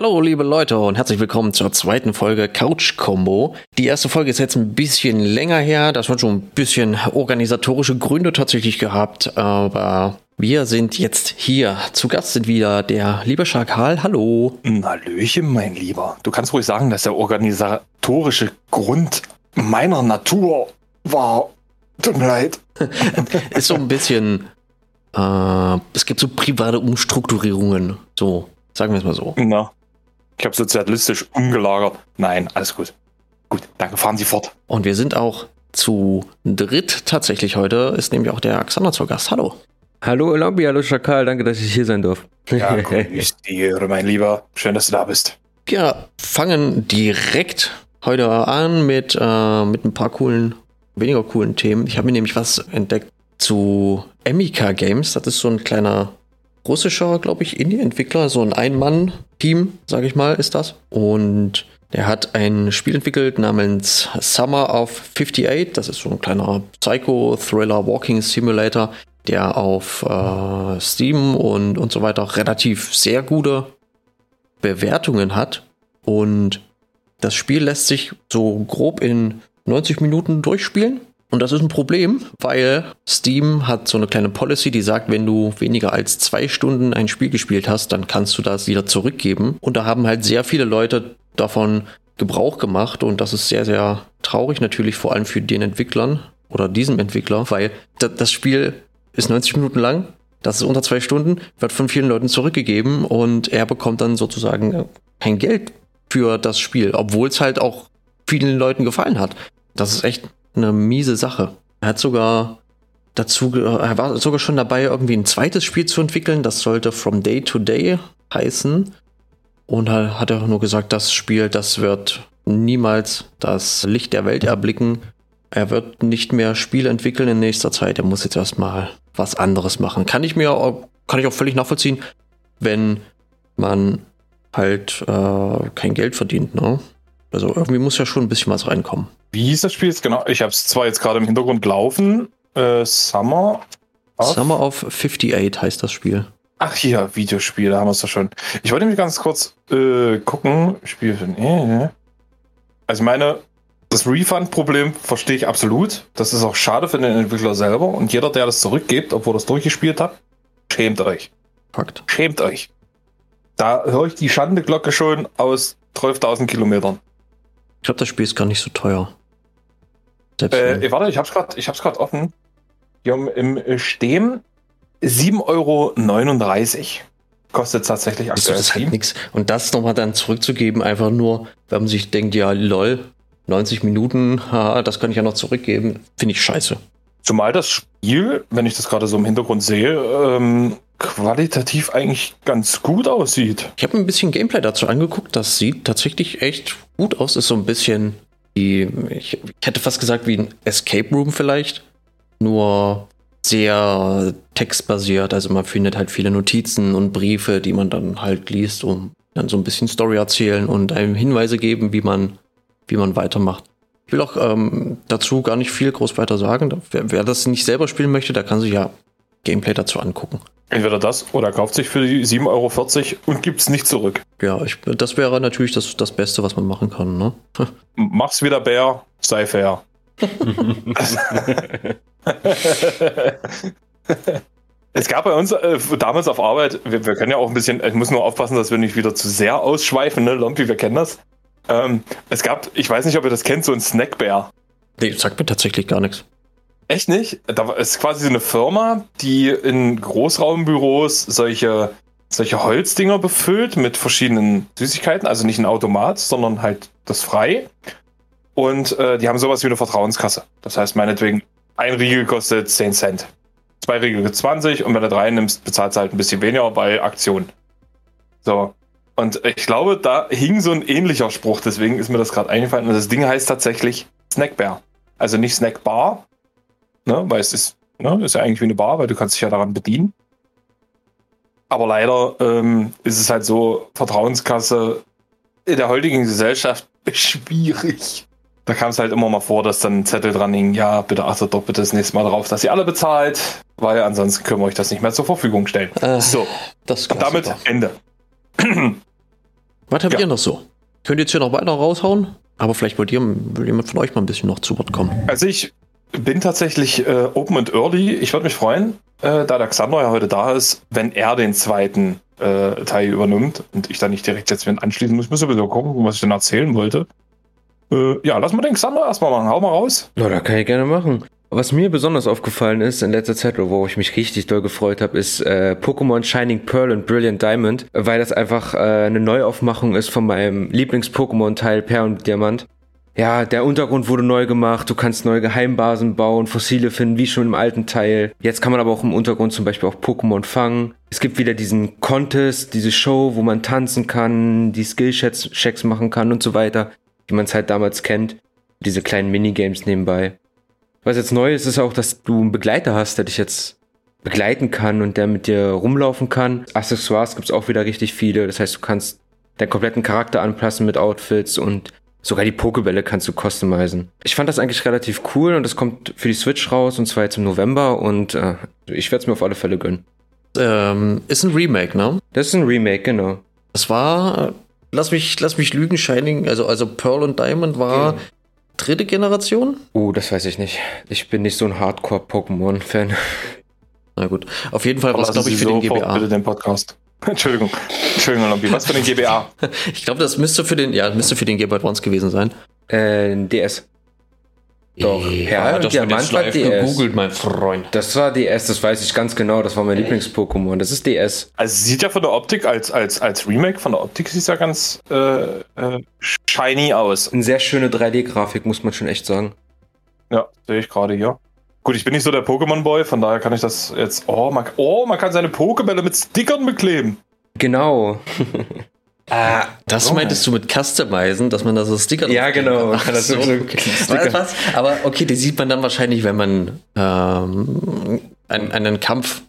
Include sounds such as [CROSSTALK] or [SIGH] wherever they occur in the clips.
Hallo liebe Leute und herzlich willkommen zur zweiten Folge Couch Combo. Die erste Folge ist jetzt ein bisschen länger her, das hat schon ein bisschen organisatorische Gründe tatsächlich gehabt, aber wir sind jetzt hier. Zu Gast sind wieder der liebe Schakal. Hallo. Hallöchen, mein Lieber. Du kannst ruhig sagen, dass der organisatorische Grund meiner Natur war. Tut mir leid. [LAUGHS] ist so ein bisschen, äh, es gibt so private Umstrukturierungen, so Sagen wir es mal so. Na, ich habe sozialistisch umgelagert. Nein, alles gut. Gut, danke, fahren Sie fort. Und wir sind auch zu dritt tatsächlich heute, ist nämlich auch der Xander zu Gast. Hallo. Hallo Lobby, hallo Schakal, danke, dass ich hier sein darf. Ja, [LAUGHS] grüß die mein Lieber. Schön, dass du da bist. Ja, fangen direkt heute an mit, äh, mit ein paar coolen, weniger coolen Themen. Ich habe mir nämlich was entdeckt zu Emika Games. Das ist so ein kleiner russischer, glaube ich, Indie-Entwickler, so ein Ein-Mann-Team, sage ich mal, ist das. Und der hat ein Spiel entwickelt namens Summer of 58. Das ist so ein kleiner Psycho-Thriller-Walking-Simulator, der auf äh, Steam und, und so weiter relativ sehr gute Bewertungen hat. Und das Spiel lässt sich so grob in 90 Minuten durchspielen. Und das ist ein Problem, weil Steam hat so eine kleine Policy, die sagt, wenn du weniger als zwei Stunden ein Spiel gespielt hast, dann kannst du das wieder zurückgeben. Und da haben halt sehr viele Leute davon Gebrauch gemacht und das ist sehr, sehr traurig natürlich, vor allem für den Entwicklern oder diesem Entwickler, weil das Spiel ist 90 Minuten lang, das ist unter zwei Stunden, wird von vielen Leuten zurückgegeben und er bekommt dann sozusagen kein Geld für das Spiel, obwohl es halt auch vielen Leuten gefallen hat. Das ist echt eine miese Sache. Er hat sogar dazu, er war sogar schon dabei, irgendwie ein zweites Spiel zu entwickeln. Das sollte From Day to Day heißen. Und hat er nur gesagt, das Spiel, das wird niemals das Licht der Welt erblicken. Er wird nicht mehr Spiele entwickeln in nächster Zeit. Er muss jetzt erstmal was anderes machen. Kann ich mir, kann ich auch völlig nachvollziehen, wenn man halt äh, kein Geld verdient, ne? Also irgendwie muss ja schon ein bisschen was reinkommen. Wie hieß das Spiel jetzt genau? Ich habe es zwar jetzt gerade im Hintergrund laufen. Äh, Summer of? Summer of 58 heißt das Spiel. Ach hier, Videospiel, da haben wir es doch schon. Ich wollte nämlich ganz kurz äh, gucken. Spiel für äh, Also meine, das Refund-Problem verstehe ich absolut. Das ist auch schade für den Entwickler selber. Und jeder, der das zurückgibt, obwohl er es durchgespielt hat, schämt euch. Fakt. Schämt euch. Da höre ich die Schandeglocke schon aus 12.000 Kilometern. Ich glaube, das Spiel ist gar nicht so teuer. Äh, warte, ich hab's gerade hab offen. Die haben im Stehen 7,39 Euro kostet tatsächlich aktuell. Das ist halt nichts. Und das nochmal dann zurückzugeben, einfach nur, wenn man sich denkt, ja, lol, 90 Minuten, [LAUGHS] haha, das kann ich ja noch zurückgeben, finde ich scheiße. Zumal das Spiel, wenn ich das gerade so im Hintergrund sehe, ähm, qualitativ eigentlich ganz gut aussieht. Ich habe ein bisschen Gameplay dazu angeguckt, das sieht tatsächlich echt gut aus, ist so ein bisschen die, ich, ich hätte fast gesagt wie ein Escape Room vielleicht, nur sehr textbasiert. Also man findet halt viele Notizen und Briefe, die man dann halt liest, um dann so ein bisschen Story erzählen und einem Hinweise geben, wie man, wie man weitermacht. Ich will auch ähm, dazu gar nicht viel groß weiter sagen. Wer, wer das nicht selber spielen möchte, der kann sich ja Gameplay dazu angucken. Entweder das oder kauft sich für die 7,40 Euro und gibt es nicht zurück. Ja, ich, das wäre natürlich das, das Beste, was man machen kann. Ne? [LAUGHS] Mach's wieder Bär, sei fair. es gab bei uns äh, damals auf Arbeit, wir, wir, können ja auch ein bisschen, ich muss nur aufpassen, dass wir nicht wieder zu sehr ausschweifen, ne? Lompi, wir kennen das. Ähm, es gab, ich weiß nicht, ob ihr das kennt, so ein Snackbär. Nee, sagt mir tatsächlich gar nichts. Echt nicht? Da ist quasi so eine Firma, die in Großraumbüros solche, solche Holzdinger befüllt mit verschiedenen Süßigkeiten. Also nicht ein Automat, sondern halt das frei. Und äh, die haben sowas wie eine Vertrauenskasse. Das heißt, meinetwegen, ein Riegel kostet 10 Cent. Zwei Riegel 20 und wenn du drei nimmst, bezahlt halt ein bisschen weniger bei Aktion. So. Und ich glaube, da hing so ein ähnlicher Spruch, deswegen ist mir das gerade eingefallen. Und das Ding heißt tatsächlich Snackbar. Also nicht Snackbar, ne? weil es ist, ne? ist ja eigentlich wie eine Bar, weil du kannst dich ja daran bedienen. Aber leider ähm, ist es halt so, Vertrauenskasse in der heutigen Gesellschaft [LAUGHS] schwierig. Da kam es halt immer mal vor, dass dann ein Zettel dran hing, ja, bitte achtet doch bitte das nächste Mal darauf, dass ihr alle bezahlt, weil ansonsten können wir euch das nicht mehr zur Verfügung stellen. Äh, so, das und damit Ende. [CLEARS THROAT] Was habt Ja. ihr noch so? Könnt ihr jetzt hier noch weiter raushauen? Aber vielleicht wollt ihr, will jemand von euch mal ein bisschen noch zu Wort kommen. Also ich bin tatsächlich äh, Open and Early. Ich würde mich freuen, äh, da der Xander ja heute da ist, wenn er den zweiten äh, Teil übernimmt und ich dann nicht direkt jetzt anschließen muss. Ich muss sowieso gucken, was ich denn erzählen wollte. Äh, ja, lass mal den Xander erstmal machen. Hau mal raus. Ja, da kann ich gerne machen. Was mir besonders aufgefallen ist in letzter Zeit, wo ich mich richtig doll gefreut habe, ist äh, Pokémon Shining Pearl und Brilliant Diamond, weil das einfach äh, eine Neuaufmachung ist von meinem Lieblings-Pokémon-Teil Perl und Diamant. Ja, der Untergrund wurde neu gemacht, du kannst neue Geheimbasen bauen, Fossile finden, wie schon im alten Teil. Jetzt kann man aber auch im Untergrund zum Beispiel auch Pokémon fangen. Es gibt wieder diesen Contest, diese Show, wo man tanzen kann, die Skill-Checks machen kann und so weiter, wie man es halt damals kennt. Diese kleinen Minigames nebenbei. Was jetzt neu ist, ist auch, dass du einen Begleiter hast, der dich jetzt begleiten kann und der mit dir rumlaufen kann. Accessoires gibt's auch wieder richtig viele. Das heißt, du kannst deinen kompletten Charakter anpassen mit Outfits und sogar die Pokebälle kannst du customizen. Ich fand das eigentlich relativ cool und das kommt für die Switch raus und zwar jetzt im November und äh, ich werde es mir auf alle Fälle gönnen. Ähm, ist ein Remake, ne? Das ist ein Remake, genau. Das war, lass mich, lass mich lügen, Shining, also, also Pearl und Diamond war dritte Generation? Oh, das weiß ich nicht. Ich bin nicht so ein Hardcore-Pokémon-Fan. Na gut. Auf jeden Fall war es, glaube ich, für den sofort GBA. Bitte den Podcast. [LAUGHS] Entschuldigung. Entschuldigung, Lobby. Was für den GBA? [LAUGHS] Ich glaube, das müsste für den, ja, müsste für den Game Boy Advance gewesen sein. Äh, DS. Doch, Perl und das wird Diamant war DS. gegoogelt, mein Freund. Das war DS, das weiß ich ganz genau. Das war mein Lieblings-Pokémon. Das ist DS. Also sieht ja von der Optik als, als, als Remake von der Optik sieht ja ganz äh, äh, shiny aus. Eine sehr schöne 3D-Grafik, muss man schon echt sagen. Ja, sehe ich gerade hier. Gut, ich bin nicht so der Pokémon-Boy, von daher kann ich das jetzt. Oh man, oh, man kann seine Pokebälle mit Stickern bekleben. Genau. [LAUGHS] Ah, Das Oh. meintest du mit Customizen, dass man da so Sticker Ja, genau. [LAUGHS] Ach so, so okay. Sticker- Was? Aber okay, die sieht man dann wahrscheinlich, wenn man ähm, einen, einen Kampf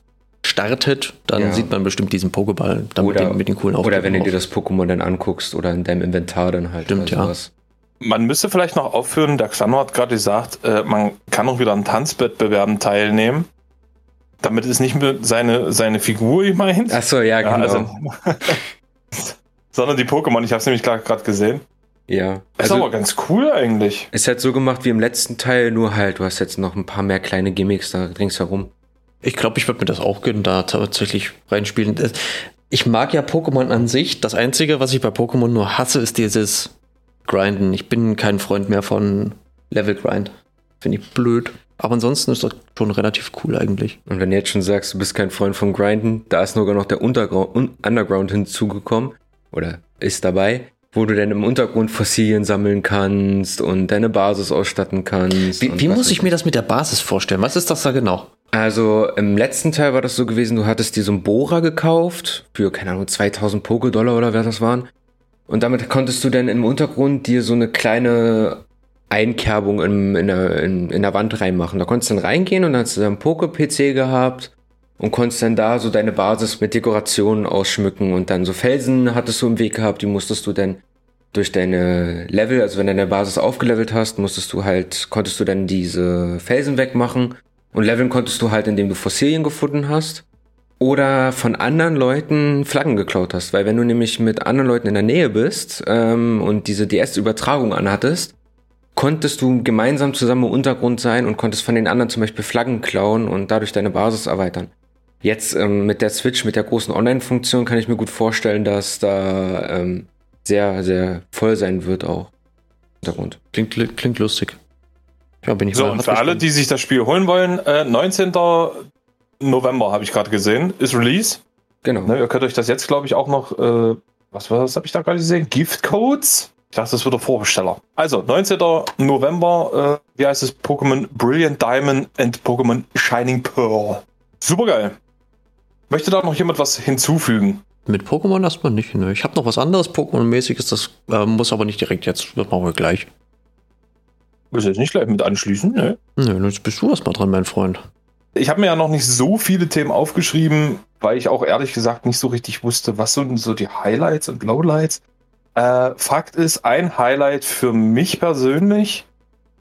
startet, dann Ja. sieht man bestimmt diesen Pokéball dann mit, Oder- den, mit den coolen Oder wenn du dir das Pokémon dann anguckst oder in deinem Inventar dann halt. Stimmt, ja. sowas. Man müsste vielleicht noch aufführen, der Xano hat gerade gesagt, äh, man kann auch wieder an Tanzwettbewerben teilnehmen. Damit ist nicht mehr seine, seine Figur gemeint. Ach so, ja, Ja, genau. also, [LAUGHS] sondern die Pokémon. Ich habe es nämlich gerade gesehen. ja. Ist Also, aber ganz cool eigentlich. ist halt so gemacht wie im letzten Teil, nur halt, du hast jetzt noch ein paar mehr kleine Gimmicks da ringsherum. Ich glaube, ich würde mir das auch gönnen, da tatsächlich reinspielen. Das- Ich mag ja Pokémon an sich. Das Einzige, was ich bei Pokémon nur hasse, ist dieses Grinden. Ich bin kein Freund mehr von Level Grind. Finde ich blöd. Aber ansonsten ist das schon relativ cool eigentlich. Und wenn du jetzt schon sagst, du bist kein Freund vom Grinden, da ist sogar noch der Untergrund, Un Underground hinzugekommen. Oder ist dabei. Wo du dann im Untergrund Fossilien sammeln kannst und deine Basis ausstatten kannst. Wie, wie muss ich mir das mit der Basis vorstellen? Was ist das da genau? Also im letzten Teil war das so gewesen, du hattest dir so einen Bohrer gekauft für, keine Ahnung, 2000 Poké-Dollar oder wer das waren. Und damit konntest du dann im Untergrund dir so eine kleine Einkerbung im, in, der, in, in der Wand reinmachen. Da konntest du dann reingehen und dann hast du dann einen Poké-PC gehabt und konntest dann da so deine Basis mit Dekorationen ausschmücken und dann so Felsen hattest du im Weg gehabt, die musstest du dann durch deine Level, also wenn du deine Basis aufgelevelt hast, musstest du halt, konntest du dann diese Felsen wegmachen und leveln konntest du halt, indem du Fossilien gefunden hast oder von anderen Leuten Flaggen geklaut hast. Weil wenn du nämlich mit anderen Leuten in der Nähe bist ähm, und diese DS-Übertragung anhattest, konntest du gemeinsam zusammen im Untergrund sein und konntest von den anderen zum Beispiel Flaggen klauen und dadurch deine Basis erweitern. Jetzt ähm, mit der Switch, mit der großen Online-Funktion kann ich mir gut vorstellen, dass da ähm, sehr, sehr voll sein wird auch. Hintergrund. Klingt, klingt lustig. Ja, bin ich So, mal und für alle, die sich das Spiel holen wollen, äh, 19. November habe ich gerade gesehen, ist Release. Genau. Ne, ihr könnt euch das jetzt, glaube ich, auch noch, äh, was war das, habe ich da gerade gesehen? Giftcodes? Ich dachte, das wird der Vorbesteller. Also, 19. November, äh, wie heißt es? Pokémon Brilliant Diamond and Pokémon Shining Pearl. Super geil. Möchte da noch jemand was hinzufügen? Mit Pokémon erstmal nicht. Ne? Ich habe noch was anderes Pokémon-mäßiges, das äh, muss aber nicht direkt jetzt. Das machen wir gleich. Willst du jetzt nicht gleich mit anschließen? Ne? Nö, jetzt bist du erstmal dran, mein Freund. Ich habe mir ja noch nicht so viele Themen aufgeschrieben, weil ich auch ehrlich gesagt nicht so richtig wusste, was sind so die Highlights und Lowlights. Äh, Fakt ist, ein Highlight für mich persönlich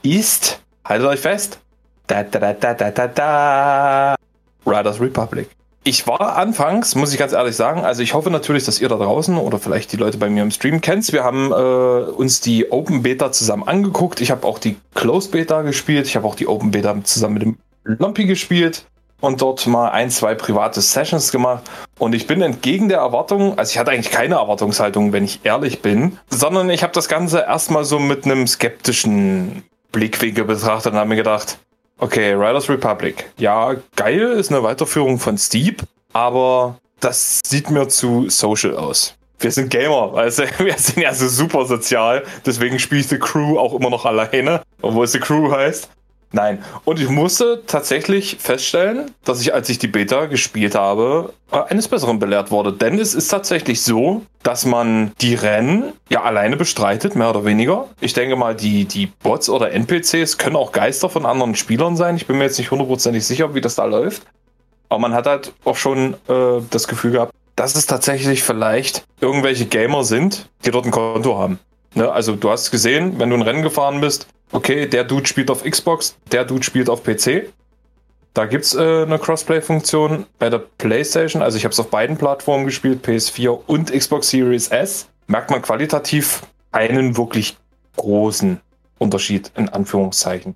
ist, haltet euch fest, da, da, da, da, da, da, da, Riders Republic. ich war anfangs, muss ich ganz ehrlich sagen, also ich hoffe natürlich, dass ihr da draußen oder vielleicht die Leute bei mir im Stream kennt. Wir haben äh, uns die Open Beta zusammen angeguckt. Ich habe auch die Closed Beta gespielt. Ich habe auch die Open Beta zusammen mit dem Lumpy gespielt und dort mal ein, zwei private Sessions gemacht. Und ich bin entgegen der Erwartung, also ich hatte eigentlich keine Erwartungshaltung, wenn ich ehrlich bin, sondern ich habe das Ganze erstmal so mit einem skeptischen Blickwinkel betrachtet und habe mir gedacht, okay, Riders Republic, ja, geil, ist eine Weiterführung von Steep, aber das sieht mir zu social aus. Wir sind Gamer, also [LAUGHS] wir sind ja so super sozial, deswegen spiele ich The Crew auch immer noch alleine, obwohl es The Crew heißt. Nein. Und ich musste tatsächlich feststellen, dass ich, als ich die Beta gespielt habe, äh, eines Besseren belehrt wurde. Denn es ist tatsächlich so, dass man die Rennen ja alleine bestreitet, mehr oder weniger. Ich denke mal, die, die Bots oder NPCs können auch Geister von anderen Spielern sein. Ich bin mir jetzt nicht hundertprozentig sicher, wie das da läuft. Aber man hat halt auch schon äh, das Gefühl gehabt, dass es tatsächlich vielleicht irgendwelche Gamer sind, die dort ein Konto haben. Ne? Also du hast gesehen, wenn du ein Rennen gefahren bist, okay, der Dude spielt auf Xbox, der Dude spielt auf PC. Da gibt es äh, eine Crossplay-Funktion bei der PlayStation. Also ich habe es auf beiden Plattformen gespielt, PS4 und Xbox Series S. Merkt man qualitativ einen wirklich großen Unterschied in Anführungszeichen.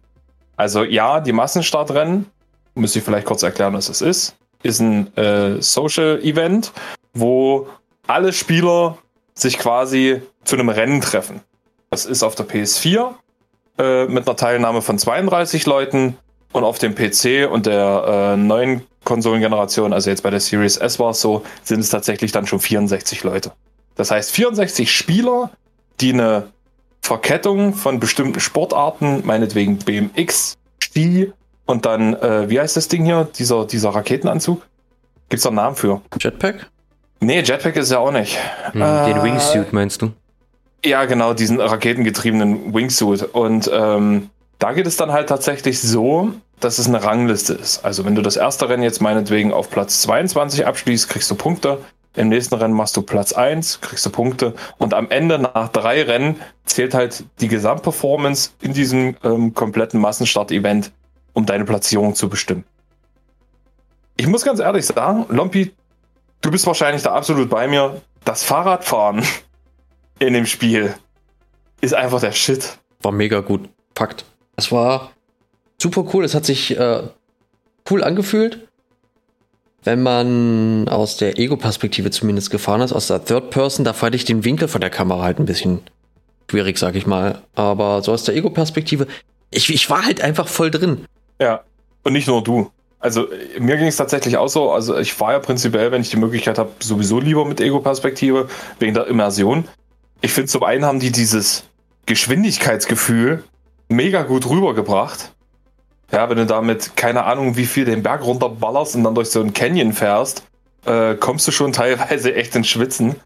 Also ja, die Massenstartrennen, muss ich vielleicht kurz erklären, was das ist, ist ein äh, Social-Event, wo alle Spieler sich quasi zu einem Rennen treffen. Das ist auf der PS4 äh, mit einer Teilnahme von 32 Leuten und auf dem PC und der äh, neuen Konsolengeneration, also jetzt bei der Series S war es so, sind es tatsächlich dann schon 64 Leute. Das heißt 64 Spieler, die eine Verkettung von bestimmten Sportarten, meinetwegen BMX, Ski und dann, äh, wie heißt das Ding hier, dieser, dieser Raketenanzug? Gibt's da einen Namen für? Jetpack? Nee, Jetpack ist ja auch nicht. Hm, den Äh, Wingsuit meinst du? Ja, genau, diesen raketengetriebenen Wingsuit. Und ähm, da geht es dann halt tatsächlich so, dass es eine Rangliste ist. Also wenn du das erste Rennen jetzt meinetwegen auf Platz 22 abschließt, kriegst du Punkte. Im nächsten Rennen machst du Platz 1, kriegst du Punkte. Und am Ende, nach drei Rennen, zählt halt die Gesamtperformance in diesem ähm, kompletten Massenstart-Event, um deine Platzierung zu bestimmen. Ich muss ganz ehrlich sagen, Lompi, du bist wahrscheinlich da absolut bei mir. Das Fahrradfahren [LAUGHS] in dem Spiel ist einfach der Shit. War mega gut. Fakt. Es war super cool. Es hat sich äh, cool angefühlt. Wenn man aus der Ego-Perspektive zumindest gefahren ist, aus der Third Person, da fand ich den Winkel von der Kamera halt ein bisschen schwierig, sag ich mal. Aber so aus der Ego-Perspektive, ich, ich war halt einfach voll drin. Ja. Und nicht nur du. Also mir ging es tatsächlich auch so. Also ich fahre ja prinzipiell, wenn ich die Möglichkeit habe, sowieso lieber mit Ego-Perspektive, wegen der Immersion. Ich finde, zum einen haben die dieses Geschwindigkeitsgefühl mega gut rübergebracht. Ja, wenn du damit, keine Ahnung, wie viel den Berg runterballerst und dann durch so einen Canyon fährst, äh, kommst du schon teilweise echt ins Schwitzen.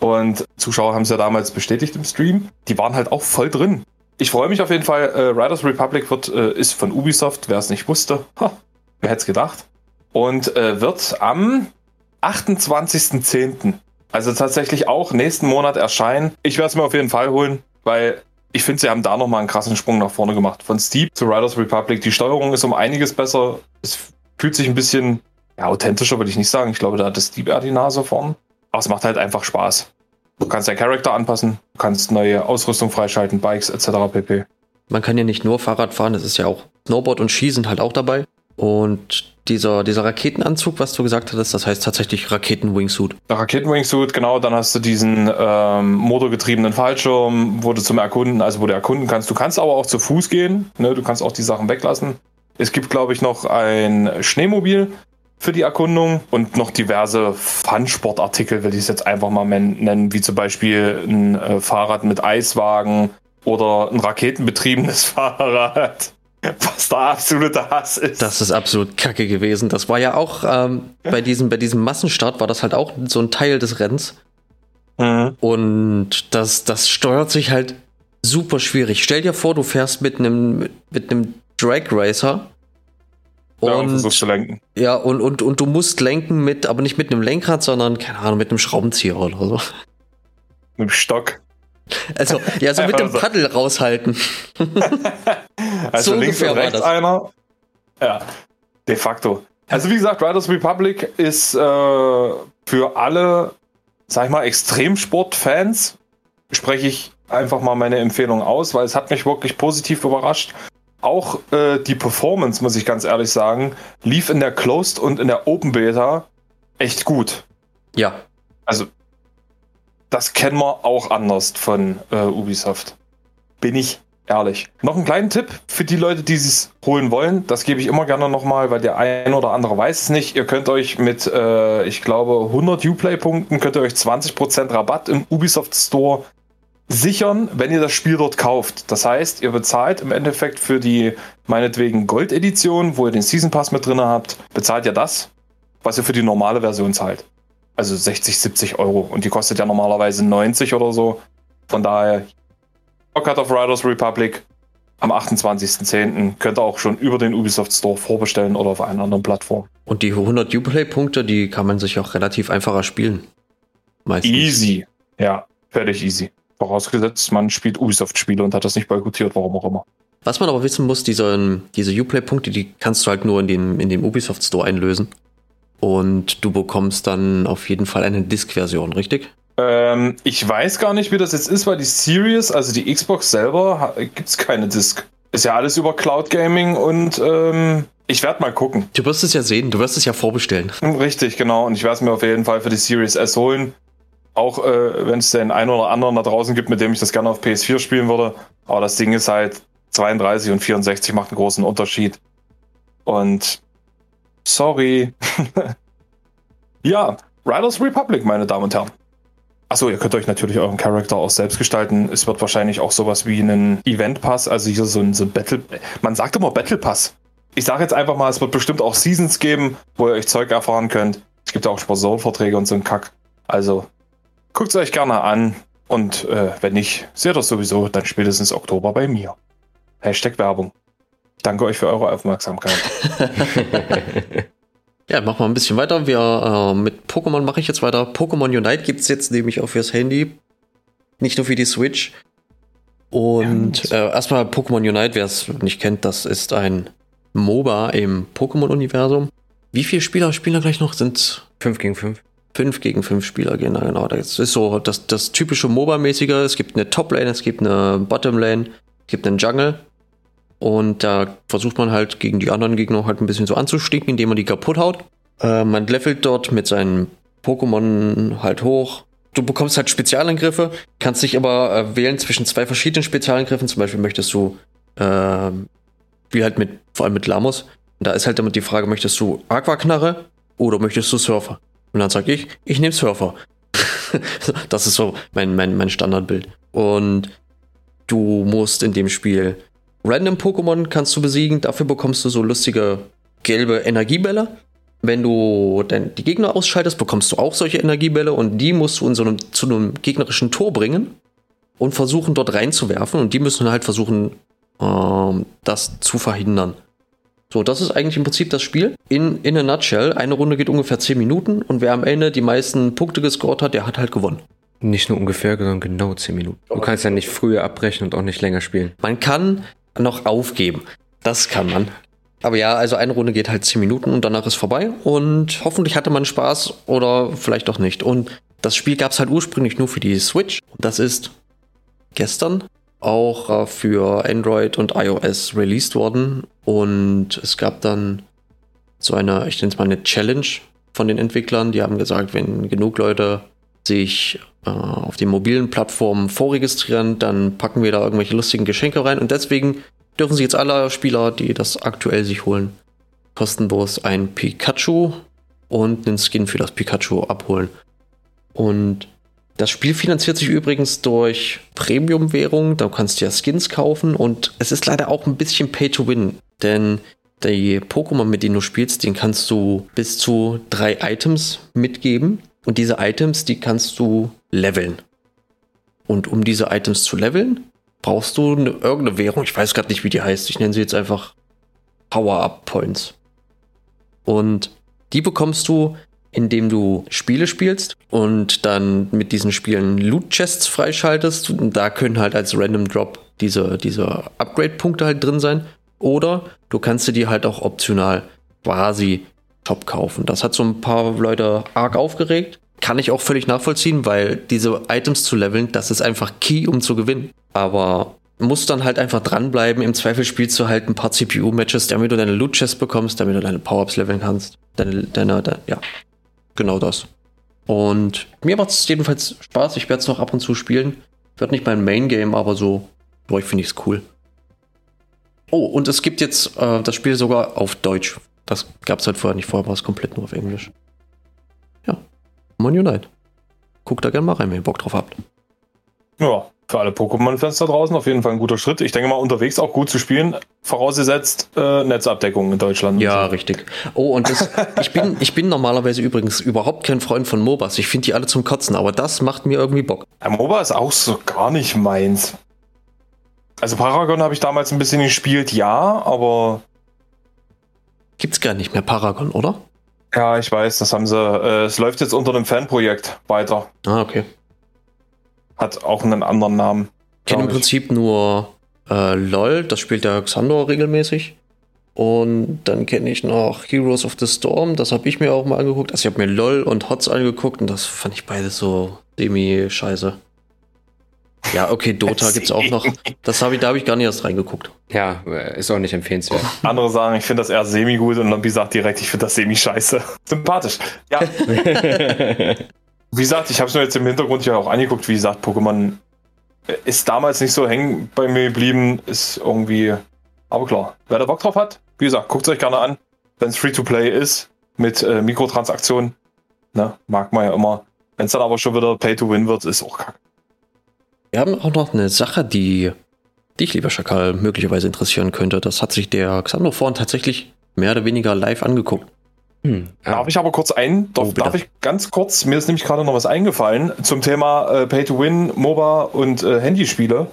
Und Zuschauer haben es ja damals bestätigt im Stream. Die waren halt auch voll drin. Ich freue mich auf jeden Fall. Äh, Riders Republic wird, äh, ist von Ubisoft, wer es nicht wusste. Ha, wer hätte es gedacht? Und äh, wird am 28.10. Also tatsächlich auch nächsten Monat erscheinen. Ich werde es mir auf jeden Fall holen, weil ich finde, sie haben da nochmal einen krassen Sprung nach vorne gemacht. Von Steep zu Riders Republic. Die Steuerung ist um einiges besser. Es fühlt sich ein bisschen ja, authentischer, würde ich nicht sagen. Ich glaube, da hat das Steep eher die Nase vorn. Aber es macht halt einfach Spaß. Du kannst deinen Charakter anpassen, du kannst neue Ausrüstung freischalten, Bikes etc. pp. Man kann ja nicht nur Fahrrad fahren, es ist ja auch Snowboard und Ski sind halt auch dabei. Und dieser, dieser Raketenanzug, was du gesagt hattest, das heißt tatsächlich Raketen-Wingsuit. Raketenwingsuit, genau, dann hast du diesen ähm, motorgetriebenen Fallschirm, wo du zum Erkunden, also wo du erkunden kannst. Du kannst aber auch zu Fuß gehen, ne? du kannst auch die Sachen weglassen. Es gibt, glaube ich, noch ein Schneemobil für die Erkundung und noch diverse Fun-Sportartikel, will ich es jetzt einfach mal nennen, wie zum Beispiel ein äh, Fahrrad mit Eiswagen oder ein raketenbetriebenes [LAUGHS] Fahrrad. Was der absolute Hass ist. Das ist absolut kacke gewesen. Das war ja auch ähm, bei, diesem, bei diesem Massenstart, war das halt auch so ein Teil des Rennens. Mhm. Und das, das steuert sich halt super schwierig. Stell dir vor, du fährst mit einem mit einem Drag Racer. Ja, und Und, versuchst zu lenken. ja, und, und, und du musst lenken mit, aber nicht mit einem Lenkrad, sondern, keine Ahnung, mit einem Schraubenzieher oder so. Mit dem Stock. Also, ja, so mit dem so. Paddel raushalten. [LAUGHS] Also So links und war rechts das. einer. Ja, de facto. Also wie gesagt, Riders Republic ist äh, für alle, sag ich mal, Extremsport-Fans, spreche ich einfach mal meine Empfehlung aus, weil es hat mich wirklich positiv überrascht. Auch äh, die Performance, muss ich ganz ehrlich sagen, lief in der Closed und in der Open Beta echt gut. Ja. Also, das kennen wir auch anders von äh, Ubisoft. Bin ich ehrlich. Noch einen kleinen Tipp für die Leute, die es holen wollen. Das gebe ich immer gerne nochmal, weil der ein oder andere weiß es nicht. Ihr könnt euch mit, äh, ich glaube, 100 Uplay-Punkten, könnt ihr euch 20% Rabatt im Ubisoft Store sichern, wenn ihr das Spiel dort kauft. Das heißt, ihr bezahlt im Endeffekt für die meinetwegen Gold-Edition, wo ihr den Season Pass mit drin habt, bezahlt ihr das, was ihr für die normale Version zahlt. Also 60, 70 Euro. Und die kostet ja normalerweise 90 oder so. Von daher, Pocket of Riders Republic am 28.10. könnt ihr auch schon über den Ubisoft Store vorbestellen oder auf einer anderen Plattform. Und die 100 Uplay-Punkte, die kann man sich auch relativ einfacher spielen. Meistens. Easy. Ja, völlig easy. Vorausgesetzt, man spielt Ubisoft-Spiele und hat das nicht boykottiert, warum auch immer. Was man aber wissen muss, diese, diese Uplay-Punkte, die kannst du halt nur in dem, in dem Ubisoft Store einlösen. Und du bekommst dann auf jeden Fall eine Disk-Version, richtig? Ähm, ich weiß gar nicht, wie das jetzt ist, weil die Series, also die Xbox selber, gibt es keine Disk. Ist ja alles über Cloud Gaming und ähm, ich werde mal gucken. Du wirst es ja sehen, du wirst es ja vorbestellen. Richtig, genau. Und ich werde es mir auf jeden Fall für die Series S holen. Auch äh, wenn es den einen oder anderen da draußen gibt, mit dem ich das gerne auf PS4 spielen würde. Aber das Ding ist halt 32 und 64 macht einen großen Unterschied. Und sorry. [LAUGHS] ja, Riders Republic, meine Damen und Herren. Achso, ihr könnt euch natürlich euren Charakter auch selbst gestalten. Es wird wahrscheinlich auch sowas wie einen Event Pass, also hier so ein, so ein Battle. Man sagt immer Battle Pass. Ich sage jetzt einfach mal, es wird bestimmt auch Seasons geben, wo ihr euch Zeug erfahren könnt. Es gibt auch Sponsorenverträge und so ein Kack. Also Guckt es euch gerne an und äh, wenn nicht, seht das sowieso dann spätestens Oktober bei mir. Hashtag Werbung. Danke euch für eure Aufmerksamkeit. [LAUGHS] ja, machen wir ein bisschen weiter. Wir, äh, mit Pokémon mache ich jetzt weiter. Pokémon Unite gibt es jetzt nämlich auch fürs Handy. Nicht nur für die Switch. Und äh, erstmal Pokémon Unite, wer es nicht kennt, das ist ein MOBA im Pokémon-Universum. Wie viele Spieler spielen da gleich noch? Sind 5 gegen 5 fünf gegen fünf Spieler gehen. Genau, das ist so das, das typische MOBA-mäßige. Es gibt eine Top-Lane, es gibt eine Bottom-Lane, es gibt einen Jungle. Und da versucht man halt gegen die anderen Gegner halt ein bisschen so anzustinken, indem man die kaputt haut. Äh, man levelt dort mit seinen Pokémon halt hoch. Du bekommst halt Spezialangriffe, kannst dich aber äh, wählen zwischen zwei verschiedenen Spezialangriffen. Zum Beispiel möchtest du, äh, wie halt mit, vor allem mit Lamos. Da ist halt damit die Frage, möchtest du Aquaknarre oder möchtest du Surfer? Und dann sage ich, ich nehme Surfer. [LAUGHS] das ist so mein, mein, mein Standardbild. Und du musst in dem Spiel random Pokémon kannst du besiegen. Dafür bekommst du so lustige gelbe Energiebälle. Wenn du dann die Gegner ausschaltest, bekommst du auch solche Energiebälle und die musst du in so einem, zu einem gegnerischen Tor bringen und versuchen dort reinzuwerfen und die müssen halt versuchen, ähm, das zu verhindern. So, das ist eigentlich im Prinzip das Spiel. In, in a nutshell, eine Runde geht ungefähr 10 Minuten und wer am Ende die meisten Punkte gescored hat, der hat halt gewonnen. Nicht nur ungefähr, sondern genau 10 Minuten. Du kannst ja nicht früher abbrechen und auch nicht länger spielen. Man kann noch aufgeben. Das kann man. Aber ja, also eine Runde geht halt 10 Minuten und danach ist vorbei. Und hoffentlich hatte man Spaß oder vielleicht auch nicht. Und das Spiel gab es halt ursprünglich nur für die Switch. Das ist gestern auch äh, für Android und iOS released worden. Und es gab dann so eine, ich nenne es mal eine Challenge von den Entwicklern. Die haben gesagt, wenn genug Leute sich auf den mobilen Plattformen vorregistrieren, dann packen wir da irgendwelche lustigen Geschenke rein. Und deswegen dürfen sich jetzt alle Spieler, die das aktuell sich holen, kostenlos ein Pikachu und einen Skin für das Pikachu abholen. Und das Spiel finanziert sich übrigens durch Premium-Währung. Da kannst du ja Skins kaufen und es ist leider auch ein bisschen Pay to Win. Denn die Pokémon, mit denen du spielst, den kannst du bis zu drei Items mitgeben. Und diese Items, die kannst du leveln. Und um diese Items zu leveln, brauchst du eine, irgendeine Währung. Ich weiß gerade nicht, wie die heißt. Ich nenne sie jetzt einfach Power-Up-Points. Und die bekommst du, indem du Spiele spielst und dann mit diesen Spielen Loot-Chests freischaltest. Und da können halt als Random Drop diese, diese Upgrade-Punkte halt drin sein. Oder du kannst dir die halt auch optional quasi Shop kaufen. Das hat so ein paar Leute arg aufgeregt. Kann ich auch völlig nachvollziehen, weil diese Items zu leveln, das ist einfach key, um zu gewinnen. Aber musst dann halt einfach dranbleiben. Im Zweifel spielst du halt ein paar CPU-Matches, damit du deine Loot-Chests bekommst, damit du deine Power-Ups leveln kannst. Deine, deine, deine, ja, genau das. Und mir macht es jedenfalls Spaß. Ich werde es noch ab und zu spielen. Wird nicht mein Main-Game, aber so, finde ich es cool. Oh, und es gibt jetzt äh, das Spiel sogar auf Deutsch. Das gab es halt vorher nicht. Vorher war es komplett nur auf Englisch. Ja, Mon Unite. Guckt da gerne mal rein, wenn ihr Bock drauf habt. Ja, für alle Pokémon-Fans da draußen auf jeden Fall ein guter Schritt. Ich denke mal, unterwegs auch gut zu spielen, vorausgesetzt äh, Netzabdeckung in Deutschland. Ja, so. richtig. Oh, und das, [LAUGHS] ich, bin, ich bin normalerweise übrigens überhaupt kein Freund von MOBAs. Ich finde die alle zum Kotzen, aber das macht mir irgendwie Bock. Ja, MOBA ist auch so gar nicht meins. Also Paragon habe ich damals ein bisschen gespielt, ja, aber. Gibt's gar nicht mehr Paragon, oder? Ja, ich weiß, das haben sie. Äh, es läuft jetzt unter einem Fanprojekt weiter. Ah, okay. Hat auch einen anderen Namen. Ich kenne im Prinzip nur äh, LOL, das spielt der Xandor regelmäßig. Und dann kenne ich noch Heroes of the Storm, das habe ich mir auch mal angeguckt. Also ich habe mir LOL und HOTS angeguckt und das fand ich beides so semi-scheiße. Ja, okay, Dota gibt's auch noch. Das hab ich, da habe ich gar nicht erst reingeguckt. Ja, ist auch nicht empfehlenswert. Andere sagen, ich finde das eher semi-gut und Lobby sagt direkt, ich finde das semi-scheiße. [LAUGHS] Sympathisch. Ja. [LAUGHS] wie gesagt, ich habe es mir jetzt im Hintergrund ja auch angeguckt. Wie gesagt, Pokémon ist damals nicht so hängen bei mir geblieben. Ist irgendwie. Aber klar, wer da Bock drauf hat, wie gesagt, guckt es euch gerne an. Wenn es Free-to-Play ist, mit äh, Mikrotransaktionen, ne, mag man ja immer. Wenn es dann aber schon wieder Pay-to-Win wird, ist auch kacke. Wir haben auch noch eine Sache, die dich, lieber Schakal, möglicherweise interessieren könnte. Das hat sich der Xander vorhin tatsächlich mehr oder weniger live angeguckt. Hm, ja. Darf ich aber kurz ein? Darf, oh, darf, ich ganz kurz? Mir ist nämlich gerade noch was eingefallen zum Thema äh, Pay to Win, MOBA und äh, Handyspiele.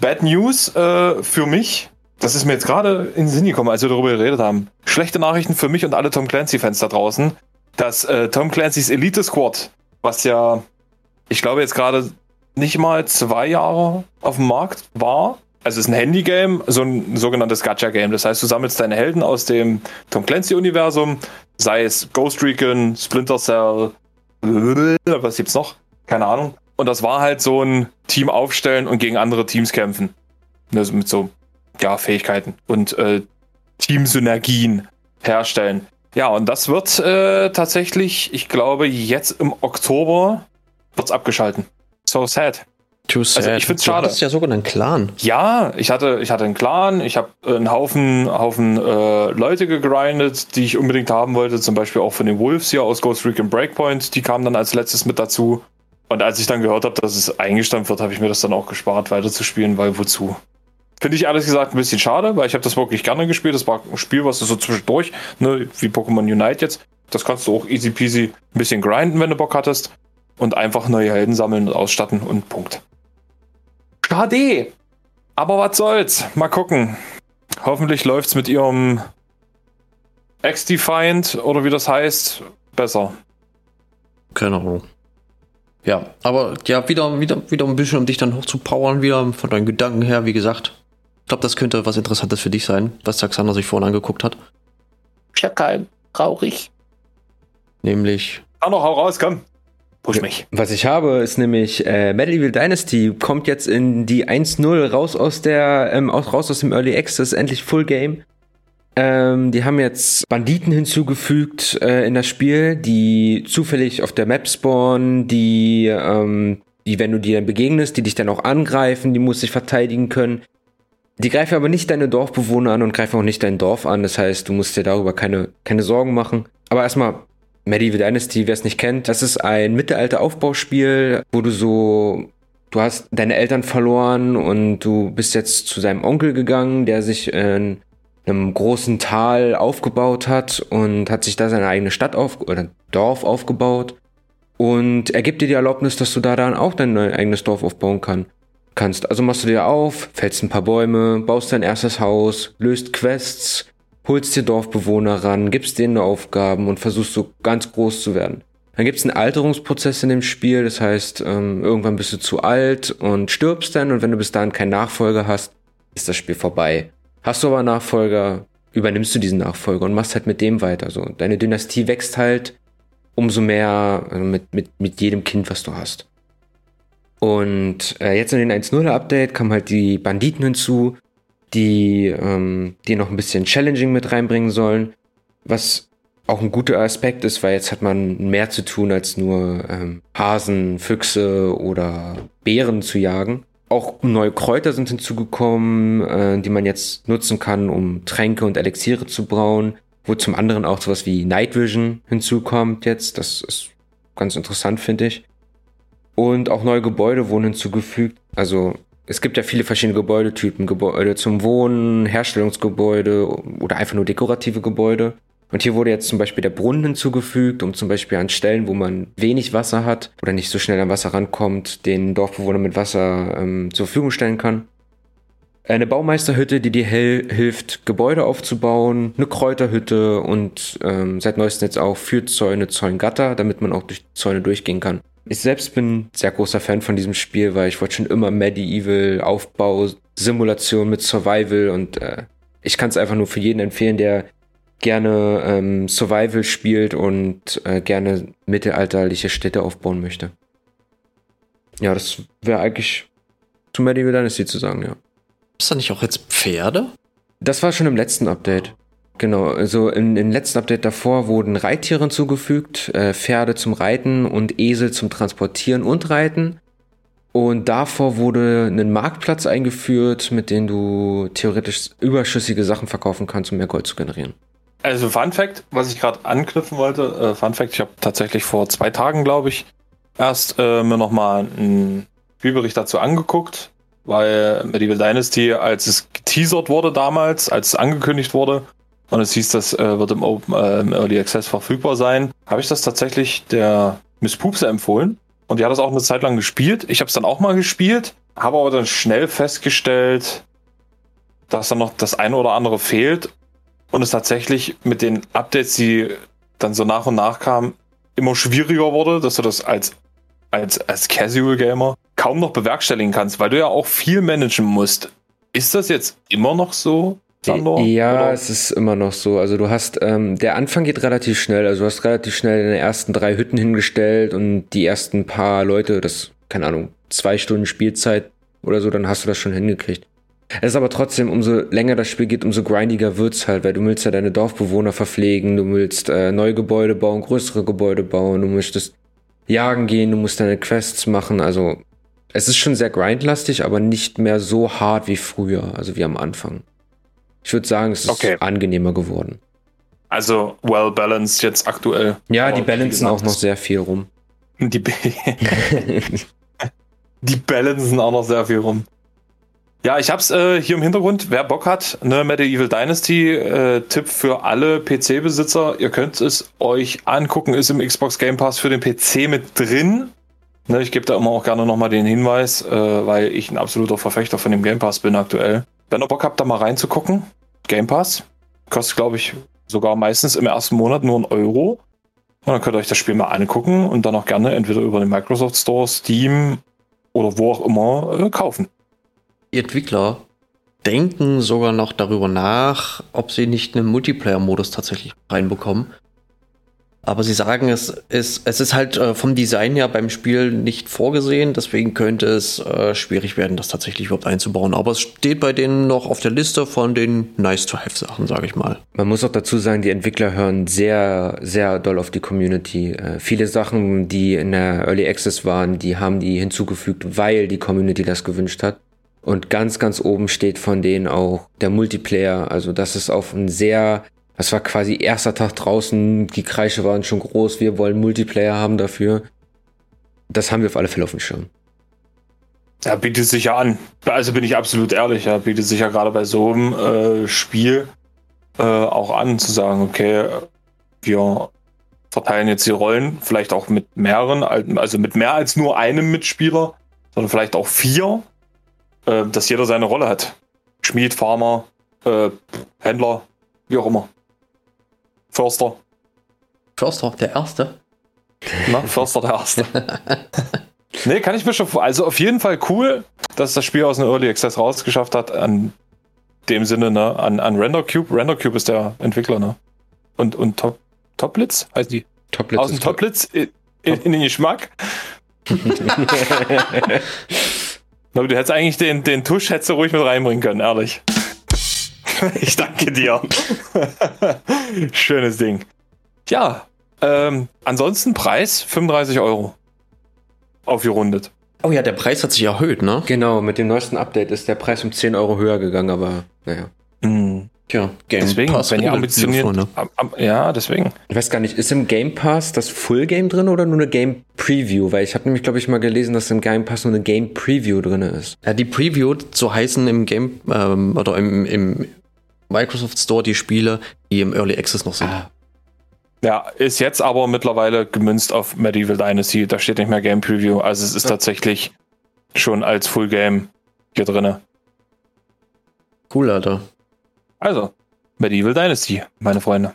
Bad News äh, für mich. Das ist mir jetzt gerade in den Sinn gekommen, als wir darüber geredet haben. Schlechte Nachrichten für mich und alle Tom Clancy-Fans da draußen. Dass äh, Tom Clancy's Elite Squad, was ja, ich glaube jetzt gerade nicht mal zwei Jahre auf dem Markt war. Also es ist ein Handy-Game, so ein sogenanntes Gacha-Game. Das heißt, du sammelst deine Helden aus dem Tom Clancy-Universum, sei es Ghost Recon, Splinter Cell, was gibt's noch? Keine Ahnung. Und das war halt so ein Team aufstellen und gegen andere Teams kämpfen. Also mit so, ja, Fähigkeiten und äh, Teamsynergien herstellen. Ja, und das wird äh, tatsächlich, ich glaube, jetzt im Oktober wird's abgeschalten. So sad. Too sad. Also ich finde es schade. Du hast ja sogar einen Clan. Ja, ich hatte, ich hatte einen Clan, ich habe einen Haufen, Haufen äh, Leute gegrindet, die ich unbedingt haben wollte, zum Beispiel auch von den Wolves hier aus Ghost Recon Breakpoint, die kamen dann als letztes mit dazu. Und als ich dann gehört habe, dass es eingestampft wird, habe ich mir das dann auch gespart, weiterzuspielen, weil wozu? Finde ich ehrlich gesagt ein bisschen schade, weil ich habe das wirklich gerne gespielt. Das war ein Spiel, was du so zwischendurch, ne, wie Pokémon Unite jetzt, das kannst du auch easy peasy ein bisschen grinden, wenn du Bock hattest und einfach neue Helden sammeln und ausstatten und Punkt. Schade. Aber was soll's? Mal gucken. Hoffentlich läuft's mit ihrem Ex-Defiant oder wie das heißt besser. Keine Ahnung. Ja, aber ja, wieder, wieder, wieder ein bisschen, um dich dann hochzupowern, wieder von deinen Gedanken her, wie gesagt. Ich glaube, das könnte was Interessantes für dich sein, was Taxander sich vorhin angeguckt hat. Schakal, traurig. Nämlich. Ah, noch, hau raus, komm. Push mich. Was ich habe, ist nämlich äh, Medieval Dynasty kommt jetzt in die 1.0 raus aus der, ähm, aus, raus aus dem Early Access, endlich Full Game. Ähm, die haben jetzt Banditen hinzugefügt äh, in das Spiel, die zufällig auf der Map spawnen, die, ähm, die, wenn du dir begegnest, die dich dann auch angreifen, die musst dich verteidigen können. Die greifen aber nicht deine Dorfbewohner an und greifen auch nicht dein Dorf an. Das heißt, du musst dir darüber keine, keine Sorgen machen. Aber erstmal Medieval Dynasty, wer es nicht kennt, das ist ein Mittelalter-Aufbauspiel, wo du so, du hast deine Eltern verloren und du bist jetzt zu seinem Onkel gegangen, der sich in einem großen Tal aufgebaut hat und hat sich da seine eigene Stadt auf oder Dorf aufgebaut. Und er gibt dir die Erlaubnis, dass du da dann auch dein eigenes Dorf aufbauen kann, kannst. Also machst du dir auf, fällst ein paar Bäume, baust dein erstes Haus, löst Quests, holst dir Dorfbewohner ran, gibst denen Aufgaben und versuchst so ganz groß zu werden. Dann gibt es einen Alterungsprozess in dem Spiel, das heißt, ähm, irgendwann bist du zu alt und stirbst dann und wenn du bis dahin keinen Nachfolger hast, ist das Spiel vorbei. Hast du aber Nachfolger, übernimmst du diesen Nachfolger und machst halt mit dem weiter. So, deine Dynastie wächst halt umso mehr also mit, mit, mit jedem Kind, was du hast. Und äh, jetzt in den 1.0 Update kamen halt die Banditen hinzu, die, ähm, die noch ein bisschen Challenging mit reinbringen sollen, was auch ein guter Aspekt ist, weil jetzt hat man mehr zu tun, als nur ähm, Hasen, Füchse oder Bären zu jagen. Auch neue Kräuter sind hinzugekommen, äh, die man jetzt nutzen kann, um Tränke und Elixiere zu brauen. Wo zum anderen auch sowas wie Night Vision hinzukommt jetzt. Das ist ganz interessant, finde ich. Und auch neue Gebäude wurden hinzugefügt. Also es gibt ja viele verschiedene Gebäudetypen. Gebäude zum Wohnen, Herstellungsgebäude oder einfach nur dekorative Gebäude. Und hier wurde jetzt zum Beispiel der Brunnen hinzugefügt, um zum Beispiel an Stellen, wo man wenig Wasser hat oder nicht so schnell an Wasser rankommt, den Dorfbewohnern mit Wasser ähm, zur Verfügung stellen kann. Eine Baumeisterhütte, die dir hilft, Gebäude aufzubauen, eine Kräuterhütte und ähm, seit neuestem jetzt auch Fürzäune, Zäungatter, damit man auch durch Zäune durchgehen kann. Ich selbst bin sehr großer Fan von diesem Spiel, weil ich wollte schon immer Medieval, Aufbau, Simulation mit Survival und äh, ich kann es einfach nur für jeden empfehlen, der gerne ähm, Survival spielt und äh, gerne mittelalterliche Städte aufbauen möchte. Ja, das wäre eigentlich zu Medieval Dynasty zu sagen, ja. Ist da nicht auch jetzt Pferde? Das war schon im letzten Update. Genau, also im, im letzten Update davor wurden Reittiere hinzugefügt, äh, Pferde zum Reiten und Esel zum Transportieren und Reiten. Und davor wurde ein Marktplatz eingeführt, mit dem du theoretisch überschüssige Sachen verkaufen kannst, um mehr Gold zu generieren. Also Fun Fact, was ich gerade anknüpfen wollte, äh, Fun Fact, ich habe tatsächlich vor zwei Tagen, glaube ich, erst äh, mir nochmal einen Spielbericht dazu angeguckt, weil Medieval Dynasty, als es geteasert wurde damals, als es angekündigt wurde, und es hieß, das äh, wird im, Open, äh, im Early Access verfügbar sein, habe ich das tatsächlich der Miss Pupse empfohlen. Und die hat das auch eine Zeit lang gespielt. Ich habe es dann auch mal gespielt, habe aber dann schnell festgestellt, dass dann noch das eine oder andere fehlt und es tatsächlich mit den Updates, die dann so nach und nach kamen, immer schwieriger wurde, dass du das als, als, als Casual Gamer kaum noch bewerkstelligen kannst, weil du ja auch viel managen musst. Ist das jetzt immer noch so? Sandor, ja, oder? es ist immer noch so. Also du hast, ähm, der Anfang geht relativ schnell. Also du hast relativ schnell deine ersten drei Hütten hingestellt und die ersten paar Leute, das, keine Ahnung, zwei Stunden Spielzeit oder so, dann hast du das schon hingekriegt. Es ist aber trotzdem, umso länger das Spiel geht, umso grindiger wird's halt, weil du willst ja deine Dorfbewohner verpflegen, du willst äh, neue Gebäude bauen, größere Gebäude bauen, du möchtest jagen gehen, du musst deine Quests machen, also es ist schon sehr grindlastig, aber nicht mehr so hart wie früher, also wie am Anfang. Ich würde sagen, es ist okay. angenehmer geworden. Also well balanced jetzt aktuell. Ja, die balancen auch noch sehr viel rum. [LAUGHS] Die, [LAUGHS] die balancen auch noch sehr viel rum. Ja, ich hab's äh, hier im Hintergrund. Wer Bock hat, ne, Medieval Dynasty, äh, Tipp für alle PC-Besitzer. Ihr könnt es euch angucken, ist im Xbox Game Pass für den PC mit drin. Ne, ich gebe da immer auch gerne nochmal den Hinweis, äh, weil ich ein absoluter Verfechter von dem Game Pass bin aktuell. Wenn ihr Bock habt, da mal reinzugucken, Game Pass, kostet glaube ich sogar meistens im ersten Monat nur einen Euro. Und dann könnt ihr euch das Spiel mal angucken und dann auch gerne entweder über den Microsoft Store, Steam oder wo auch immer äh, kaufen. Die Entwickler denken sogar noch darüber nach, ob sie nicht einen Multiplayer-Modus tatsächlich reinbekommen. Aber sie sagen, es ist, es ist halt äh, vom Design her beim Spiel nicht vorgesehen, deswegen könnte es äh, schwierig werden, das tatsächlich überhaupt einzubauen. Aber es steht bei denen noch auf der Liste von den Nice-to-Have-Sachen, sage ich mal. Man muss auch dazu sagen, die Entwickler hören sehr, sehr doll auf die Community. Äh, viele Sachen, die in der Early Access waren, die haben die hinzugefügt, weil die Community das gewünscht hat. Und ganz, ganz oben steht von denen auch der Multiplayer. Also das ist auf ein sehr, das war quasi erster Tag draußen, die Kreische waren schon groß, wir wollen Multiplayer haben dafür. Das haben wir auf alle Fälle auf dem Schirm. Ja, bietet sich ja an. Also bin ich absolut ehrlich, ja, bietet sich ja gerade bei so einem äh, Spiel äh, auch an, zu sagen, okay, wir verteilen jetzt die Rollen, vielleicht auch mit mehreren, also mit mehr als nur einem Mitspieler, sondern vielleicht auch vier, äh, dass jeder seine Rolle hat. Schmied, Farmer, äh, Händler, wie auch immer. Förster. Förster, der Erste? Na, Förster, der Erste. [LAUGHS] nee, kann ich mir schon vor. Also auf jeden Fall cool, dass das Spiel aus dem Early Access rausgeschafft hat. An dem Sinne, ne, an, an RenderCube. RenderCube ist der Entwickler, ne? Und, und Top, Toplitz heißt die? Toplitz Aus dem. Toplitz in, in, in den Geschmack. [LAUGHS] Aber du hättest eigentlich den, den Tusch hättest du ruhig mit reinbringen können, ehrlich. [LAUGHS] ich danke dir. [LAUGHS] Schönes Ding. Ja, ähm, ansonsten Preis 35 Euro. Aufgerundet. Oh ja, der Preis hat sich erhöht, ne? Genau, mit dem neuesten Update ist der Preis um 10 Euro höher gegangen, aber naja. Mhm. Tja, Game Deswegen, wenn ihr ambitioniert. ne? am- am- Ja, deswegen. Ich weiß gar nicht, ist im Game Pass das Full Game drin oder nur eine Game Preview? Weil ich habe nämlich, glaube ich, mal gelesen, dass im Game Pass nur eine Game Preview drin ist. Ja, die Preview, so heißen im Game ähm, oder im, im Microsoft Store die Spiele, die im Early Access noch sind. Ah, Ja, ist jetzt aber mittlerweile gemünzt auf Medieval Dynasty. Da steht nicht mehr Game Preview. Also es ist Ja. tatsächlich schon als Full Game hier drinne. Cool, Alter. Also, Medieval Dynasty, meine Freunde.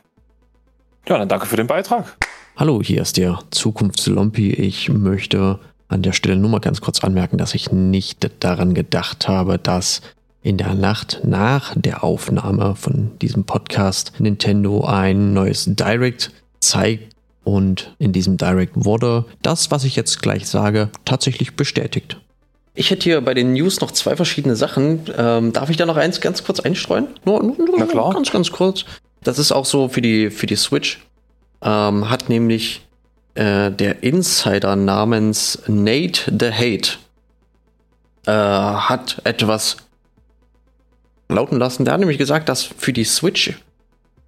Ja, dann danke für den Beitrag. Hallo, hier ist der Zukunftslompi. Ich möchte an der Stelle nur mal ganz kurz anmerken, dass ich nicht daran gedacht habe, dass in der Nacht nach der Aufnahme von diesem Podcast Nintendo ein neues Direct zeigt und in diesem Direct wurde das, was ich jetzt gleich sage, tatsächlich bestätigt. Ich hätte hier bei den News noch zwei verschiedene Sachen. Ähm, darf ich da noch eins ganz kurz einstreuen? Nur, nur, nur Na klar. ganz, ganz kurz. Das ist auch so für die, für die Switch. Ähm, hat nämlich äh, der Insider namens Nate the Hate äh, hat etwas lauten lassen. Der hat nämlich gesagt, dass für die Switch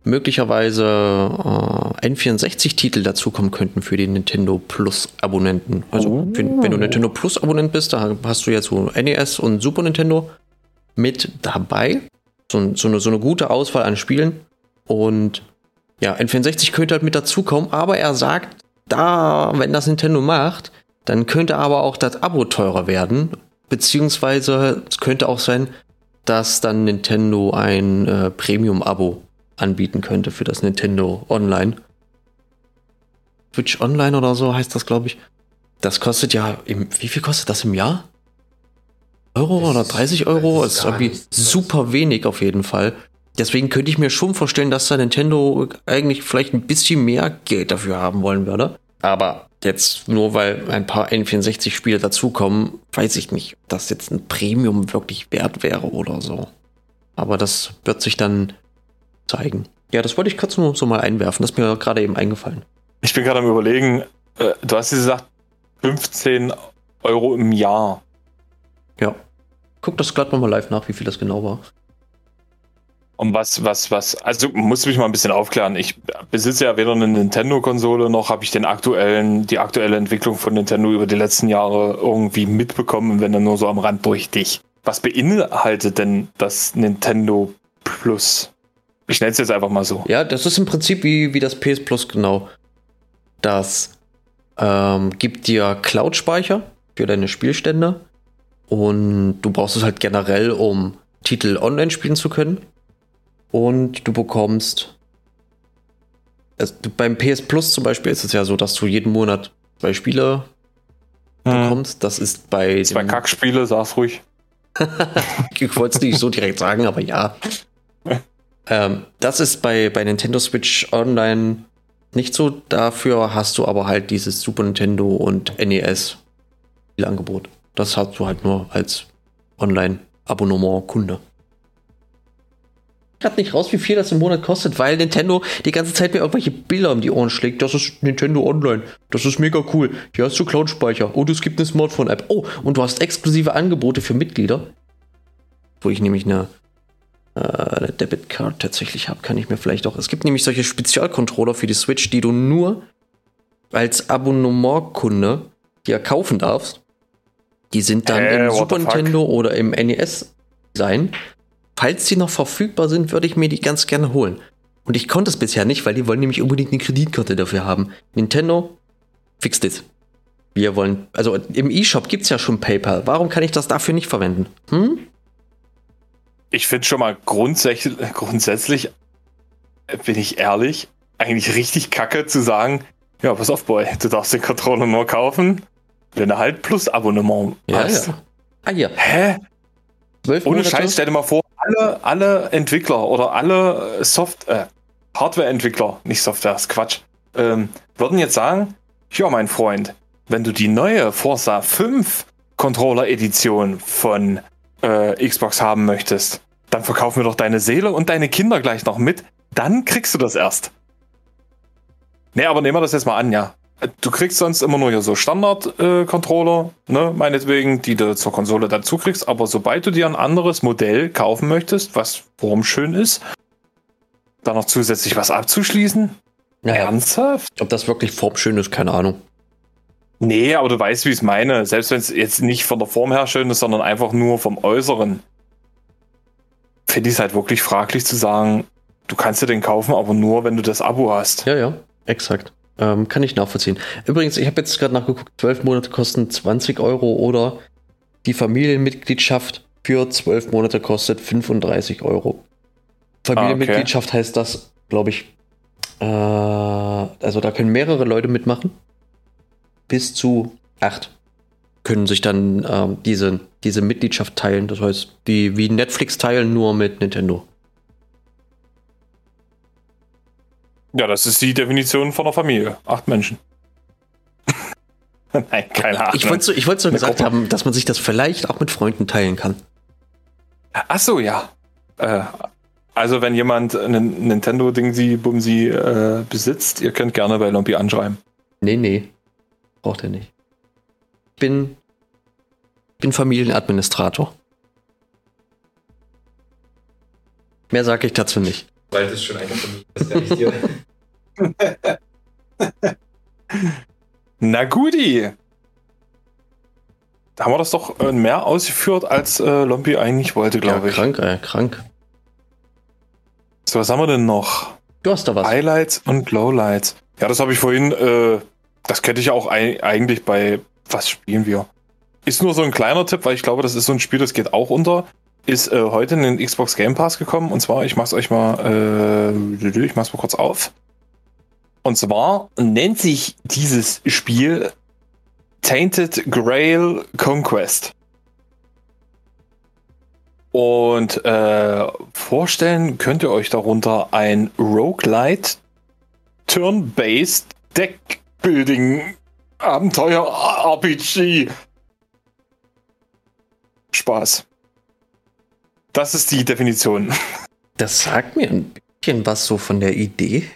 möglicherweise äh, N64-Titel dazukommen könnten für die Nintendo Plus-Abonnenten. Also, wenn, wenn du Nintendo Plus-Abonnent bist, da hast du jetzt so NES und Super Nintendo mit dabei. So, so, eine, so eine gute Auswahl an Spielen. Und ja, N64 könnte halt mit dazukommen, aber er sagt, da, wenn das Nintendo macht, dann könnte aber auch das Abo teurer werden. Beziehungsweise es könnte auch sein, dass dann Nintendo ein äh, Premium-Abo anbieten könnte für das Nintendo Online. Switch Online oder so heißt das, glaube ich. Das kostet ja, im, wie viel kostet das im Jahr? Euro Das oder ist- 30 Euro? das ist ist irgendwie super wenig auf jeden Fall. Deswegen könnte ich mir schon vorstellen, dass da Nintendo eigentlich vielleicht ein bisschen mehr Geld dafür haben wollen würde. Aber jetzt nur weil ein paar N64-Spiele dazukommen, weiß ich nicht, ob das jetzt ein Premium wirklich wert wäre oder so. Aber das wird sich dann zeigen. Ja, das wollte ich kurz nur so mal einwerfen. Das ist mir gerade eben eingefallen. Ich bin gerade am überlegen, äh, du hast gesagt, 15 Euro im Jahr. Ja. Guck das gerade nochmal live nach, wie viel das genau war. Und was, was, was, also muss mich mal ein bisschen aufklären. Ich besitze ja weder eine Nintendo-Konsole noch habe ich den aktuellen, die aktuelle Entwicklung von Nintendo über die letzten Jahre irgendwie mitbekommen, wenn dann nur so am Rand durch dich. Was beinhaltet denn das Nintendo Plus? Ich nenne es jetzt einfach mal so. Ja, das ist im Prinzip wie, wie das PS Plus genau. Das ähm, gibt dir Cloud-Speicher für deine Spielstände und du brauchst es halt generell, um Titel online spielen zu können. Und du bekommst. Also beim PS Plus zum Beispiel ist es ja so, dass du jeden Monat zwei Spiele Hm. bekommst. Das ist bei. Zwei Kackspiele, sag's ruhig. [LAUGHS] ich wollte es nicht so direkt sagen, aber ja. ähm, das ist bei, bei Nintendo Switch Online nicht so. Dafür hast du aber halt dieses Super Nintendo und NES Spielangebot. Das hast du halt nur als Online-Abonnement-Kunde. Gerade nicht raus, wie viel das im Monat kostet, weil Nintendo die ganze Zeit mir irgendwelche Bilder um die Ohren schlägt. Das ist Nintendo Online. Das ist mega cool. Hier hast du Cloud-Speicher. Und es gibt eine Smartphone-App. Oh, und du hast exklusive Angebote für Mitglieder. Wo ich nämlich eine, äh, eine Debit-Card tatsächlich habe, kann ich mir vielleicht auch. Es gibt nämlich solche Spezialcontroller für die Switch, die du nur als Abonnementkunde hier kaufen darfst. Die sind dann Hä, im Super? Nintendo oder im NES sein. Falls die noch verfügbar sind, würde ich mir die ganz gerne holen. Und ich konnte es bisher nicht, weil die wollen nämlich unbedingt eine Kreditkarte dafür haben. Nintendo, fix this. Wir wollen, also im E-Shop gibt es ja schon PayPal. Warum kann ich das dafür nicht verwenden? Hm? Ich finde schon mal grundsätzlich, grundsätzlich, bin ich ehrlich, eigentlich richtig kacke zu sagen, ja, pass auf, Boy, du darfst den Controller nur kaufen, wenn du halt Plus-Abonnement hast. Ah ja. Hä? Ohne Monate? Scheiß, stell dir mal vor, alle, alle Entwickler oder alle Soft äh, Hardware-Entwickler, nicht Software, ist Quatsch, ähm, würden jetzt sagen, ja, mein Freund, wenn du die neue Forza 5 Controller-Edition von äh, Xbox haben möchtest, dann verkauf mir doch deine Seele und deine Kinder gleich noch mit, dann kriegst du das erst. Nee, aber nehmen wir das jetzt mal an, ja. Du kriegst sonst immer nur hier so Standard-Controller, äh, ne, meinetwegen, die du zur Konsole dazu kriegst, aber sobald du dir ein anderes Modell kaufen möchtest, was formschön ist, dann noch zusätzlich was abzuschließen? Naja, Ernsthaft? Ob das wirklich formschön ist, keine Ahnung. Nee, aber du weißt, wie ich es meine. Selbst wenn es jetzt nicht von der Form her schön ist, sondern einfach nur vom Äußeren. Finde ich es halt wirklich fraglich zu sagen, du kannst dir den kaufen, aber nur, wenn du das Abo hast. Ja, ja, exakt. Ähm, kann ich nachvollziehen. Übrigens, ich habe jetzt gerade nachgeguckt, 12 Monate kosten 20 Euro oder die Familienmitgliedschaft für 12 Monate kostet 35 Euro. Familienmitgliedschaft ah, okay. heißt das, glaube ich, äh, also da können mehrere Leute mitmachen. Bis zu acht können sich dann äh, diese, diese Mitgliedschaft teilen. Das heißt, die wie Netflix teilen, nur mit Nintendo. Ja, das ist die Definition von einer Familie. Acht Menschen. [LAUGHS] Nein, keine Ahnung. Ich wollte so, ich wollt so gesagt haben, dass man sich das vielleicht auch mit Freunden teilen kann. Ach so, ja. Äh, also, wenn jemand einen Nintendo-Ding sie Bumsi äh, besitzt, ihr könnt gerne bei Lompi anschreiben. Nee, nee. Braucht er nicht. Ich bin, bin Familienadministrator. Mehr sage ich dazu nicht. Weil das schon eine Familie ist, kann ich dir. [LAUGHS] Na guti. Da haben wir das doch äh, mehr ausgeführt, als äh, Lompi eigentlich wollte, glaube ja, ich. Krank, äh, krank. So, was haben wir denn noch? Du hast da was. Highlights und Lowlights. Ja, das habe ich vorhin, äh, das könnte ich ja auch eigentlich bei, was spielen wir? Ist nur so ein kleiner Tipp, weil ich glaube, das ist so ein Spiel, das geht auch unter. Ist äh, heute in den Xbox Game Pass gekommen und zwar, ich mach's euch mal, äh, ich mach's mal kurz auf. Und zwar nennt sich dieses Spiel Tainted Grail Conquest. Und äh, vorstellen könnt ihr euch darunter ein Roguelite Turn-Based Deck-Building Abenteuer RPG. Spaß. Das ist die Definition. Das sagt mir ein bisschen was so von der Idee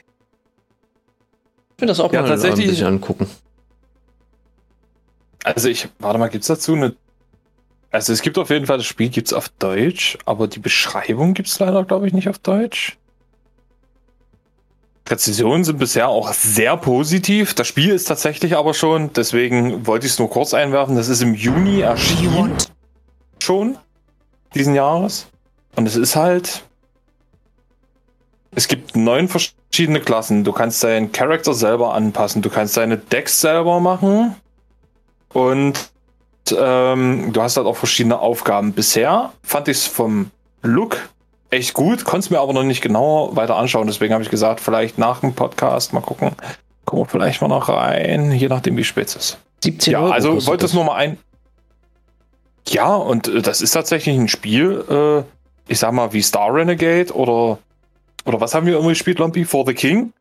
will das auch ja, mal tatsächlich, ein bisschen angucken. Also ich, warte mal, gibt es dazu eine. Also es gibt auf jeden Fall, das Spiel gibt es auf Deutsch, aber die Beschreibung gibt es leider, glaube ich, nicht auf Deutsch. Präzisionen sind bisher auch sehr positiv. Das Spiel ist tatsächlich aber schon, deswegen wollte ich es nur kurz einwerfen, das ist im Juni erschienen. Schon diesen Jahres. Und es ist halt, es gibt neun verschiedene Klassen. Du kannst deinen Charakter selber anpassen. Du kannst deine Decks selber machen. Und ähm, du hast halt auch verschiedene Aufgaben. Bisher fand ich es vom Look echt gut, konnte es mir aber noch nicht genauer weiter anschauen. Deswegen habe ich gesagt, vielleicht nach dem Podcast mal gucken. Kommen wir vielleicht mal noch rein, je nachdem, wie spät es ist. 17 ja, Euro also wollte es nur mal ein. Ja, und äh, das ist tatsächlich ein Spiel, äh, ich sag mal, wie Star Renegade oder oder was haben wir irgendwie gespielt, Lumpy? For the King?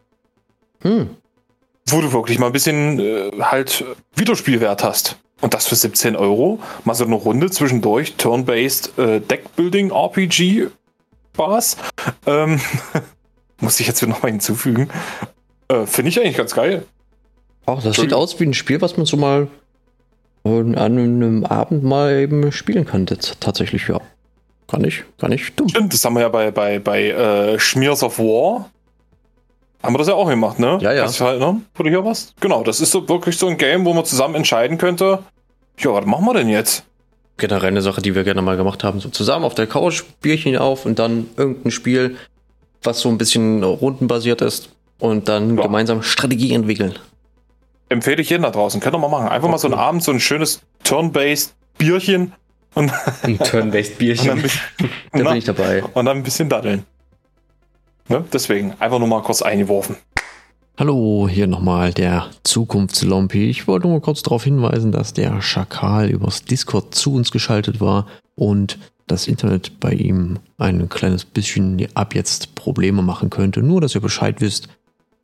Hm. Wo du wirklich mal ein bisschen äh, halt Wiederspielwert hast. Und das für 17 Euro. Mal so eine Runde zwischendurch. Turn-based äh, Deckbuilding RPG. Spaß. Ähm, [LAUGHS] muss ich jetzt wieder nochmal hinzufügen. Äh, Finde ich eigentlich ganz geil. Ach, das sieht aus wie ein Spiel, was man so mal an einem Abend mal eben spielen kann. Jetzt tatsächlich, ja. Kann ich, kann ich tun. Stimmt, das haben wir ja bei, bei, bei äh, Schmiers of War. Haben wir das ja auch gemacht, ne? Ja, ja. Hast du halt, ne? Oder hier was? Genau, das ist so wirklich so ein Game, wo man zusammen entscheiden könnte, ja, was machen wir denn jetzt? Generell eine Sache, die wir gerne mal gemacht haben. So zusammen auf der Couch, Bierchen auf und dann irgendein Spiel, was so ein bisschen rundenbasiert ist und dann ja. gemeinsam Strategie entwickeln. Empfehle ich jeden da draußen. Könnt ihr mal machen. Einfach okay. mal so einen Abend, so ein schönes Turn-Based Bierchen und [LAUGHS] ein Turn-based Bierchen. Bisschen, [LAUGHS] da bin ich dabei. Und dann ein bisschen daddeln. Ne? Deswegen einfach nur mal kurz eingeworfen. Hallo, hier nochmal der Zukunftslompi. Ich wollte nur kurz darauf hinweisen, dass der Schakal übers Discord zu uns geschaltet war und das Internet bei ihm ein kleines bisschen ab jetzt Probleme machen könnte. Nur, dass ihr Bescheid wisst,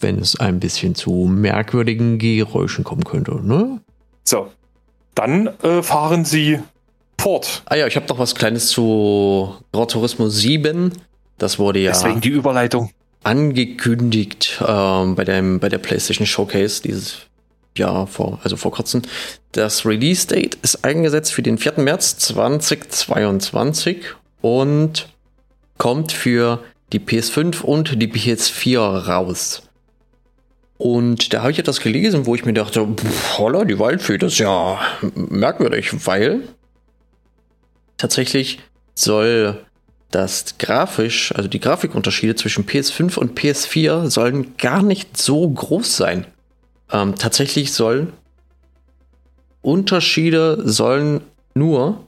wenn es ein bisschen zu merkwürdigen Geräuschen kommen könnte. Ne? So, dann äh, fahren Sie fort. Ah ja, ich habe noch was Kleines zu Grand Turismo 7. Das wurde ja Deswegen die Überleitung. angekündigt ähm, bei, dem, bei der PlayStation Showcase dieses Jahr vor, also vor kurzem. Das Release Date ist eingesetzt für den 4. März 2022 und kommt für die PS5 und die PS4 raus. Und da habe ich etwas gelesen, wo ich mir dachte, holla, die Waldfee, das ist ja merkwürdig, weil tatsächlich soll das grafisch, also die Grafikunterschiede zwischen PS5 und PS4 sollen gar nicht so groß sein. Ähm, tatsächlich sollen Unterschiede sollen nur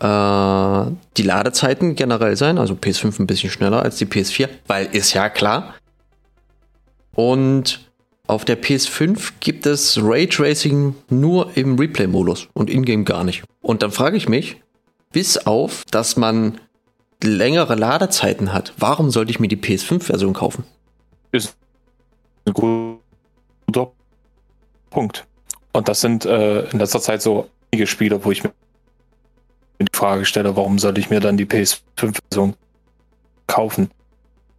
äh, die Ladezeiten generell sein, also PS5 ein bisschen schneller als die PS4, weil ist ja klar. Und auf der PS5 gibt es Raytracing nur im Replay-Modus und in-game gar nicht. Und dann frage ich mich, bis auf, dass man längere Ladezeiten hat, warum sollte ich mir die PS5-Version kaufen? Ist ein guter Punkt. Und das sind äh, in letzter Zeit so einige Spiele, wo ich mir die Frage stelle, warum sollte ich mir dann die PS5-Version kaufen?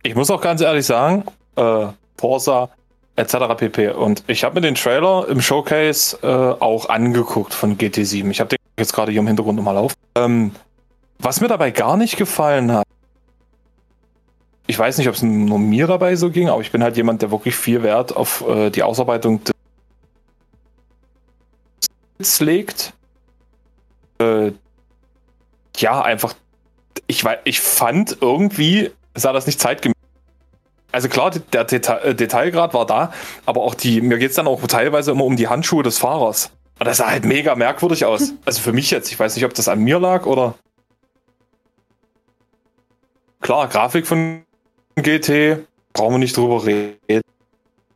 Ich muss auch ganz ehrlich sagen, äh, Forza etc. pp. Und ich habe mir den Trailer im Showcase äh, auch angeguckt von GT7. Ich habe den jetzt gerade hier im Hintergrund nochmal auf. Ähm, was mir dabei gar nicht gefallen hat, ich weiß nicht, ob es nur mir dabei so ging, aber ich bin halt jemand, der wirklich viel Wert auf äh, die Ausarbeitung des legt. Äh, ja, einfach, ich, ich fand irgendwie, sah das nicht zeitgemäß. Also klar, der Deta äh, Detailgrad war da, aber auch die, mir geht es dann auch teilweise immer um die Handschuhe des Fahrers. Und das sah halt mega merkwürdig aus. [LAUGHS] Also für mich jetzt, ich weiß nicht, ob das an mir lag oder. Klar, Grafik von GT, brauchen wir nicht drüber reden.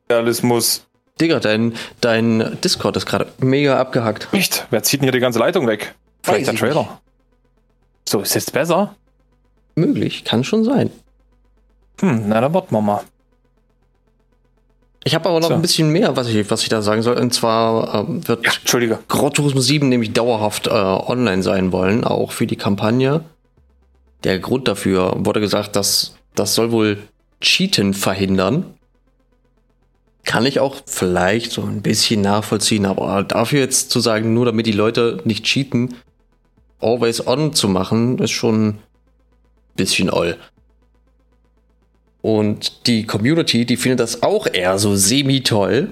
Realismus. Digga, dein, dein Discord ist gerade mega abgehackt. Nicht. Wer zieht denn hier die ganze Leitung weg? Vielleicht Weiß der Trailer. So, ist jetzt besser? Möglich, kann schon sein. Hm, na dann warten wir mal. Ich habe aber noch So. ein bisschen mehr, was ich, was ich da sagen soll. Und zwar ähm, wird Ja, Turismo 7 nämlich dauerhaft äh, online sein wollen, auch für die Kampagne. Der Grund dafür wurde gesagt, dass das soll wohl Cheaten verhindern. Kann ich auch vielleicht so ein bisschen nachvollziehen, aber dafür jetzt zu sagen, nur damit die Leute nicht cheaten, always on zu machen, ist schon ein bisschen oll. Und die Community, die findet das auch eher so semi-toll.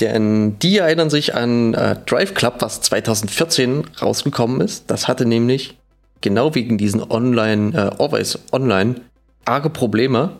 Denn die erinnern sich an äh, Drive Club, was 2014 rausgekommen ist. Das hatte nämlich genau wegen diesen Online, äh, Always Online arge Probleme.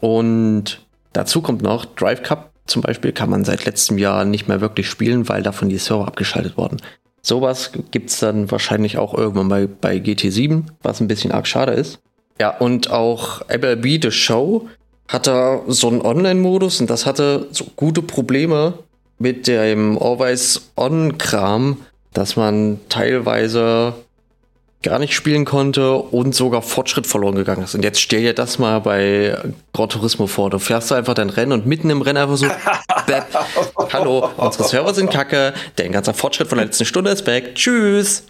Und dazu kommt noch, Drive Cup zum Beispiel kann man seit letztem Jahr nicht mehr wirklich spielen, weil davon die Server abgeschaltet wurden. Sowas gibt's dann wahrscheinlich auch irgendwann bei, bei GT7, was ein bisschen arg schade ist. Ja, und auch MLB The Show hat da so einen Online-Modus und das hatte so gute Probleme mit dem Always-On-Kram, dass man teilweise gar nicht spielen konnte und sogar Fortschritt verloren gegangen ist. Und jetzt stell dir das mal bei Gran Turismo vor. Du fährst einfach dein Rennen und mitten im Rennen einfach so, [LAUGHS] hallo, unsere Server sind kacke, dein ganzer Fortschritt von der letzten Stunde ist weg, tschüss.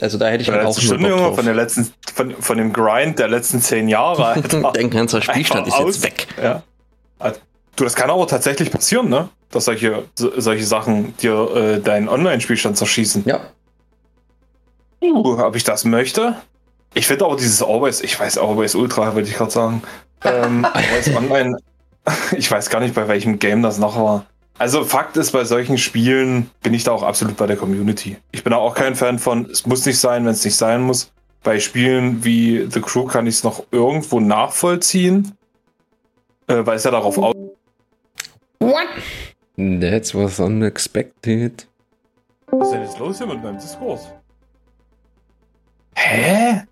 Also da hätte ich der auch Stunde, Bock Junge, drauf. von, der letzten, von, von dem Grind der letzten zehn Jahre. [LAUGHS] Alter. Dein ganzer Spielstand ist Einfach jetzt aus. weg. Ja. Also, Du, das kann aber tatsächlich passieren, ne? Dass solche, so, solche Sachen dir äh, deinen Online-Spielstand zerschießen. Ja, Uh, ob ich das möchte? Ich finde aber dieses Always, ich weiß Always Ultra, würde ich gerade sagen. Ähm, [LAUGHS] Always Online, ich weiß gar nicht, bei welchem Game das noch war. Also Fakt ist, bei solchen Spielen bin ich da auch absolut bei der Community. Ich bin auch kein Fan von, es muss nicht sein, wenn es nicht sein muss. Bei Spielen wie The Crew kann ich es noch irgendwo nachvollziehen, äh, weil es ja darauf aus That's was unexpected. Was ist denn jetzt los hier mit meinem Diskurs? Hä?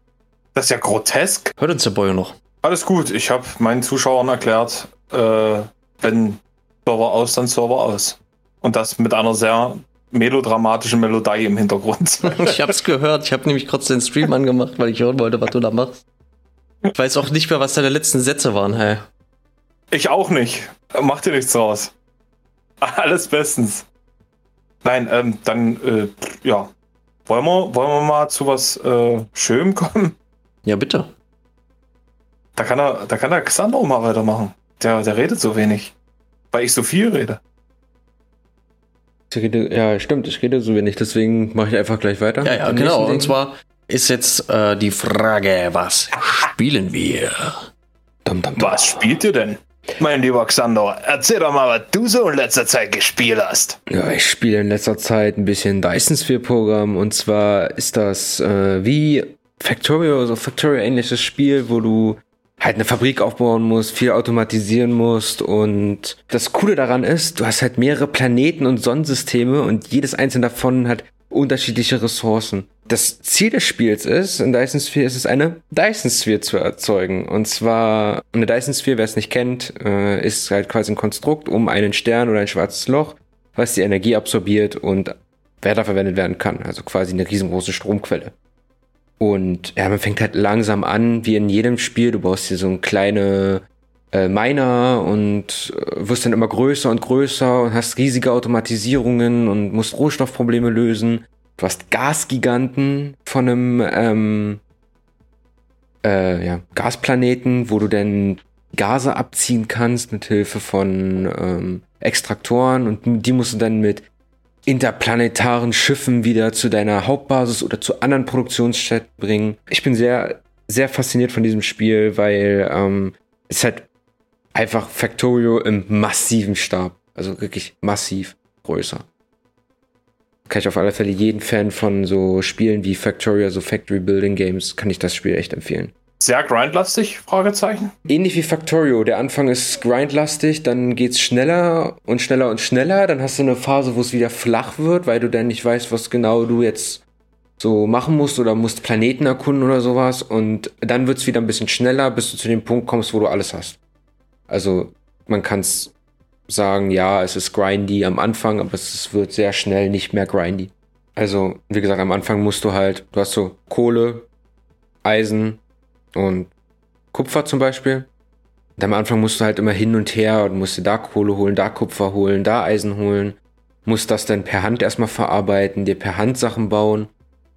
Das ist ja grotesk. hört uns der Boy noch. Alles gut, ich habe meinen Zuschauern erklärt, äh, wenn Server aus, dann Server aus. Und das mit einer sehr melodramatische Melodie im Hintergrund. [LAUGHS] ich hab's gehört. Ich habe nämlich kurz den Stream angemacht, weil ich hören wollte, was du da machst. Ich weiß auch nicht mehr, was deine letzten Sätze waren, hey. Ich auch nicht. Mach dir nichts draus. Alles bestens. Nein, ähm, dann, äh, ja. Wollen wir, wollen wir mal zu was äh, Schönem kommen? Ja, bitte. Da kann er, da kann der Xander mal weitermachen. Der, der redet so wenig. Weil ich so viel rede. Ich rede, ja, stimmt, ich rede so wenig, deswegen mache ich einfach gleich weiter. Ja, ja, Am genau. Und zwar ist jetzt äh, die Frage, was spielen wir? Dum, dum, dum. Was spielt ihr denn? Mein lieber Xander, erzähl doch mal, was du so in letzter Zeit gespielt hast. Ja, ich spiele in letzter Zeit ein bisschen Dyson Sphere Programm und zwar ist das äh, wie Factorio, so Factorio ähnliches Spiel, wo du halt eine Fabrik aufbauen musst, viel automatisieren musst und das Coole daran ist, du hast halt mehrere Planeten und Sonnensysteme und jedes einzelne davon hat unterschiedliche Ressourcen. Das Ziel des Spiels ist, in Dyson Sphere ist es eine Dyson Sphere zu erzeugen. Und zwar, eine Dyson Sphere, wer es nicht kennt, äh, ist halt quasi ein Konstrukt um einen Stern oder ein schwarzes Loch, was die Energie absorbiert und weiterverwendet werden kann. Also quasi eine riesengroße Stromquelle. Und ja, man fängt halt langsam an, wie in jedem Spiel. Du baust hier so ein kleine äh, Miner und äh, wirst dann immer größer und größer und hast riesige Automatisierungen und musst Rohstoffprobleme lösen. Du hast Gasgiganten von einem ähm, äh, ja, Gasplaneten, wo du dann Gase abziehen kannst mit Hilfe von ähm, Extraktoren und die musst du dann mit interplanetaren Schiffen wieder zu deiner Hauptbasis oder zu anderen Produktionsstätten bringen. Ich bin sehr, sehr fasziniert von diesem Spiel, weil ähm, es halt einfach Factorio im massiven Stab. Also wirklich massiv größer. Kann ich auf alle Fälle jeden Fan von so Spielen wie Factorio, so Factory Building Games, kann ich das Spiel echt empfehlen. Sehr grindlastig? Fragezeichen. Ähnlich wie Factorio. Der Anfang ist grindlastig, dann geht's schneller und schneller und schneller. Dann hast du eine Phase, wo es wieder flach wird, weil du dann nicht weißt, was genau du jetzt so machen musst oder musst Planeten erkunden oder sowas. Und dann wird's wieder ein bisschen schneller, bis du zu dem Punkt kommst, wo du alles hast. Also man kann's sagen, ja, es ist grindy am Anfang, aber es wird sehr schnell nicht mehr grindy. Also, wie gesagt, am Anfang musst du halt, du hast so Kohle, Eisen und Kupfer zum Beispiel. Und am Anfang musst du halt immer hin und her und musst dir da Kohle holen, da Kupfer holen, da Eisen holen. Musst das dann per Hand erstmal verarbeiten, dir per Hand Sachen bauen.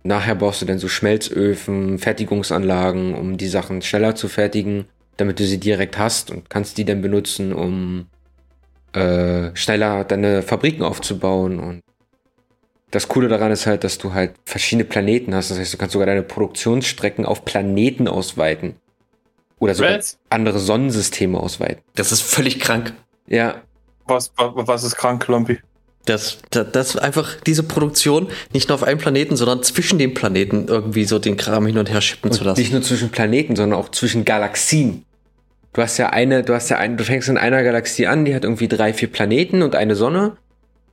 Nachher baust du dann so Schmelzöfen, Fertigungsanlagen, um die Sachen schneller zu fertigen, damit du sie direkt hast und kannst die dann benutzen, um äh, schneller deine Fabriken aufzubauen. Und das Coole daran ist halt, dass du halt verschiedene Planeten hast. Das heißt, du kannst sogar deine Produktionsstrecken auf Planeten ausweiten. Oder sogar Was? andere Sonnensysteme ausweiten. Das ist völlig krank. Ja, Was, was, was ist krank, Klompi? Das, das, das einfach diese Produktion nicht nur auf einem Planeten, sondern zwischen den Planeten irgendwie so den Kram hin und her schippen zu und lassen. nicht nur zwischen Planeten, sondern auch zwischen Galaxien. Du hast ja eine, du hast ja eine, du fängst in einer Galaxie an, die hat irgendwie drei, vier Planeten und eine Sonne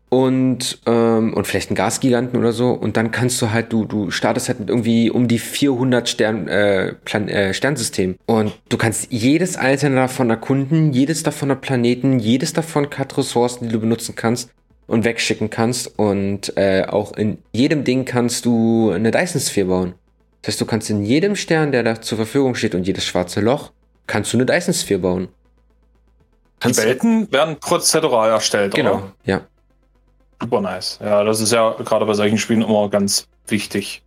und ähm, und vielleicht einen Gasgiganten oder so und dann kannst du halt du du startest halt mit irgendwie um die 400 Stern äh, Plan, äh, Sternsystem und du kannst jedes einzelne davon erkunden, jedes davon hat Planeten, jedes davon hat Ressourcen, die du benutzen kannst und wegschicken kannst und äh, auch in jedem Ding kannst du eine Dyson Sphere bauen. Das heißt, du kannst in jedem Stern, der da zur Verfügung steht und jedes schwarze Loch, kannst du eine Dyson Sphere bauen. Die Kannst Welten werden prozedural erstellt, Genau, oder? ja. Super nice. Ja, das ist ja gerade bei solchen Spielen immer ganz wichtig.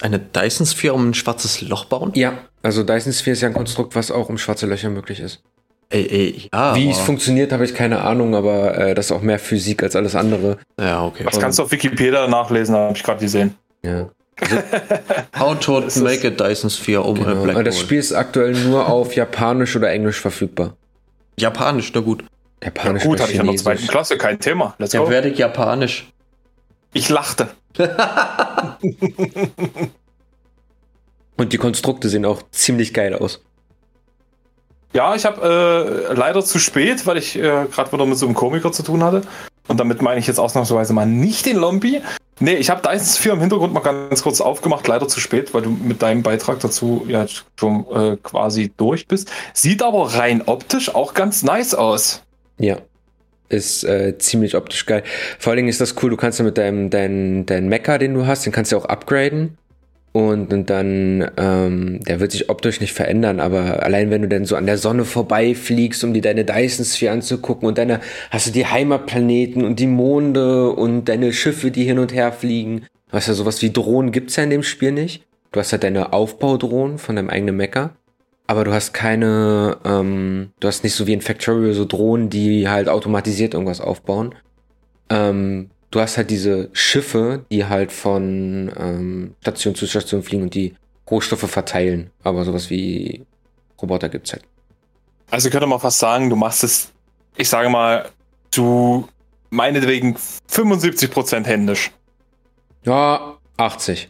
eine Dyson Sphere um ein schwarzes Loch bauen? Ja, also Dyson Sphere ist ja ein Konstrukt, was auch um schwarze Löcher möglich ist. Ey, ey, ja. Wie es funktioniert, habe ich keine Ahnung, aber äh, das ist auch mehr Physik als alles andere. Ja, okay. Das kannst du auf Wikipedia nachlesen, habe ich gerade gesehen. Ja. [LAUGHS] How to make a Dyson Sphere um Genau. Black Aber das Hole. Spiel ist aktuell nur auf Japanisch oder Englisch verfügbar. Japanisch, na gut. Ja, Japanisch gut, oder hatte ich in der zweiten. Klasse, kein Thema. Let's Ja, go. werde ich Japanisch. Ich lachte. [LAUGHS] Und die Konstrukte sehen auch ziemlich geil aus. Ja, ich habe äh, leider zu spät, weil ich äh, gerade wieder mit so einem Komiker zu tun hatte. Und damit meine ich jetzt ausnahmsweise mal nicht den Lombi. Nee, ich habe Dyson Sphere im Hintergrund mal ganz kurz aufgemacht, leider zu spät, weil du mit deinem Beitrag dazu ja schon äh, quasi durch bist. Sieht aber rein optisch auch ganz nice aus. Ja. ist äh, ziemlich optisch geil. Vor allen Dingen ist das cool, du kannst ja mit deinem dein, dein Mecha, den du hast, den kannst du auch upgraden. Und, und dann, ähm, der wird sich optisch nicht verändern, aber allein wenn du dann so an der Sonne vorbeifliegst, um dir deine Dyson-Sphere anzugucken und deine, hast du die Heimatplaneten und die Monde und deine Schiffe, die hin und her fliegen. Du ja sowas wie Drohnen gibt's ja in dem Spiel nicht. Du hast halt deine Aufbaudrohnen von deinem eigenen Mecha. Aber du hast keine, ähm, du hast nicht so wie in Factorio so Drohnen, die halt automatisiert irgendwas aufbauen. Ähm, du hast halt diese Schiffe, die halt von ähm, Station zu Station fliegen und die Rohstoffe verteilen. Aber sowas wie Roboter gibt's halt. Also könnte man fast sagen, du machst es, ich sage mal, zu meinetwegen 75% händisch. Ja, 80.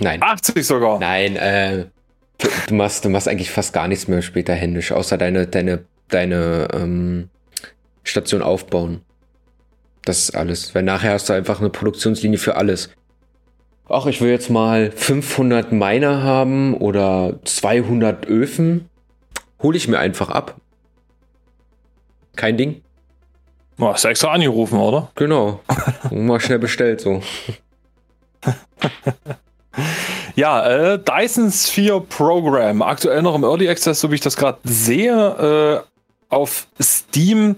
Nein. 80 sogar. Nein, äh, du machst, du machst eigentlich fast gar nichts mehr später händisch, außer deine, deine, deine ähm, Station aufbauen. Das ist alles. Weil nachher hast du einfach eine Produktionslinie für alles. Ach, ich will jetzt mal 500 Miner haben oder 200 Öfen. Hole ich mir einfach ab. Kein Ding. Oh, hast du extra angerufen, oder? Genau. mal schnell bestellt so. [LAUGHS] Ja, äh, Dyson Sphere Program, aktuell noch im Early Access, so wie ich das gerade sehe, äh, auf Steam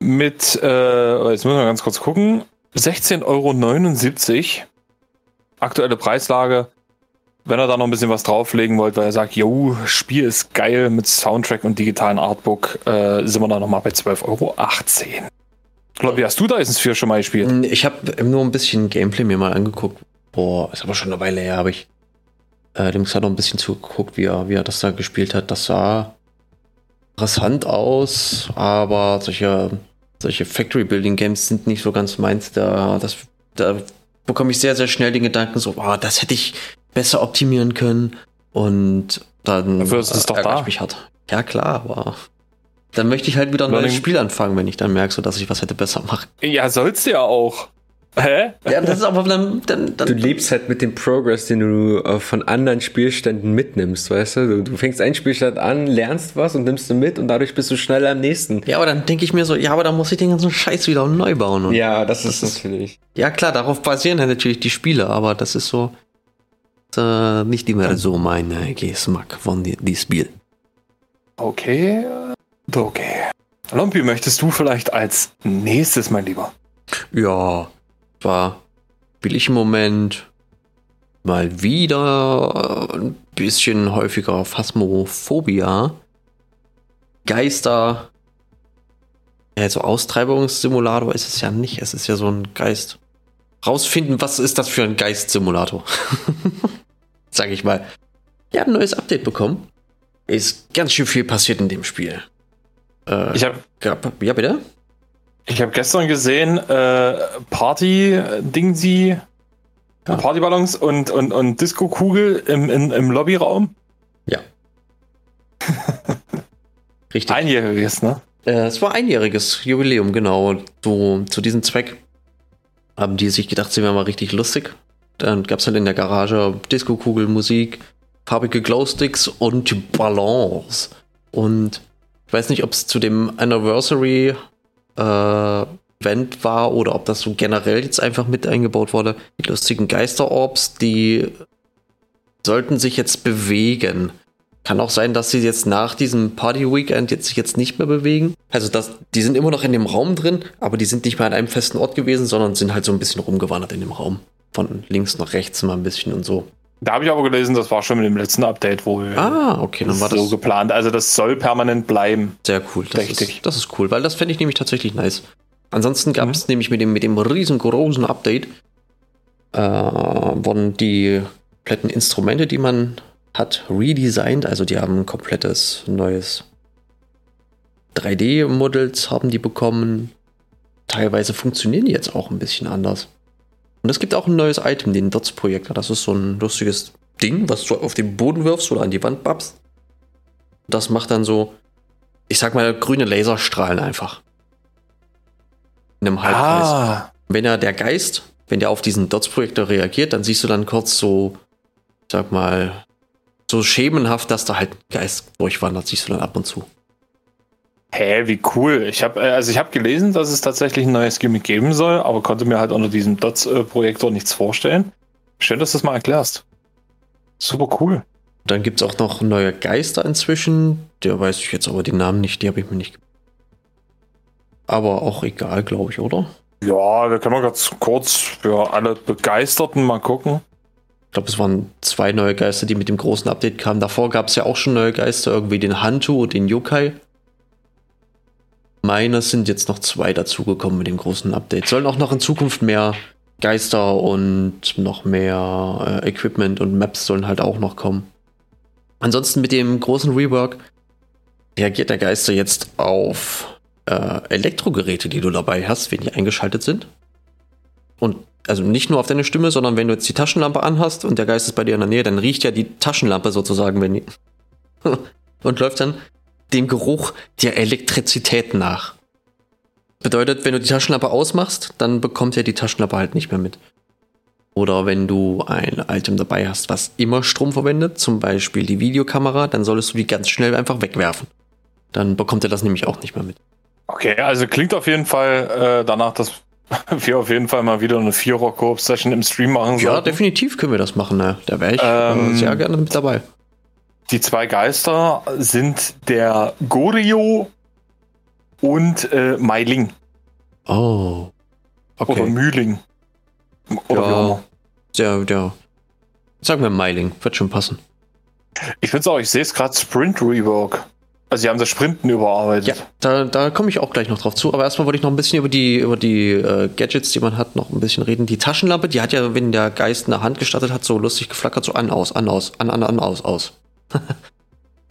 mit, äh, jetzt müssen wir ganz kurz gucken, 16,79 Euro. Aktuelle Preislage. Wenn ihr da noch ein bisschen was drauflegen wollt, weil er sagt, jo, Spiel ist geil mit Soundtrack und digitalen Artbook, äh, sind wir da nochmal bei 12,18 Euro. Wie hast du Dyson Sphere schon mal gespielt? Ich habe nur ein bisschen Gameplay mir mal angeguckt. Boah, ist aber schon eine Weile her, habe ich äh, dem Xander ein bisschen zugeguckt, wie er, wie er das da gespielt hat. Das sah interessant aus, aber solche, solche Factory Building Games sind nicht so ganz meins. Da, das, da bekomme ich sehr, sehr schnell den Gedanken so, oh, das hätte ich besser optimieren können. Und dann Dafür ist es doch da. ich mich hart. Ja, klar, aber dann möchte ich halt wieder ein neues Spiel anfangen, wenn ich dann merke, so, dass ich was hätte besser machen. Ja, sollst du ja auch. Hä? Ja, das ist aber dann, dann, dann Du lebst halt mit dem Progress, den du äh, von anderen Spielständen mitnimmst, weißt du? du? Du fängst einen Spielstand an, lernst was und nimmst du mit und dadurch bist du schneller am nächsten. Ja, aber dann denke ich mir so, ja, aber dann muss ich den ganzen Scheiß wieder neu bauen. Und Ja, das, ist natürlich. ja, klar, darauf basieren halt natürlich die Spiele, aber das ist so äh, nicht immer so mein äh, Geschmack von die, die Spiel. Okay, okay. Lompi, möchtest du vielleicht als nächstes, mein Lieber? Ja, war spiele ich im Moment mal wieder ein bisschen häufiger Phasmophobia. Geister. Ja, so Austreibungssimulator ist es ja nicht. Es ist ja so ein Geist. Rausfinden, was ist das für ein Geistsimulator? [LAUGHS] Sag ich mal. Ja, ein neues Update bekommen. Ist ganz schön viel passiert in dem Spiel. Äh, Ich habe gab- ja, bitte? Ich hab gestern gesehen, äh, Party-Dingsi, Ja. Partyballons und, und, und Disco-Kugel im, im, im Lobbyraum. Ja. [LAUGHS] Richtig. Einjähriges, ne? Äh, es war einjähriges Jubiläum, genau. So, zu diesem Zweck haben die sich gedacht, sie wären mal richtig lustig. Dann gab es halt in der Garage Disco-Kugel, Musik, farbige Glowsticks und Ballons. Und ich weiß nicht, ob es zu dem Anniversary äh, Event war oder ob das so generell jetzt einfach mit eingebaut wurde. Die lustigen Geisterorbs, die sollten sich jetzt bewegen. Kann auch sein, dass sie jetzt nach diesem Party-Weekend jetzt sich jetzt nicht mehr bewegen. Also das, die sind immer noch in dem Raum drin, aber die sind nicht mehr an einem festen Ort gewesen, sondern sind halt so ein bisschen rumgewandert in dem Raum. Von links nach rechts mal ein bisschen und so. Da habe ich aber gelesen, das war schon mit dem letzten Update wohl Ah, okay, dann war so das geplant. Also das soll permanent bleiben. sehr cool. Das Richtig. ist, das ist cool, weil das fände ich nämlich tatsächlich nice. Ansonsten gab es nämlich mit dem, mit dem riesengroßen Update äh, wurden die kompletten Instrumente, die man hat, redesigned. Also die haben ein komplettes neues 3D-Models haben die bekommen. Teilweise funktionieren die jetzt auch ein bisschen anders. Und es gibt auch ein neues Item, den Dots-Projektor. Das ist so ein lustiges Ding, was du auf den Boden wirfst oder an die Wand babst. Das macht dann so, ich sag mal, grüne Laserstrahlen einfach. In einem Halbkreis. Ah, Wenn er der Geist, wenn der auf diesen Dots-Projektor reagiert, dann siehst du dann kurz so, ich sag mal, so schemenhaft, dass da halt ein Geist durchwandert, siehst du dann ab und zu. Hä, wie cool. Ich habe also ich habe gelesen, dass es tatsächlich ein neues Gimmick geben soll, aber konnte mir halt unter diesem Dots-Projektor nichts vorstellen. Schön, dass du das mal erklärst. Super cool. Dann gibt es auch noch neue Geister inzwischen. Der weiß ich jetzt aber die Namen nicht, die habe ich mir nicht. Aber auch egal, glaube ich, oder? Ja, wir können mal ganz kurz für alle Begeisterten mal gucken. Ich glaube, es waren zwei neue Geister, die mit dem großen Update kamen. Davor gab es ja auch schon neue Geister, irgendwie den Hantu und den Yokai. Meine sind jetzt noch zwei dazugekommen mit dem großen Update. Sollen auch noch in Zukunft mehr Geister und noch mehr äh, Equipment und Maps sollen halt auch noch kommen. Ansonsten mit dem großen Rework reagiert der Geister jetzt auf äh, Elektrogeräte, die du dabei hast, wenn die eingeschaltet sind. Und also nicht nur auf deine Stimme, sondern wenn du jetzt die Taschenlampe anhast und der Geist ist bei dir in der Nähe, dann riecht ja die Taschenlampe sozusagen, wenn die [LAUGHS] und läuft dann dem Geruch der Elektrizität nach. Bedeutet, wenn du die Taschenlampe ausmachst, dann bekommt ja die Taschenlampe halt nicht mehr mit. Oder wenn du ein Item dabei hast, was immer Strom verwendet, zum Beispiel die Videokamera, dann solltest du die ganz schnell einfach wegwerfen. Dann bekommt er das nämlich auch nicht mehr mit. Okay, also klingt auf jeden Fall äh, danach, dass [LAUGHS] wir auf jeden Fall mal wieder eine Vierer-Koop-Session im Stream machen Ja, definitiv können wir das machen. Ne? Da wäre ich äh, ähm, sehr gerne mit dabei. Die zwei Geister sind der Gorio und äh, Meiling. Oh. Okay. Oder Mühling. Oder ja, der, der. Sagen wir Meiling, wird schon passen. Ich finde es auch, ich sehe es gerade Sprint Rework. Also sie haben das Sprinten überarbeitet. Ja, da, da komme ich auch gleich noch drauf zu. Aber erstmal wollte ich noch ein bisschen über die, über die äh, Gadgets, die man hat, noch ein bisschen reden. Die Taschenlampe, die hat ja, wenn der Geist in der Hand gestattet hat, so lustig geflackert, so an, aus, an, aus, an, an, an, aus, aus. [LAUGHS]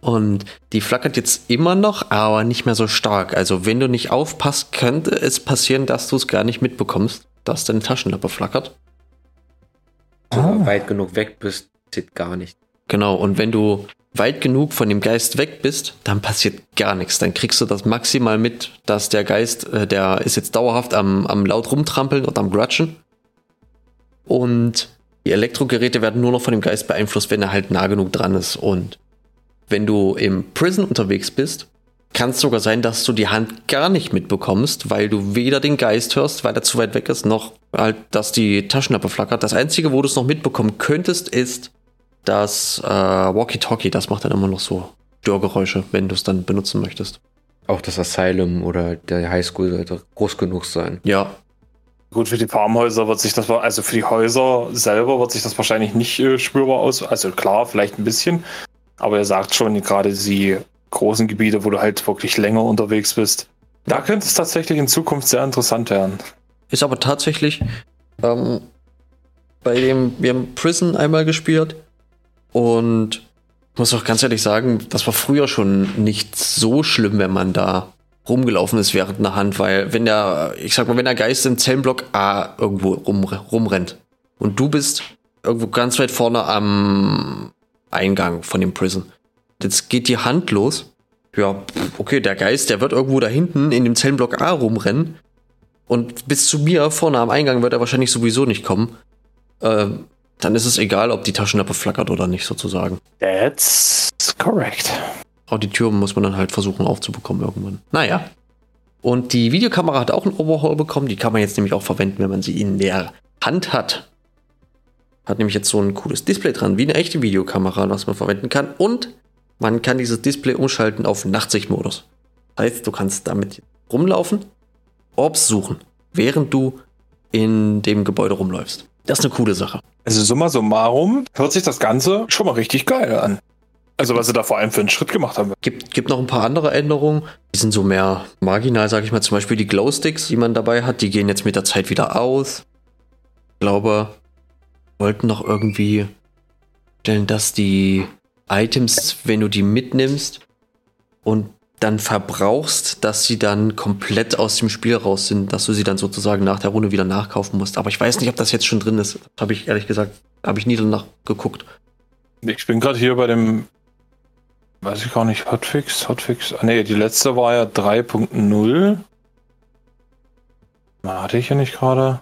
Und die flackert jetzt immer noch, aber nicht mehr so stark. Also wenn du nicht aufpasst, könnte es passieren, dass du es gar nicht mitbekommst, dass deine Taschenlampe flackert. Ah. weit genug weg bist, sieht gar nicht. Genau, und wenn du weit genug von dem Geist weg bist, dann passiert gar nichts. Dann kriegst du das maximal mit, dass der Geist, äh, der ist jetzt dauerhaft am, am laut rumtrampeln und am grutschen. Und die Elektrogeräte werden nur noch von dem Geist beeinflusst, wenn er halt nah genug dran ist. Und wenn du im Prison unterwegs bist, kann es sogar sein, dass du die Hand gar nicht mitbekommst, weil du weder den Geist hörst, weil er zu weit weg ist, noch halt, dass die Taschenlampe flackert. Das Einzige, wo du es noch mitbekommen könntest, ist das äh, Walkie-Talkie. Das macht dann immer noch so Störgeräusche, wenn du es dann benutzen möchtest. Auch das Asylum oder der Highschool sollte groß genug sein. Ja. Gut, für die Farmhäuser wird sich das, also für die Häuser selber wird sich das wahrscheinlich nicht äh, spürbar aus. Also klar, vielleicht ein bisschen. Aber er sagt schon, gerade die großen Gebiete, wo du halt wirklich länger unterwegs bist, da könnte es tatsächlich in Zukunft sehr interessant werden. Ist aber tatsächlich ähm, bei dem, wir haben Prison einmal gespielt und ich muss auch ganz ehrlich sagen, das war früher schon nicht so schlimm, wenn man da rumgelaufen ist während einer Hand, weil wenn der, ich sag mal, wenn der Geist im Zellenblock A irgendwo rum, rumrennt und du bist irgendwo ganz weit vorne am Eingang von dem Prison. Jetzt geht die Hand los. Ja, okay, der Geist, der wird irgendwo da hinten in dem Zellenblock A rumrennen. Und bis zu mir vorne am Eingang wird er wahrscheinlich sowieso nicht kommen. Ähm, dann ist es egal, ob die Taschenlampe flackert oder nicht, sozusagen. That's correct. Auch die Tür muss man dann halt versuchen aufzubekommen irgendwann. Naja. Und die Videokamera hat auch einen Overhaul bekommen. Die kann man jetzt nämlich auch verwenden, wenn man sie in der Hand hat. Hat nämlich jetzt so ein cooles Display dran, wie eine echte Videokamera, was man verwenden kann. Und man kann dieses Display umschalten auf Nachtsichtmodus. Heißt, du kannst damit rumlaufen, Orbs suchen, während du in dem Gebäude rumläufst. Das ist eine coole Sache. Also summa summarum hört sich das Ganze schon mal richtig geil an. Also was sie da vor allem für einen Schritt gemacht haben. Gibt, gibt noch ein paar andere Änderungen. Die sind so mehr marginal, sage ich mal. Zum Beispiel die Glowsticks, die man dabei hat, die gehen jetzt mit der Zeit wieder aus. Ich glaube, wollten noch irgendwie stellen, dass die Items, wenn du die mitnimmst und dann verbrauchst, dass sie dann komplett aus dem Spiel raus sind, dass du sie dann sozusagen nach der Runde wieder nachkaufen musst. Aber ich weiß nicht, ob das jetzt schon drin ist. Habe ich ehrlich gesagt, habe ich nie danach geguckt. Ich bin gerade hier bei dem, weiß ich gar nicht, Hotfix, Hotfix. Ah, nee, die letzte war ja 3.0. Hatte ich ja nicht gerade.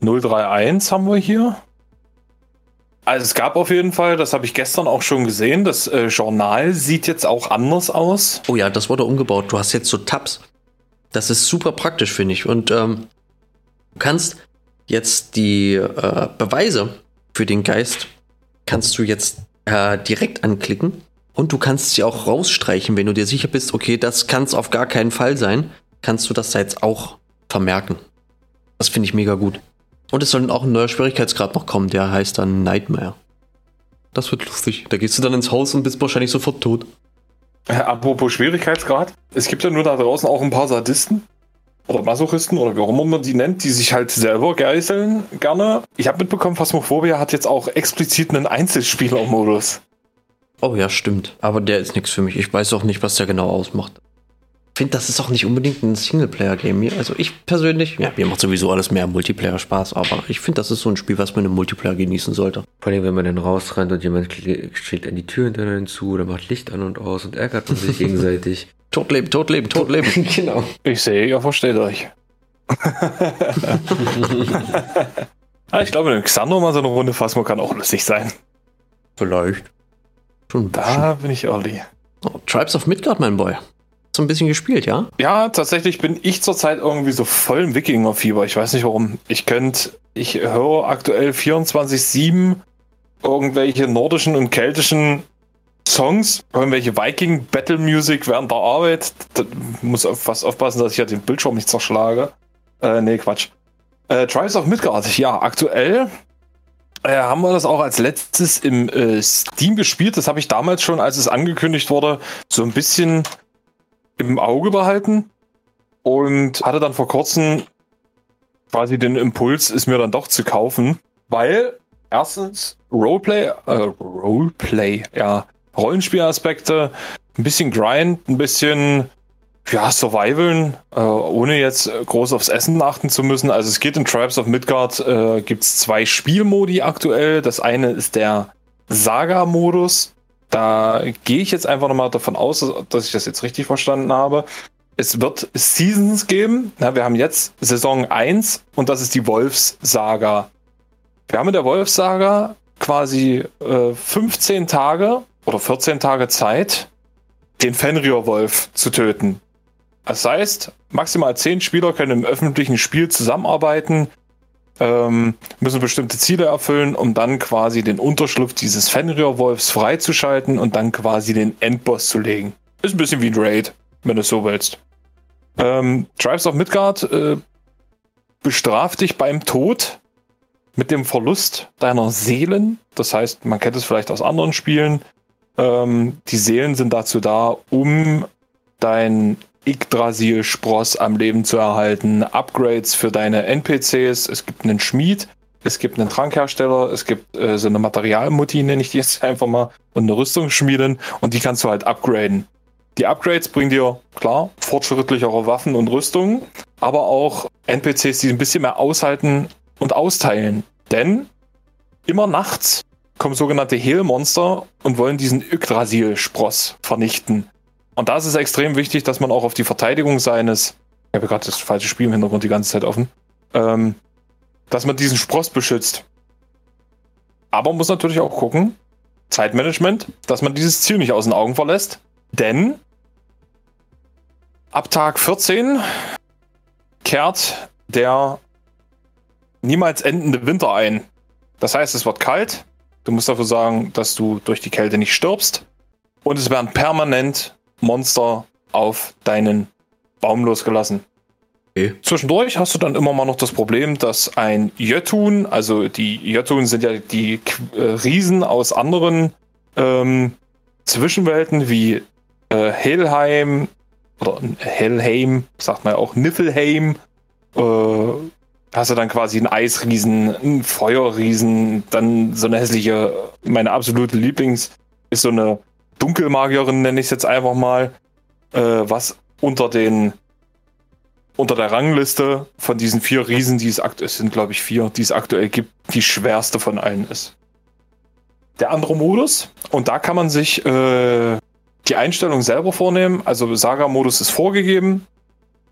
031 haben wir hier. Also es gab auf jeden Fall, das habe ich gestern auch schon gesehen, das äh, Journal sieht jetzt auch anders aus. Oh ja, das wurde umgebaut. Du hast jetzt so Tabs. Das ist super praktisch, finde ich. Und ähm, du kannst jetzt die äh, Beweise für den Geist kannst du jetzt äh, direkt anklicken und du kannst sie auch rausstreichen, wenn du dir sicher bist, okay, das kann es auf gar keinen Fall sein, kannst du das da jetzt auch vermerken. Das finde ich mega gut. Und es soll auch ein neuer Schwierigkeitsgrad noch kommen, der heißt dann Nightmare. Das wird lustig. Da gehst du dann ins Haus und bist wahrscheinlich sofort tot. Äh, apropos Schwierigkeitsgrad, es gibt ja nur da draußen auch ein paar Sadisten oder Masochisten oder wie auch immer man die nennt, die sich halt selber geißeln gerne. Ich habe mitbekommen, Phasmophobia hat jetzt auch explizit einen Einzelspielermodus. Oh ja, stimmt. Aber der ist nichts für mich. Ich weiß auch nicht, was der genau ausmacht. Ich finde, das ist auch nicht unbedingt ein Singleplayer-Game. Also ich persönlich, ja, mir macht sowieso alles mehr Multiplayer Spaß, aber ich finde, das ist so ein Spiel, was man im Multiplayer genießen sollte. Vor allem, wenn man dann rausrennt und jemand schlägt an die Tür hinterher zu oder macht Licht an und aus und ärgert man sich gegenseitig. [LAUGHS] Totleben, Totleben, Totleben. [LAUGHS] genau. Ich sehe, ihr versteht euch. [LAUGHS] ah, ich glaube, ein Xander mal so eine Runde Phasmo kann auch lustig sein. Vielleicht. Schon da bin ich early. Oh, Tribes of Midgard, mein Boy. So ein bisschen gespielt, ja? Ja, tatsächlich bin ich zurzeit irgendwie so voll im Wikinger-Fieber. Ich weiß nicht warum. Ich könnte, ich höre aktuell 24-7 irgendwelche nordischen und keltischen Songs, irgendwelche Viking-Battle-Music während der Arbeit. Da muss auf was aufpassen, dass ich ja den Bildschirm nicht zerschlage. Äh, nee, Quatsch. Äh, Tribes of Midgard, ja, aktuell äh, haben wir das auch als letztes im äh, Steam gespielt. Das habe ich damals schon, als es angekündigt wurde, so ein bisschen im Auge behalten und hatte dann vor kurzem quasi den Impuls, es mir dann doch zu kaufen, weil erstens Roleplay, äh, Roleplay, ja, Rollenspielaspekte, ein bisschen Grind, ein bisschen ja, Survivalen, äh, ohne jetzt groß aufs Essen achten zu müssen. Also es geht in Tribes of Midgard, äh, gibt es zwei Spielmodi aktuell. Das eine ist der Saga-Modus. Da gehe ich jetzt einfach nochmal davon aus, dass ich das jetzt richtig verstanden habe. Es wird Seasons geben. Ja, wir haben jetzt Saison 1 und das ist die Wolfs-Saga. Wir haben in der Wolfs-Saga quasi äh, 15 Tage oder 14 Tage Zeit, den Fenrir-Wolf zu töten. Das heißt, maximal zehn Spieler können im öffentlichen Spiel zusammenarbeiten, ähm, müssen bestimmte Ziele erfüllen, um dann quasi den Unterschlupf dieses Fenrir-Wolfs freizuschalten und dann quasi den Endboss zu legen. Ist ein bisschen wie ein Raid, wenn du es so willst. Ähm, Tribes of Midgard äh, bestraft dich beim Tod mit dem Verlust deiner Seelen. Das heißt, man kennt es vielleicht aus anderen Spielen. Ähm, die Seelen sind dazu da, um dein Yggdrasil-Spross am Leben zu erhalten, Upgrades für deine NPCs, es gibt einen Schmied, es gibt einen Trankhersteller, es gibt äh, so eine Materialmutti, nenne ich die jetzt einfach mal, und eine Rüstungsschmiedin und die kannst du halt upgraden. Die Upgrades bringen dir, klar, fortschrittlichere Waffen und Rüstungen, aber auch NPCs, die ein bisschen mehr aushalten und austeilen. Denn immer nachts kommen sogenannte Heelmonster und wollen diesen Yggdrasil-Spross vernichten. Und da ist es extrem wichtig, dass man auch auf die Verteidigung seines, ich habe gerade das falsche Spiel im Hintergrund die ganze Zeit offen, ähm, dass man diesen Spross beschützt. Aber man muss natürlich auch gucken, Zeitmanagement, dass man dieses Ziel nicht aus den Augen verlässt. Denn ab Tag 14 kehrt der niemals endende Winter ein. Das heißt, es wird kalt. Du musst dafür sagen, dass du durch die Kälte nicht stirbst. Und es werden permanent Monster auf deinen Baum losgelassen. Okay. Zwischendurch hast du dann immer mal noch das Problem, dass ein Jötun, also die Jötun sind ja die äh, Riesen aus anderen ähm, Zwischenwelten wie äh, Helheim oder Helheim, sagt man ja auch Niffelheim, äh, hast du dann quasi einen Eisriesen, einen Feuerriesen, dann so eine hässliche, meine absolute Lieblings ist so eine Dunkelmagierin, nenne ich es jetzt einfach mal, äh, was unter den unter der Rangliste von diesen vier Riesen, die es aktuell sind, glaube ich, vier, die es aktuell gibt, die schwerste von allen ist. Der andere Modus, und da kann man sich äh, die Einstellung selber vornehmen. Also Saga-Modus ist vorgegeben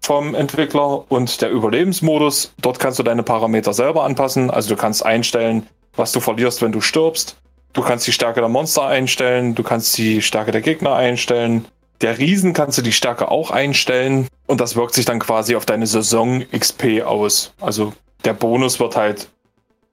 vom Entwickler und der Überlebensmodus, dort kannst du deine Parameter selber anpassen. Also du kannst einstellen, was du verlierst, wenn du stirbst. Du kannst die Stärke der Monster einstellen, du kannst die Stärke der Gegner einstellen. Der Riesen kannst du die Stärke auch einstellen und das wirkt sich dann quasi auf deine Saison XP aus. Also der Bonus wird halt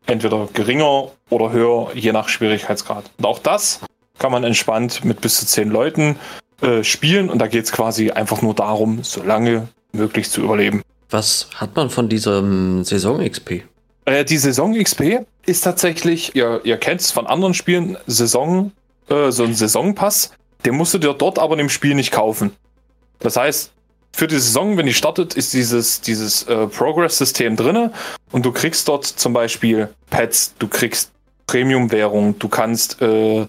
entweder geringer oder höher, je nach Schwierigkeitsgrad. Und auch das kann man entspannt mit bis zu zehn Leuten äh, spielen und da geht es quasi einfach nur darum, so lange möglich zu überleben. Was hat man von diesem Saison-XP? Äh, die Saison-XP ist tatsächlich, ihr, ihr kennt es von anderen Spielen, Saison, äh, so ein Saisonpass. Den musst du dir dort aber im Spiel nicht kaufen. Das heißt, für die Saison, wenn die startet, ist dieses, dieses äh, Progress-System drin und du kriegst dort zum Beispiel Pets, du kriegst Premium-Währung, du kannst äh,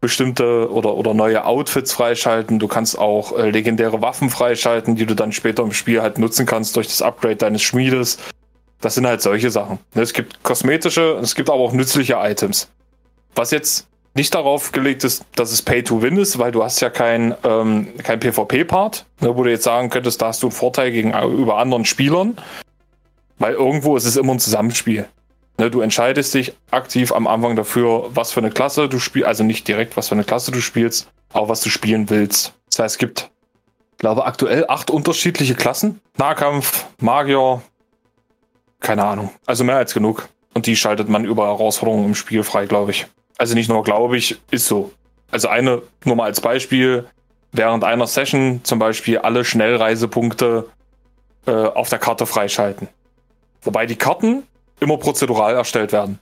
bestimmte oder, oder neue Outfits freischalten, du kannst auch äh, legendäre Waffen freischalten, die du dann später im Spiel halt nutzen kannst durch das Upgrade deines Schmiedes. Das sind halt solche Sachen. Ne, es gibt kosmetische, es gibt aber auch nützliche Items. Was jetzt nicht darauf gelegt ist, dass es Pay to Win ist, weil du hast ja kein, ähm, kein PvP-Part, ne, wo du jetzt sagen könntest, da hast du einen Vorteil gegenüber anderen Spielern, weil irgendwo ist es immer ein Zusammenspiel. Ne, du entscheidest dich aktiv am Anfang dafür, was für eine Klasse du spielst, also nicht direkt, was für eine Klasse du spielst, aber was du spielen willst. Das heißt, es gibt, glaube aktuell acht unterschiedliche Klassen. Nahkampf, Magier, keine Ahnung. Also mehr als genug. Und die schaltet man über Herausforderungen im Spiel frei, glaube ich. Also nicht nur, glaube ich, ist so. Also eine, nur mal als Beispiel, während einer Session zum Beispiel alle Schnellreisepunkte äh, auf der Karte freischalten. Wobei die Karten immer prozedural erstellt werden.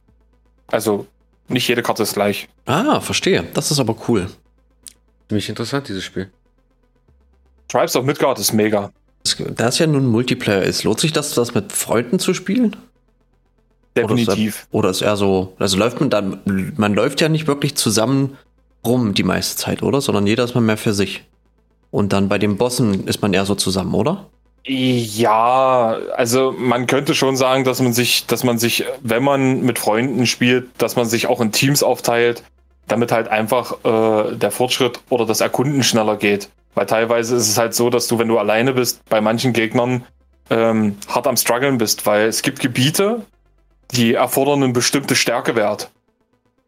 Also nicht jede Karte ist gleich. Ah, verstehe. Das ist aber cool. Ziemlich interessant, dieses Spiel. Tribes of Midgard ist mega. Da es ja nun Multiplayer ist, lohnt sich das, das mit Freunden zu spielen? Definitiv. Oder ist, eher so, also läuft man dann, man läuft ja nicht wirklich zusammen rum die meiste Zeit, oder? Sondern jeder ist mal mehr für sich. Und dann bei den Bossen ist man eher so zusammen, oder? Ja, also man könnte schon sagen, dass man sich, dass man sich, wenn man mit Freunden spielt, dass man sich auch in Teams aufteilt, damit halt einfach äh, der Fortschritt oder das Erkunden schneller geht. Weil teilweise ist es halt so, dass du, wenn du alleine bist, bei manchen Gegnern ähm, hart am struggeln bist, weil es gibt Gebiete, die erfordern einen bestimmten Stärkewert.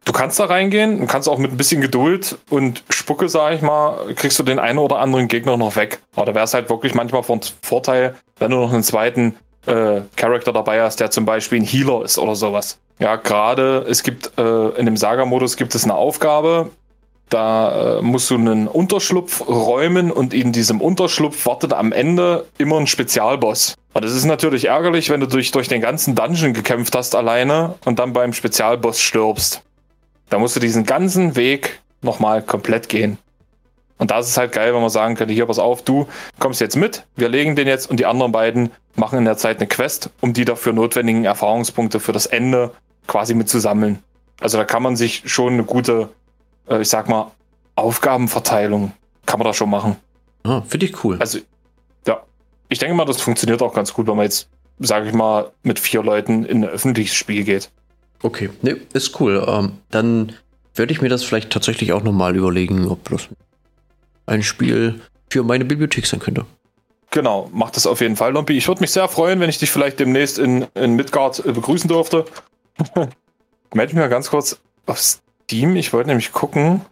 Du kannst da reingehen und kannst auch mit ein bisschen Geduld und Spucke, sag ich mal, kriegst du den einen oder anderen Gegner noch weg. Aber da wäre es halt wirklich manchmal von Vorteil, wenn du noch einen zweiten äh, Charakter dabei hast, der zum Beispiel ein Healer ist oder sowas. Ja, gerade es gibt äh, in dem Saga-Modus gibt es eine Aufgabe, da äh, musst du einen Unterschlupf räumen und in diesem Unterschlupf wartet am Ende immer ein Spezialboss. Und das ist natürlich ärgerlich, wenn du durch, durch den ganzen Dungeon gekämpft hast alleine und dann beim Spezialboss stirbst. Da musst du diesen ganzen Weg nochmal komplett gehen. Und da ist es halt geil, wenn man sagen könnte, hier, pass auf, du kommst jetzt mit, wir legen den jetzt und die anderen beiden machen in der Zeit eine Quest, um die dafür notwendigen Erfahrungspunkte für das Ende quasi mit zu sammeln. Also da kann man sich schon eine gute äh, ich sag mal, Aufgabenverteilung kann man da schon machen. Ah, Finde ich cool. Also, ja, ich denke mal, das funktioniert auch ganz gut, wenn man jetzt, sage ich mal, mit vier Leuten in ein öffentliches Spiel geht. Okay, ne, ist cool. Ähm, dann werde ich mir das vielleicht tatsächlich auch nochmal überlegen, ob das ein Spiel für meine Bibliothek sein könnte. Genau, mach das auf jeden Fall, Lompi. Ich würde mich sehr freuen, wenn ich dich vielleicht demnächst in, in Midgard äh, begrüßen durfte. [LAUGHS] Melde mich mal ganz kurz auf Steam. Ich wollte nämlich gucken.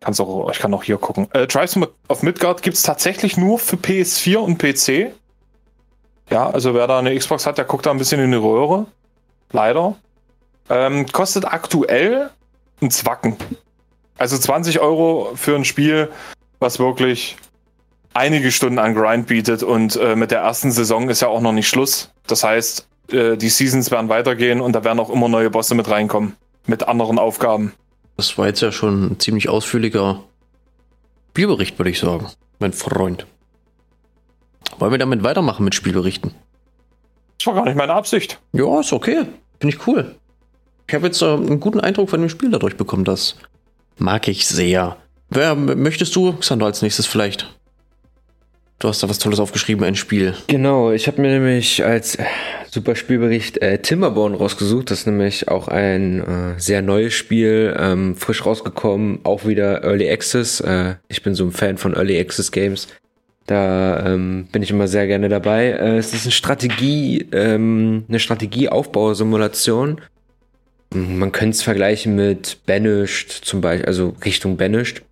Kann's auch, ich kann auch hier gucken. Äh, Tribes of Midgard gibt es tatsächlich nur für PS4 und PC. Ja, also wer da eine Xbox hat, der guckt da ein bisschen in die Röhre. Leider. Ähm, kostet aktuell ein Zwacken. Also 20 Euro für ein Spiel, was wirklich einige Stunden an Grind bietet und äh, mit der ersten Saison ist ja auch noch nicht Schluss. Das heißt, äh, die Seasons werden weitergehen und da werden auch immer neue Bosse mit reinkommen. Mit anderen Aufgaben. Das war jetzt ja schon ein ziemlich ausführlicher Spielbericht, würde ich sagen, mein Freund. Wollen wir damit weitermachen mit Spielberichten? Das war gar nicht meine Absicht. Ja, ist okay. Finde ich cool. Ich habe jetzt äh, einen guten Eindruck von dem Spiel dadurch bekommen. Das mag ich sehr. Wer möchtest du, Xander, als nächstes vielleicht? Du hast da was Tolles aufgeschrieben, ein Spiel. Genau, ich habe mir nämlich als super Spielbericht äh, Timberborn rausgesucht. Das ist nämlich auch ein äh, sehr neues Spiel, ähm, frisch rausgekommen, auch wieder Early Access. Äh, ich bin so ein Fan von Early Access Games. Da ähm, bin ich immer sehr gerne dabei. Äh, es ist eine Strategie, ähm, eine Strategieaufbausimulation. Man könnte es vergleichen mit Banished zum Beispiel, also Richtung Banished.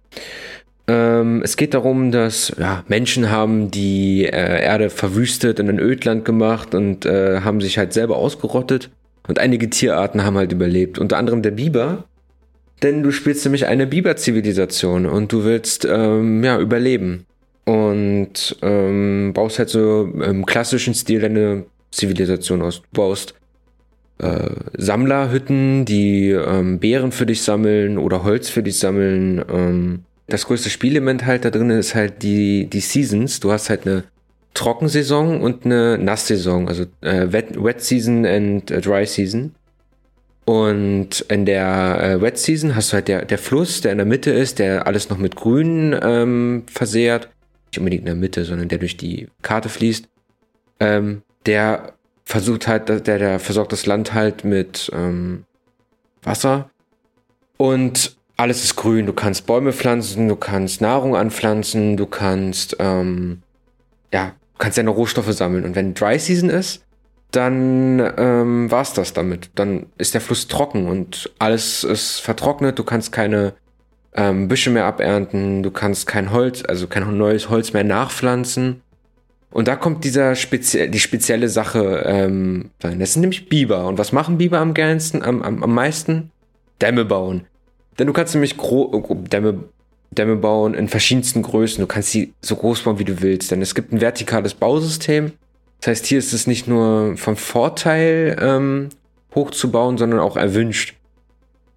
Ähm, es geht darum, dass ja, Menschen haben die äh, Erde verwüstet und ein Ödland gemacht und äh, haben sich halt selber ausgerottet. Und einige Tierarten haben halt überlebt, unter anderem der Biber. Denn du spielst nämlich eine Biber-Zivilisation und du willst ähm, ja überleben. Und ähm, baust halt so im klassischen Stil deine Zivilisation aus. Du baust äh, Sammlerhütten, die ähm, Beeren für dich sammeln oder Holz für dich sammeln. Ähm, das größte Spielelement halt da drin ist halt die, die Seasons. Du hast halt eine Trockensaison und eine Nasssaison, also äh, Wet, Wet Season und äh, Dry Season. Und in der äh, Wet Season hast du halt der, der Fluss, der in der Mitte ist, der alles noch mit Grün ähm, versehrt. Nicht unbedingt in der Mitte, sondern der durch die Karte fließt. Ähm, der versucht halt, der, der versorgt das Land halt mit ähm, Wasser. Und alles ist grün. Du kannst Bäume pflanzen, du kannst Nahrung anpflanzen, du kannst, ähm, ja, kannst deine Rohstoffe sammeln. Und wenn Dry Season ist, dann ähm, war's das damit. Dann ist der Fluss trocken und alles ist vertrocknet. Du kannst keine ähm, Büsche mehr abernten, du kannst kein Holz, also kein neues Holz mehr nachpflanzen. Und da kommt dieser spezie die spezielle Sache ähm, rein. Das sind nämlich Biber. Und was machen Biber am geilsten, am, am, am meisten? Dämme bauen. Denn du kannst nämlich Dämme, Dämme bauen in verschiedensten Größen. Du kannst sie so groß bauen, wie du willst. Denn es gibt ein vertikales Bausystem. Das heißt, hier ist es nicht nur vom Vorteil ähm, hochzubauen, sondern auch erwünscht.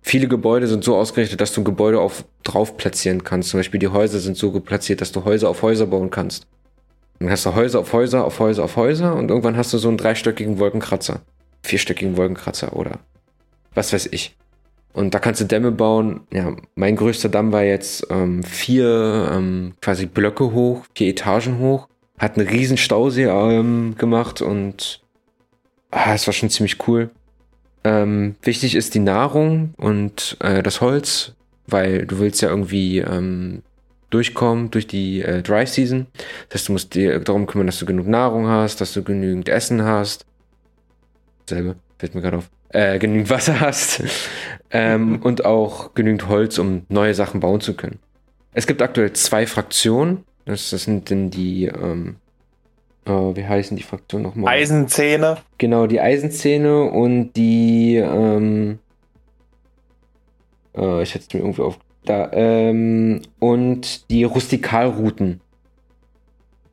Viele Gebäude sind so ausgerichtet, dass du ein Gebäude auf, drauf platzieren kannst. Zum Beispiel die Häuser sind so platziert, dass du Häuser auf Häuser bauen kannst. Dann hast du Häuser auf Häuser auf Häuser auf Häuser und irgendwann hast du so einen dreistöckigen Wolkenkratzer. Vierstöckigen Wolkenkratzer oder was weiß ich. Und da kannst du Dämme bauen. Ja, mein größter Damm war jetzt ähm, vier ähm, quasi Blöcke hoch, vier Etagen hoch. Hat einen riesen Stausee ähm, gemacht und ah, es war schon ziemlich cool. Ähm, wichtig ist die Nahrung und äh, das Holz, weil du willst ja irgendwie ähm, durchkommen durch die äh, Dry Season. Das heißt, du musst dir darum kümmern, dass du genug Nahrung hast, dass du genügend Essen hast. Selbe, fällt mir gerade auf äh, genügend Wasser hast [LAUGHS] ähm, [LAUGHS] und auch genügend Holz, um neue Sachen bauen zu können. Es gibt aktuell zwei Fraktionen. Das, das sind denn die, ähm, oh, wie heißen die Fraktionen nochmal? Eisenzähne. Genau, die Eisenzähne und die, ähm, äh, ich hätte es mir irgendwie auf, da, ähm, und die Rustikalrouten.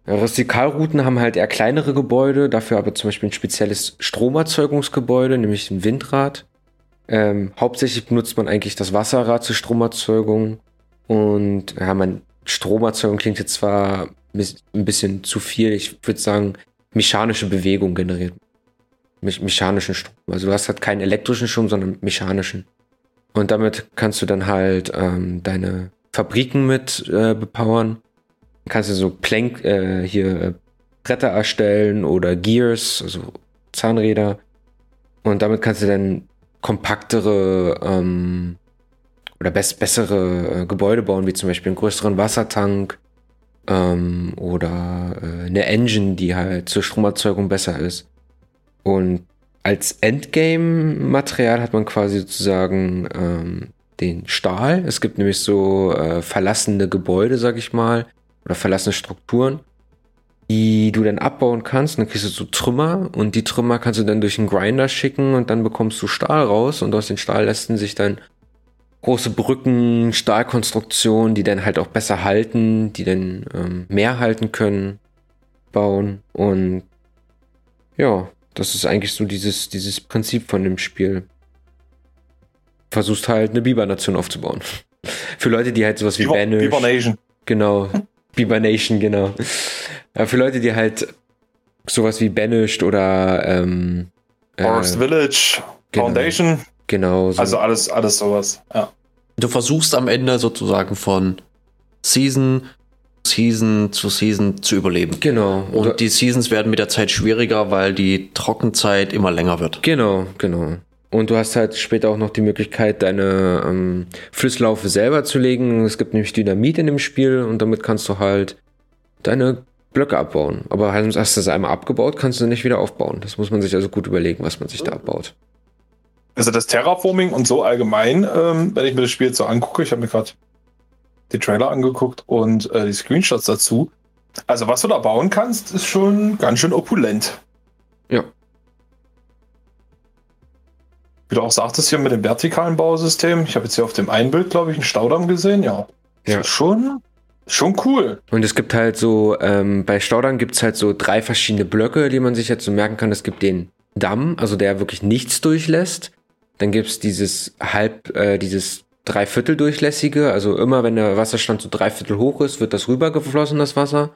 Rustikalrouten haben halt eher kleinere Gebäude, dafür aber zum Beispiel ein spezielles Stromerzeugungsgebäude, nämlich ein Windrad. Ähm, hauptsächlich benutzt man eigentlich das Wasserrad zur Stromerzeugung. Und ja, man, Stromerzeugung klingt jetzt zwar ein bisschen zu viel, ich würde sagen, mechanische Bewegung generiert. Me mechanischen Strom. Also du hast halt keinen elektrischen Strom, sondern mechanischen. Und damit kannst du dann halt ähm, deine Fabriken mit äh, bepowern kannst du so Plank, äh, hier äh, Bretter erstellen oder Gears, also Zahnräder. Und damit kannst du dann kompaktere ähm, oder best bessere äh, Gebäude bauen, wie zum Beispiel einen größeren Wassertank ähm, oder äh, eine Engine, die halt zur Stromerzeugung besser ist. Und als Endgame-Material hat man quasi sozusagen ähm, den Stahl. Es gibt nämlich so äh, verlassene Gebäude, sag ich mal, oder verlassene Strukturen, die du dann abbauen kannst. Und dann kriegst du so Trümmer und die Trümmer kannst du dann durch einen Grinder schicken und dann bekommst du Stahl raus und aus den Stahl lassen sich dann große Brücken, Stahlkonstruktionen, die dann halt auch besser halten, die dann ähm, mehr halten können, bauen. Und ja, das ist eigentlich so dieses, dieses Prinzip von dem Spiel. Versuchst halt eine Biber-Nation aufzubauen. [LAUGHS] Für Leute, die halt sowas wie Biber, Banish. Biber Nation. Genau. [LAUGHS] Biber Nation, genau. Ja, für Leute, die halt sowas wie Banished oder ähm, Forest äh, Village, genau. Foundation. Genau. So. Also alles, alles sowas, ja. Du versuchst am Ende sozusagen von Season Season zu Season zu überleben. Genau. Und die Seasons werden mit der Zeit schwieriger, weil die Trockenzeit immer länger wird. Genau, genau. Und du hast halt später auch noch die Möglichkeit, deine ähm, Flusslaufe selber zu legen. Es gibt nämlich Dynamit in dem Spiel und damit kannst du halt deine Blöcke abbauen. Aber hast du das einmal abgebaut, kannst du nicht wieder aufbauen. Das muss man sich also gut überlegen, was man sich da abbaut. Also das Terraforming und so allgemein, ähm, wenn ich mir das Spiel jetzt so angucke, ich habe mir gerade die Trailer angeguckt und äh, die Screenshots dazu. Also was du da bauen kannst, ist schon ganz schön opulent. Ja. Wie du auch sagtest hier mit dem vertikalen Bausystem. Ich habe jetzt hier auf dem einen Bild, glaube ich, einen Staudamm gesehen. Ja. Ja. Schon, schon cool. Und es gibt halt so, ähm, bei Staudamm gibt es halt so drei verschiedene Blöcke, die man sich jetzt so merken kann. Es gibt den Damm, also der wirklich nichts durchlässt. Dann gibt es dieses halb, äh, dieses Dreiviertel durchlässige, also immer wenn der Wasserstand so dreiviertel hoch ist, wird das rübergeflossen, das Wasser.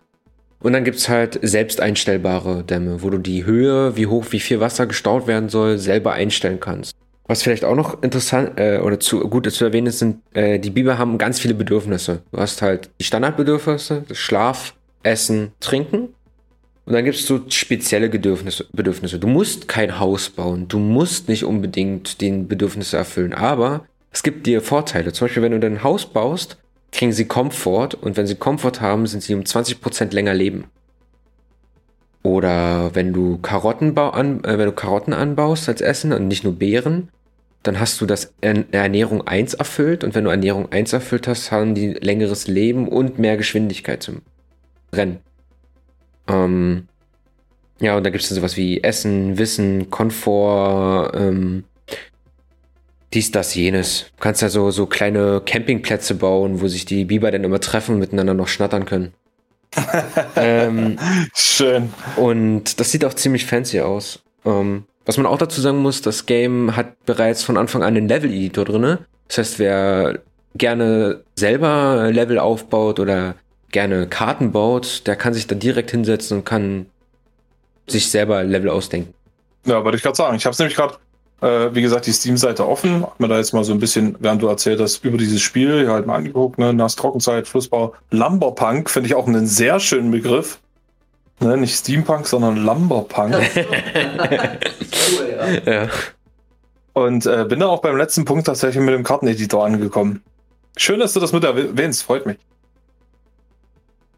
Und dann gibt's halt selbst einstellbare Dämme, wo du die Höhe, wie hoch, wie viel Wasser gestaut werden soll, selber einstellen kannst. Was vielleicht auch noch interessant äh, oder zu, gut zu erwähnen ist, sind, äh, die Biber haben ganz viele Bedürfnisse. Du hast halt die Standardbedürfnisse, Schlaf, Essen, Trinken. Und dann gibt's so spezielle Bedürfnisse, Bedürfnisse. Du musst kein Haus bauen, du musst nicht unbedingt den Bedürfnisse erfüllen, aber es gibt dir Vorteile. Zum Beispiel, wenn du dein Haus baust, kriegen sie Komfort und wenn sie Komfort haben, sind sie um 20% länger leben. Oder wenn du Karotten, an, äh, wenn du Karotten anbaust als Essen und nicht nur Beeren, dann hast du das Ernährung 1 erfüllt und wenn du Ernährung 1 erfüllt hast, haben die längeres Leben und mehr Geschwindigkeit zum Rennen. Ähm, ja, und da gibt es sowas wie Essen, Wissen, Komfort, ähm, dies, das, jenes. Du kannst ja so, so kleine Campingplätze bauen, wo sich die Biber dann immer treffen und miteinander noch schnattern können. [LAUGHS] ähm, Schön. Und das sieht auch ziemlich fancy aus. Ähm, was man auch dazu sagen muss, das Game hat bereits von Anfang an einen Level-Editor drin. Das heißt, wer gerne selber Level aufbaut oder gerne Karten baut, der kann sich da direkt hinsetzen und kann sich selber Level ausdenken. Ja, wollte ich gerade sagen. Ich habe es nämlich gerade, äh, wie gesagt, die Steam-Seite offen. Hab mir da jetzt mal so ein bisschen, während du erzählt hast, über dieses Spiel halt mal angeguckt. Ne? Nass Trockenzeit, Flussbau. Lumberpunk finde ich auch einen sehr schönen Begriff. Ne? Nicht Steampunk, sondern Lumberpunk. [LAUGHS] Ja. Und äh, bin da auch beim letzten Punkt tatsächlich mit dem Karteneditor angekommen. Schön, dass du das mit erwähnst, freut mich.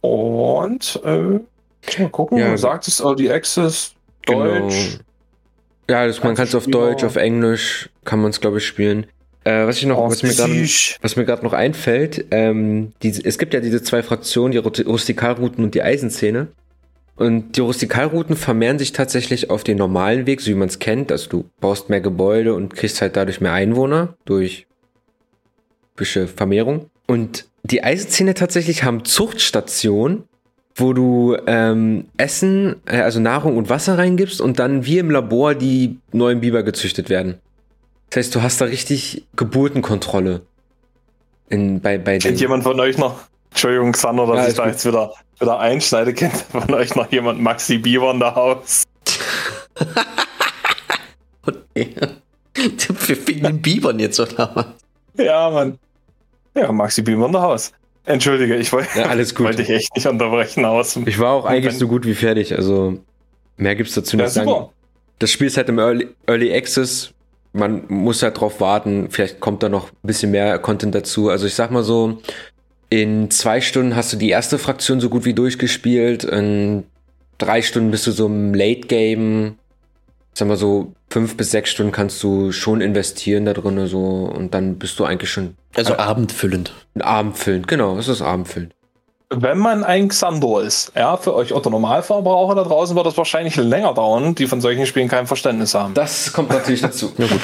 Und äh, mal gucken, Ja. du sagtest Early Access, Deutsch. Ja, das, man kann es auf. Deutsch, auf Englisch, kann man es, glaube ich, spielen. Äh, was ich noch, was mir. Was mir gerade noch einfällt, ähm, die, es gibt ja diese zwei Fraktionen, die Rustikalrouten und die Eisenszene. Und die Rustikalrouten vermehren sich tatsächlich auf den normalen Weg, so wie man es kennt. Also du baust mehr Gebäude und kriegst halt dadurch mehr Einwohner durch bisschen Vermehrung. Und die Eisenszene tatsächlich haben Zuchtstationen, wo du ähm, Essen, äh, also Nahrung und Wasser reingibst und dann wie im Labor die neuen Biber gezüchtet werden. Das heißt, du hast da richtig Geburtenkontrolle. In, bei, bei Kennt jemand von euch noch, Entschuldigung, Xander, dass Ja, ich da gut. jetzt wieder, wieder einschneide, kennt von euch noch jemand Maxi Bieber in der Haus? [LAUGHS] [LAUGHS] Wegen den Bibern jetzt, oder was? Ja, Mann. Ja, Maxi Bieber in der Haus. Entschuldige, ich wollte Ja, alles [LAUGHS] gut. wollte dich echt nicht unterbrechen aus. Ich war auch eigentlich so gut wie fertig, also mehr gibt's dazu Ja, nicht sagen. super. Das Spiel ist halt im Early, Early Access. Man muss halt drauf warten. Vielleicht kommt da noch ein bisschen mehr Content dazu. Also ich sag mal so, in zwei Stunden hast du die erste Fraktion so gut wie durchgespielt. In drei Stunden bist du so im Late Game. Sag mal so, fünf bis sechs Stunden kannst du schon investieren da drin so und dann bist du eigentlich schon Also Äh, abendfüllend. abendfüllend. Genau, es ist abendfüllend. Wenn man ein Xandor ist, ja, für euch Otto Normalverbraucher da draußen wird das wahrscheinlich länger dauern, die von solchen Spielen kein Verständnis haben. Das kommt natürlich dazu. [LAUGHS] Ja gut.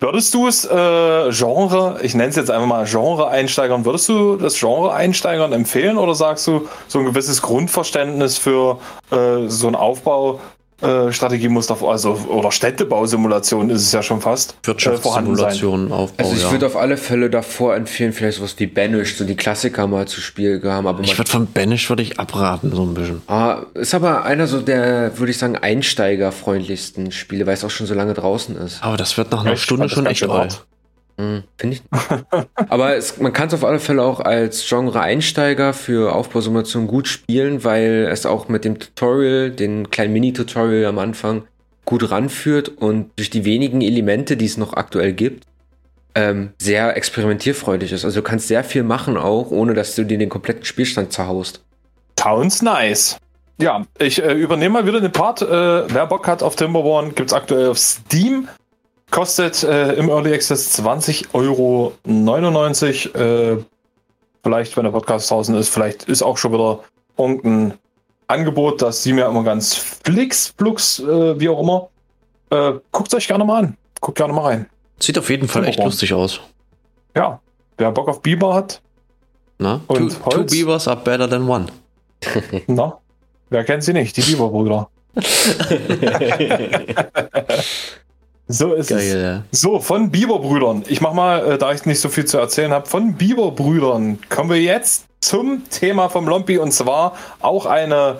Würdest du es äh, Genre, ich nenne es jetzt einfach mal Genre-Einsteigern, würdest du das Genre-Einsteigern empfehlen oder sagst du, so ein gewisses Grundverständnis für äh, so ein Aufbau, äh, Strategie muss da, also, oder Städtebausimulation ist es ja schon fast, äh, vorhanden sein? Wirtschaftssimulation, Aufbau, Also ich ja. würde auf alle Fälle davor empfehlen, vielleicht sowas wie Banish, so die Klassiker mal zu spielen haben. Aber Ich würde von Banish würde ich abraten, so ein bisschen. ah, ist aber einer so der, würde ich sagen, einsteigerfreundlichsten Spiele, weil es auch schon so lange draußen ist. Aber das wird nach einer Ich Stunde schon echt alt. Hart. Hm, Finde ich. [LAUGHS] aber es, man kann es auf alle Fälle auch als Genre-Einsteiger für Aufbausimulation gut spielen, weil es auch mit dem Tutorial, den kleinen Mini-Tutorial am Anfang, gut ranführt und durch die wenigen Elemente, die es noch aktuell gibt, ähm, sehr experimentierfreudig ist. Also du kannst sehr viel machen auch, ohne dass du dir den kompletten Spielstand zerhaust. Sounds nice. Ja, ich äh, übernehme mal wieder den Part. Äh, wer Bock hat auf Timberborn, gibt es aktuell auf Steam. Kostet äh, im Early Access 20,99 Euro. Äh, vielleicht, wenn der Podcast draußen ist, vielleicht ist auch schon wieder irgendein Angebot, das sie mir immer ganz flix, flux, äh, wie auch immer. Äh, guckt euch gerne mal an. Guckt gerne mal rein. Sieht auf jeden Fall echt lustig aus. Ja, wer Bock auf Biber hat. Na? Und two, two Beavers are better than one. [LAUGHS] Na, wer kennt sie nicht? Die Biberbrüder. [LAUGHS] [LAUGHS] so ist Geil, es. So, von Biberbrüdern. Ich mach mal, äh, da ich nicht so viel zu erzählen habe, von Biberbrüdern kommen wir jetzt zum Thema vom Lompi und zwar auch eine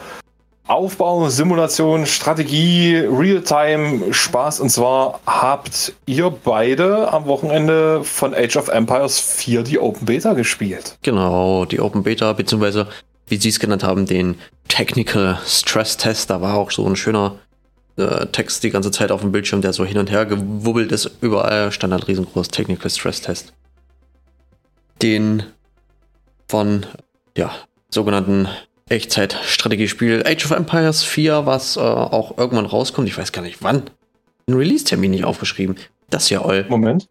Aufbau, Simulation, Strategie, Realtime, Spaß. Und zwar habt ihr beide am Wochenende von Age of Empires 4 die Open Beta gespielt. Genau, die Open Beta, beziehungsweise, wie Sie es genannt haben, den Technical Stress Test. Da war auch so ein schöner äh, Text die ganze Zeit auf dem Bildschirm, der so hin und her gewubbelt ist. Überall stand ein riesengroß Technical Stress Test. Den von, ja, sogenannten Echtzeit-Strategiespiel Age of Empires 4, was äh, auch irgendwann rauskommt. Ich weiß gar nicht wann. Ein Release-Termin nicht aufgeschrieben. Das ja all. Moment.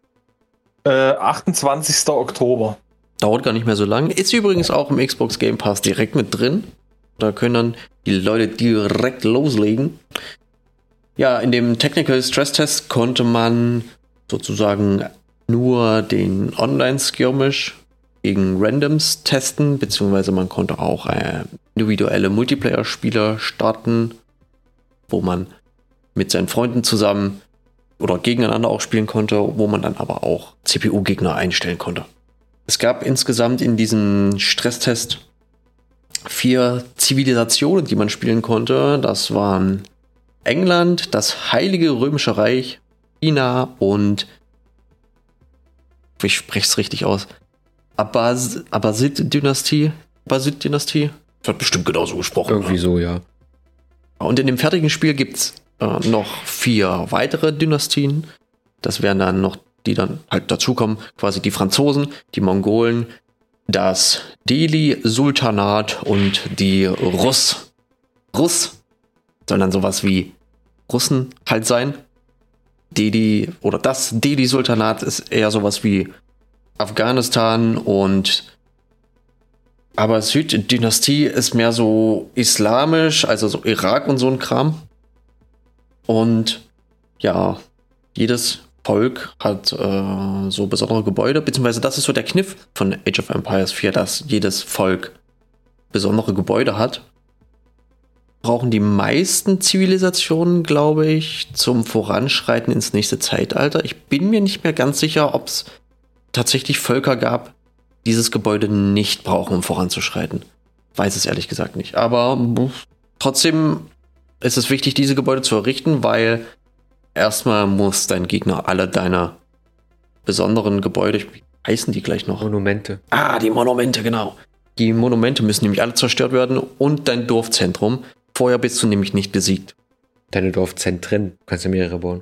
Äh, 28. Oktober. Dauert gar nicht mehr so lang. Ist übrigens auch im Xbox Game Pass direkt mit drin. Da können dann die Leute direkt loslegen. Ja, in dem Technical Stress Test konnte man sozusagen nur den Online-Skirmish gegen Randoms testen, beziehungsweise man konnte auch äh, individuelle Multiplayer-Spieler starten, wo man mit seinen Freunden zusammen oder gegeneinander auch spielen konnte, wo man dann aber auch CPU-Gegner einstellen konnte. Es gab insgesamt in diesem Stresstest vier Zivilisationen, die man spielen konnte. Das waren England, das Heilige Römische Reich, China und ich spreche es richtig aus. Abbas Abbasid-Dynastie. Abbasid-Dynastie. Wird bestimmt genauso gesprochen. Irgendwie oder? so, ja. Und in dem fertigen Spiel gibt es äh, noch vier weitere Dynastien. Das wären dann noch, die dann halt dazukommen, quasi die Franzosen, die Mongolen, das Delhi-Sultanat und die Russ. Russ sollen dann sowas wie Russen halt sein. Delhi oder das Delhi-Sultanat ist eher sowas wie Afghanistan und aber Süddynastie ist mehr so islamisch, also so Irak und so ein Kram. Und ja, jedes Volk hat äh, so besondere Gebäude, beziehungsweise das ist so der Kniff von Age of Empires 4, dass jedes Volk besondere Gebäude hat. Brauchen die meisten Zivilisationen, glaube ich, zum Voranschreiten ins nächste Zeitalter. Ich bin mir nicht mehr ganz sicher, ob es tatsächlich Völker gab, dieses Gebäude nicht brauchen, um voranzuschreiten. Weiß es ehrlich gesagt nicht. Aber trotzdem ist es wichtig, diese Gebäude zu errichten, weil erstmal muss dein Gegner alle deine besonderen Gebäude, wie heißen die gleich noch? Monumente. Ah, die Monumente, genau. Die Monumente müssen nämlich alle zerstört werden und dein Dorfzentrum. Vorher bist du nämlich nicht besiegt. Deine Dorfzentren. Du kannst ja mehrere bauen.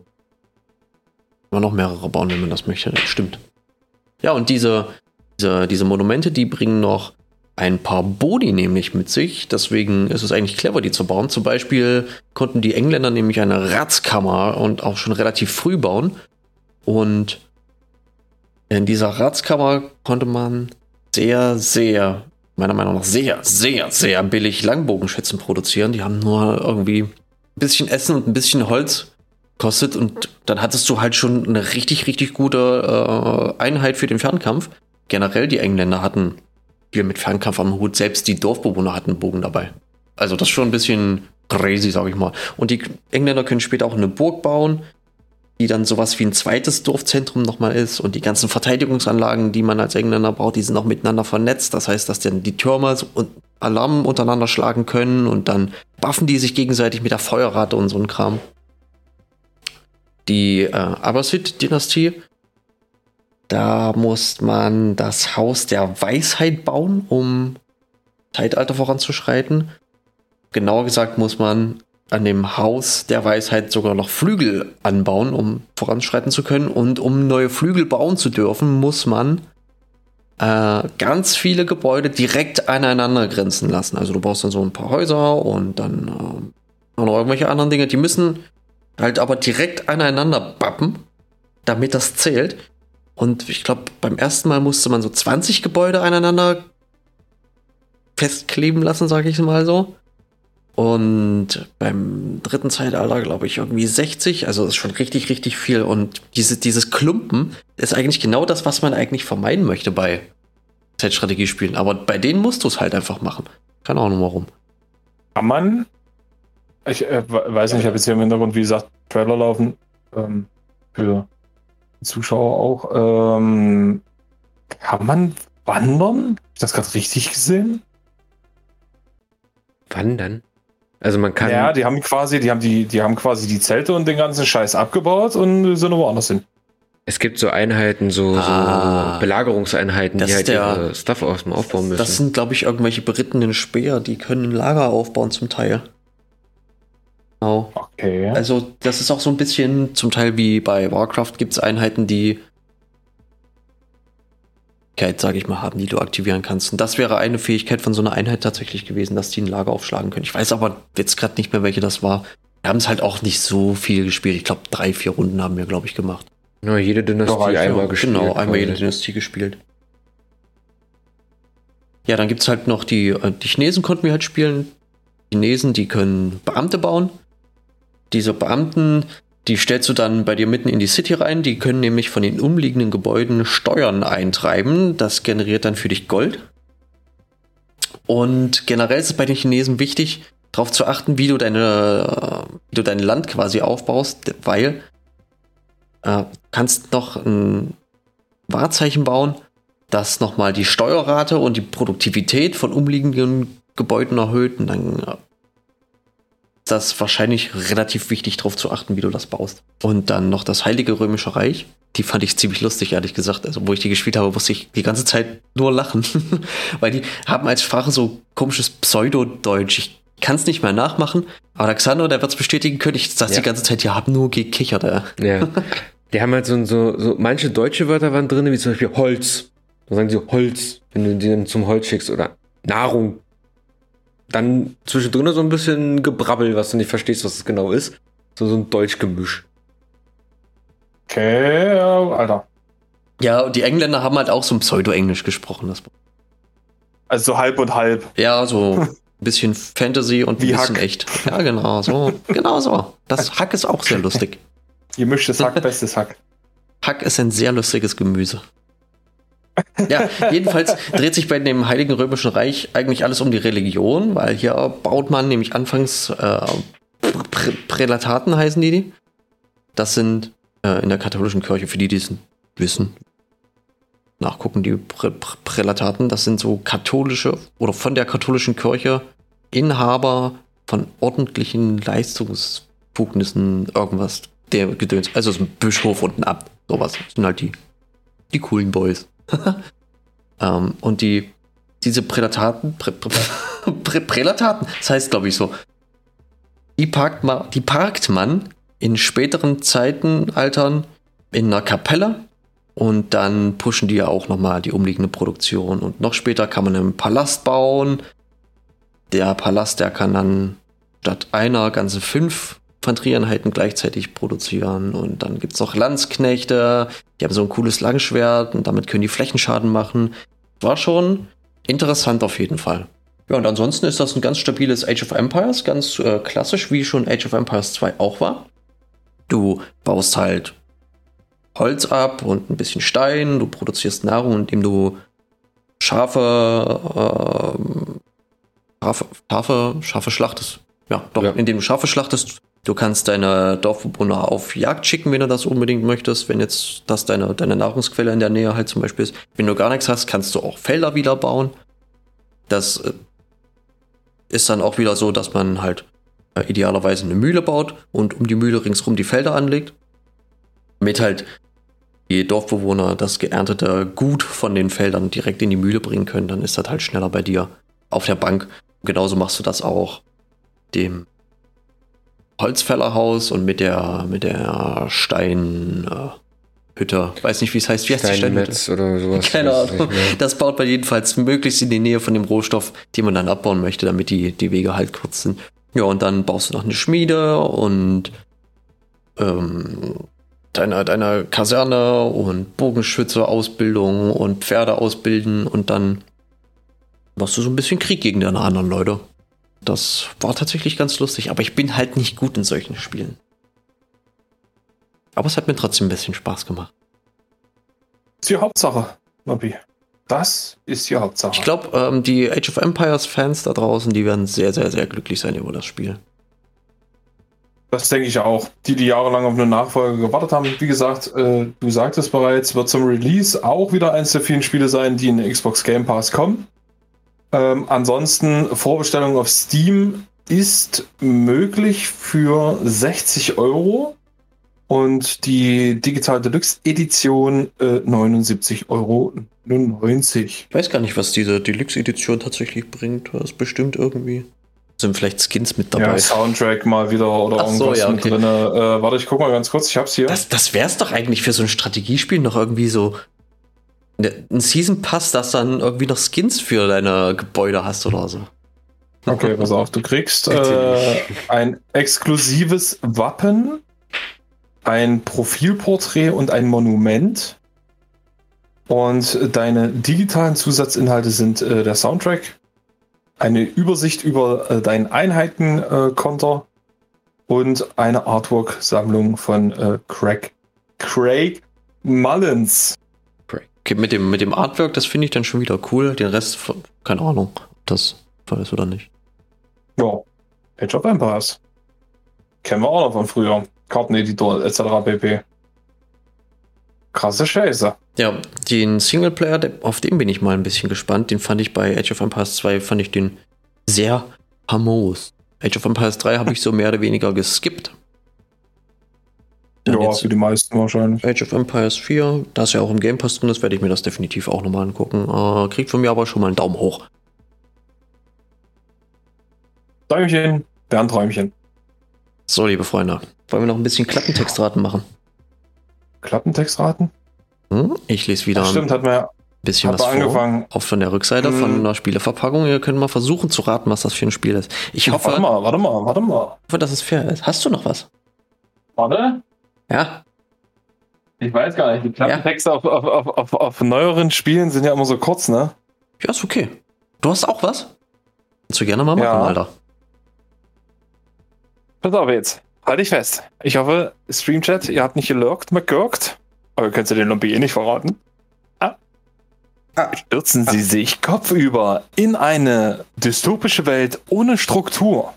Man noch mehrere bauen, wenn man das möchte. Das stimmt. Ja, und diese, diese, diese Monumente, die bringen noch ein paar Boni nämlich mit sich. Deswegen ist es eigentlich clever, die zu bauen. Zum Beispiel konnten die Engländer nämlich eine Ratskammer und auch schon relativ früh bauen. Und in dieser Ratskammer konnte man sehr, sehr, meiner Meinung nach sehr, sehr, sehr billig Langbogenschützen produzieren. Die haben nur irgendwie ein bisschen Essen und ein bisschen Holz kostet und dann hattest du halt schon eine richtig, richtig gute äh, Einheit für den Fernkampf. Generell die Engländer hatten viel mit Fernkampf am Hut, selbst die Dorfbewohner hatten Bogen dabei. Also das ist schon ein bisschen crazy, sag ich mal. Und die Engländer können später auch eine Burg bauen, die dann sowas wie ein zweites Dorfzentrum nochmal ist. Und die ganzen Verteidigungsanlagen, die man als Engländer braucht, die sind auch miteinander vernetzt. Das heißt, dass dann die Türme so Alarm untereinander schlagen können und dann buffen die sich gegenseitig mit der Feuerrate und so ein Kram die äh, Abbasid-Dynastie. Da muss man das Haus der Weisheit bauen, um Zeitalter voranzuschreiten. Genauer gesagt muss man an dem Haus der Weisheit sogar noch Flügel anbauen, um voranschreiten zu können. Und um neue Flügel bauen zu dürfen, muss man äh, ganz viele Gebäude direkt aneinander grenzen lassen. Also du brauchst dann so ein paar Häuser und dann äh, noch irgendwelche anderen Dinge. Die müssen halt aber direkt aneinander bappen, damit das zählt. Und ich glaube, beim ersten Mal musste man so 20 Gebäude aneinander festkleben lassen, sage ich mal so. Und beim dritten Zeitalter, glaube ich, irgendwie 60. Also das ist schon richtig, richtig viel. Und diese, dieses Klumpen ist eigentlich genau das, was man eigentlich vermeiden möchte bei Zeitstrategiespielen. Aber bei denen musst du es halt einfach machen. Keine Ahnung warum. Kann man? Ich äh, weiß nicht, ich habe jetzt hier im Hintergrund, wie gesagt, Trailer laufen. Ähm, für Zuschauer auch. Ähm, kann man wandern? Hab ich das gerade richtig gesehen? Wandern? Also man kann. Ja, die haben quasi, die haben die, die haben quasi die Zelte und den ganzen Scheiß abgebaut und sind woanders hin. Es gibt so Einheiten, so, Ah. so Belagerungseinheiten, die halt der- ihre Stuff aus aufbauen müssen. Das sind, glaube ich, irgendwelche berittenen Speer, die können ein Lager aufbauen zum Teil. Genau. Okay. Also, das ist auch so ein bisschen zum Teil wie bei Warcraft gibt es Einheiten, die sage ich mal, haben, die du aktivieren kannst. Und das wäre eine Fähigkeit von so einer Einheit tatsächlich gewesen, dass die ein Lager aufschlagen können. Ich weiß aber jetzt gerade nicht mehr, welche das war. Wir haben es halt auch nicht so viel gespielt. Ich glaube, drei, vier Runden haben wir, glaube ich, gemacht. ja, jede Dynastie ja. einmal gespielt. Genau, einmal jede. Dynastie gespielt. Ja, dann gibt es halt noch die, äh, die Chinesen konnten wir halt spielen. Die Chinesen, die können Beamte bauen. Diese Beamten, die stellst du dann bei dir mitten in die City rein. Die können nämlich von den umliegenden Gebäuden Steuern eintreiben. Das generiert dann für dich Gold. Und generell ist es bei den Chinesen wichtig, darauf zu achten, wie du deine, äh, wie du dein Land quasi aufbaust, weil äh, kannst noch ein Wahrzeichen bauen, das nochmal die Steuerrate und die Produktivität von umliegenden Gebäuden erhöht. Und dann äh, das wahrscheinlich relativ wichtig, darauf zu achten, wie du das baust. Und dann noch das Heilige Römische Reich. Die fand ich ziemlich lustig, ehrlich gesagt. Also, wo ich die gespielt habe, musste ich die ganze Zeit nur lachen. [LAUGHS] Weil die haben als Sprache so komisches Pseudodeutsch. Ich kann es nicht mehr nachmachen. Aber Alexander, der wird es bestätigen können. Ich saß Ja. die ganze Zeit, ja, hab nur gekichert. Äh. Ja. Die haben halt so, so, so manche deutsche Wörter waren drin, wie zum Beispiel Holz. Dann sagen sie Holz, wenn du die dann zum Holz schickst oder Nahrung. Dann zwischendrin so ein bisschen Gebrabbel, was du nicht verstehst, was es genau ist. So, so ein Deutschgemisch. Okay, ja, Alter. Ja, und die Engländer haben halt auch so ein Pseudo-Englisch gesprochen. Das Also so halb und halb. Ja, so ein bisschen Fantasy und ein Wie bisschen Hack. echt. Ja, genau, so. Genau so. Das Hack ist auch sehr lustig. Gemischtes Hack, bestes Hack. Hack ist ein sehr lustiges Gemüse. Ja, jedenfalls dreht sich bei dem Heiligen Römischen Reich eigentlich alles um die Religion, weil hier baut man nämlich anfangs äh, Prä Prälataten heißen die die. Das sind äh, in der katholischen Kirche, für die, die es wissen, nachgucken, die Prä Prä Prälataten, das sind so katholische oder von der katholischen Kirche Inhaber von ordentlichen Leistungsbefugnissen, irgendwas, der Gedöns. Also so ein Bischof und ein Abt, sowas. Das sind halt die, die coolen Boys. [LAUGHS] ähm, und die, diese Prälataten, Prä, Prä, [LAUGHS] Prä, Prälataten, das heißt glaube ich so, die parkt, man, die parkt man in späteren Zeitenaltern in einer Kapelle und dann pushen die ja auch nochmal die umliegende Produktion. Und noch später kann man einen Palast bauen. Der Palast, der kann dann statt einer ganze fünf Infanterieeinheiten gleichzeitig produzieren. Und dann gibt es noch Landsknechte, die haben so ein cooles Langschwert und damit können die Flächenschaden machen. War schon interessant auf jeden Fall. Ja, und ansonsten ist das ein ganz stabiles Age of Empires, ganz äh, klassisch, wie schon Age of Empires 2 auch war. Du baust halt Holz ab und ein bisschen Stein, du produzierst Nahrung, indem du Schafe, ähm, Schafe, Schafe, Schafe schlachtest. Ja, doch, Ja. indem du Schafe schlachtest. Du kannst deine Dorfbewohner auf Jagd schicken, wenn du das unbedingt möchtest. Wenn jetzt das deine, deine Nahrungsquelle in der Nähe halt zum Beispiel ist. Wenn du gar nichts hast, kannst du auch Felder wieder bauen. Das äh, ist dann auch wieder so, dass man halt äh, idealerweise eine Mühle baut und um die Mühle ringsrum die Felder anlegt. Damit halt die Dorfbewohner das geerntete Gut von den Feldern direkt in die Mühle bringen können, dann ist das halt schneller bei dir auf der Bank. Genauso machst du das auch dem Holzfällerhaus und mit der mit der Stein äh, Steinhütte. Weiß nicht, wie es heißt. Wie heißt die? Steinmetz oder sowas. [LAUGHS] Keine Ahnung. Das baut man jedenfalls möglichst in die Nähe von dem Rohstoff, den man dann abbauen möchte, damit die, die Wege halt kurz sind. Ja, und dann baust du noch eine Schmiede und ähm, deine, deine Kaserne und Bogenschütze-Ausbildung und Pferde ausbilden und dann machst du so ein bisschen Krieg gegen deine anderen Leute. Das war tatsächlich ganz lustig, aber ich bin halt nicht gut in solchen Spielen. Aber es hat mir trotzdem ein bisschen Spaß gemacht. ist die Hauptsache, Nobby. Das ist die Hauptsache. Ich glaube, ähm, die Age of Empires Fans da draußen, die werden sehr, sehr, sehr glücklich sein über das Spiel. Das denke ich auch. Die, die jahrelang auf eine Nachfolge gewartet haben, wie gesagt, äh, du sagtest bereits, wird zum Release auch wieder eines der vielen Spiele sein, die in den Xbox Game Pass kommen. Ähm, ansonsten, Vorbestellung auf Steam ist möglich für 60 Euro und die Digital Deluxe Edition äh, 79,99 Euro. Ich weiß gar nicht, was diese Deluxe-Edition tatsächlich bringt. Das ist bestimmt irgendwie. Sind vielleicht Skins mit dabei. Ja, Soundtrack mal wieder oder Ach so, irgendwas ja, mit okay. drin. Äh, warte, ich guck mal ganz kurz, ich hab's hier. Das, das wäre es doch eigentlich für so ein Strategiespiel noch irgendwie so. Ne- Ein Season Pass, dass dann irgendwie noch Skins für deine Gebäude hast oder so. Okay, pass auf, du kriegst äh, ein exklusives Wappen, ein Profilporträt und ein Monument. Und deine digitalen Zusatzinhalte sind äh, der Soundtrack, eine Übersicht über äh, deinen Einheitenkonter äh, und eine Artwork-Sammlung von äh, Craig, Craig Mullins. Okay, mit dem, mit dem Artwork, das finde ich dann schon wieder cool. Den Rest, keine Ahnung, ob das ist oder nicht. Ja, Age of Empires. Kennen wir auch noch von früher. Karteneditor etc. pp. Krasse Scheiße. Ja, den Singleplayer, auf den bin ich mal ein bisschen gespannt. Den fand ich bei Age of Empires 2, fand ich den sehr famos. Age of Empires 3 habe ich so mehr oder weniger geskippt. Dann ja, jetzt für die meisten wahrscheinlich. Age of Empires 4, da ist ja auch im Game Pass drin ist, werde ich mir das definitiv auch nochmal angucken. Äh, kriegt von mir aber schon mal einen Daumen hoch. Däumchen, Bernträumchen. So, liebe Freunde, wollen wir noch ein bisschen Klappentextraten machen? Klappentextraten? Hm? Ich lese wieder Das ein stimmt, hat man bisschen hat was man vor. angefangen. Auch von der Rückseite Hm. von der Spieleverpackung. Ihr könnt mal versuchen zu raten, was das für ein Spiel ist. Ich hoffe, Warte mal, warte mal, warte mal. hoffe, dass es fair ist. Hast du noch was? Warte. Ja, Ich weiß gar nicht. Die Klappentexte auf, auf, auf, auf, auf neueren Spielen sind ja immer so kurz, ne? ja, ist okay. Du hast auch was? Kannst du gerne mal machen, Ja. Alter. Pass auf jetzt. Halt dich fest. Ich hoffe, Streamchat, ihr habt nicht gelurkt, McGurkt. Aber ihr könnt ja den Lombi eh nicht verraten. Ah. Stürzen Sie sich kopfüber in eine dystopische Welt ohne Struktur,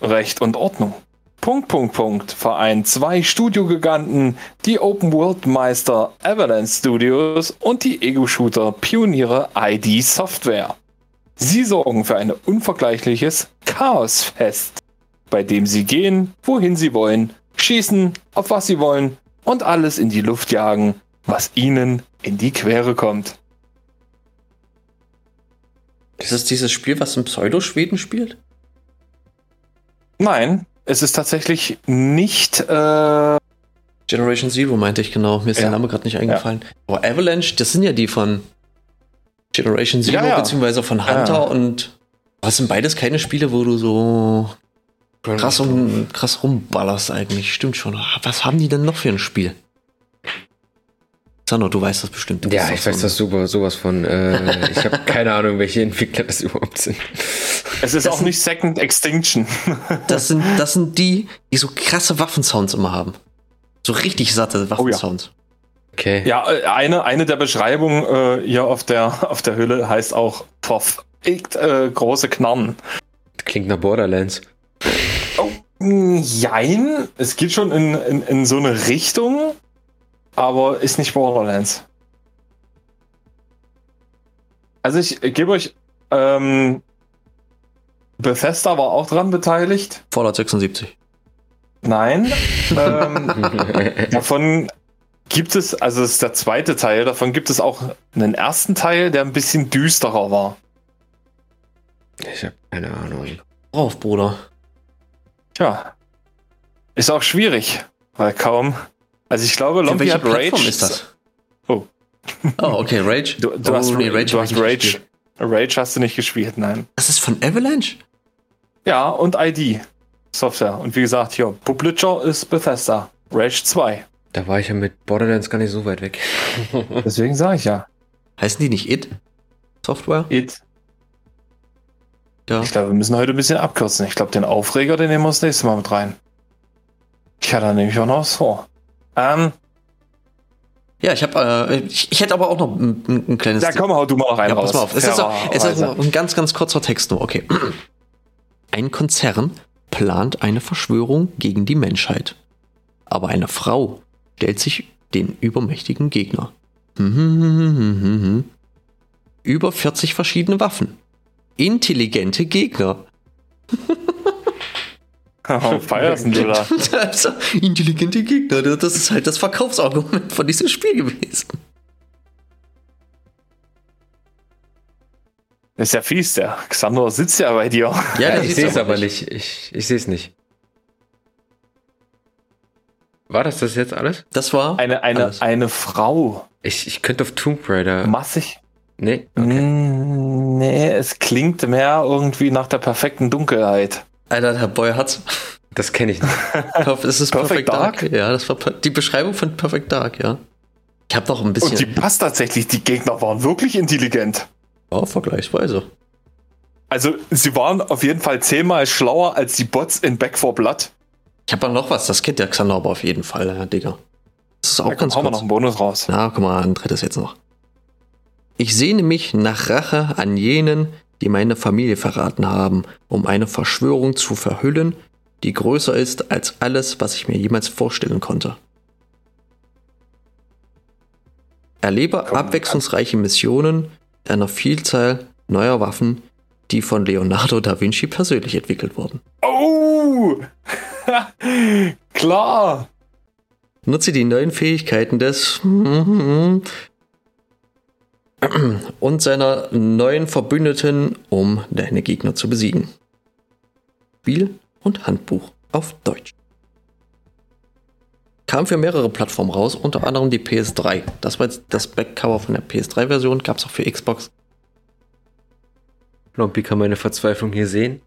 Recht und Ordnung. Punkt, Punkt, Punkt. Vereint zwei Studiogiganten, die Open-World-Meister Avalanche Studios und die Ego-Shooter-Pioniere ID Software. Sie sorgen für ein unvergleichliches Chaosfest bei dem sie gehen, wohin sie wollen, schießen, auf was sie wollen und alles in die Luft jagen, was ihnen in die Quere kommt. Ist es dieses Spiel, was im Pseudo-Schweden spielt? Nein, es ist tatsächlich nicht. Äh, Generation Zero meinte ich genau. Mir ist Ja. der Name gerade nicht eingefallen. Aber Avalanche, das sind ja die von Generation Zero, Ja, ja. beziehungsweise von Hunter Ja. und. Was sind beides keine Spiele, wo du so krass, um, krass rumballerst eigentlich? Stimmt schon. Was haben die denn noch für ein Spiel? Sandro, du weißt das bestimmt. Du Ja, ich weiß so das super, sowas von. Äh, ich habe [LAUGHS] keine Ahnung, welche Entwickler das überhaupt sind. es ist Das auch sind- nicht Second Extinction. [LAUGHS] Das sind, das sind die, die so krasse Waffensounds immer haben. So richtig satte Waffensounds. Okay. ja, äh, eine, eine der Beschreibungen äh, hier auf der, [LAUGHS] auf der Hülle heißt auch verfickt äh, große Knarren. Klingt nach Borderlands. Oh, mh, jein. Es geht schon in, in, in so eine Richtung, aber ist nicht Borderlands. Also ich gebe euch, ähm, Bethesda war auch dran beteiligt. Fallout 76. Nein. [LAUGHS] ähm, davon gibt es, also es ist der zweite Teil, davon gibt es auch einen ersten Teil, der ein bisschen düsterer war. Ich habe keine Ahnung. Drauf, Bruder. Tja. Ist auch schwierig, weil kaum Also ich glaube, Lumpy hat Rage. Plattform ist das? Oh. Oh, okay, Rage. Du, du oh, hast, nee, du hab hast ich Rage. Rage hast du nicht gespielt, nein. Das ist von Avalanche? Ja, und ID Software. Und wie gesagt, hier, Publisher ist Bethesda. Rage 2. Da war ich ja mit Borderlands gar nicht so weit weg. [LAUGHS] Deswegen sage ich ja. Heißen die nicht It? Software? It. Ja. Ich glaube, wir müssen heute ein bisschen abkürzen. Ich glaube, den Aufreger, den nehmen wir das nächste Mal mit rein. Ich hatte nämlich auch noch was vor. Ähm, Ja, ich habe, äh, ich, ich hätte aber auch noch ein, ein, ein kleines. ja, komm, hau du mal noch rein Ja, pass mal auf. Es ist, auch, es ist ein ganz, ganz kurzer Text nur. Okay. [CLEARS THROAT] Ein Konzern plant eine Verschwörung gegen die Menschheit. Aber eine Frau stellt sich den übermächtigen Gegner. Über 40 verschiedene Waffen. Intelligente Gegner. [LAUGHS] Was feierst du da? [LAUGHS] Also, Intelligente Gegner, das ist halt das Verkaufsargument von diesem Spiel gewesen. Das ist ja fies, der Xander sitzt ja bei dir. Ja, das ich ist sehe es aber nicht. Ich, ich sehe es nicht. War das das jetzt alles? Das war Eine, eine, alles. eine Frau. Ich, ich könnte auf Tomb Raider. Massig. Nee? Mm, Nee, es klingt mehr irgendwie nach der perfekten Dunkelheit. Alter, der Boy hat's. Das kenne ich nicht. Das ist Perfect Perfect, Dark? Dark? Ja, das war die Beschreibung von Perfect Dark, ja. Ich habe noch ein bisschen. Und die passt tatsächlich. Die Gegner waren wirklich intelligent. ja, vergleichsweise. Also, sie waren auf jeden Fall zehnmal schlauer als die Bots in Back 4 Blood. Ich habe noch was, das kennt der Xander aber auf jeden Fall, ja, Digga. Das ist auch komm, ganz wir kurz. noch einen Bonus raus. Na, guck mal, ein drittes jetzt noch. Ich sehne mich nach Rache an jenen, die meine Familie verraten haben, um eine Verschwörung zu verhüllen, die größer ist als alles, was ich mir jemals vorstellen konnte. Erlebe abwechslungsreiche Missionen einer Vielzahl neuer Waffen, die von Leonardo da Vinci persönlich entwickelt wurden. Oh! [LAUGHS] Klar! Nutze die neuen Fähigkeiten des [LAUGHS] [CLEARS THROAT] und seiner neuen Verbündeten, um deine Gegner zu besiegen. Spiel und Handbuch auf Deutsch. Kam für mehrere Plattformen raus, unter anderem die PS3. Das war jetzt das Backcover von der PS3-Version, gab es auch für Xbox. Lompi kann meine Verzweiflung hier sehen.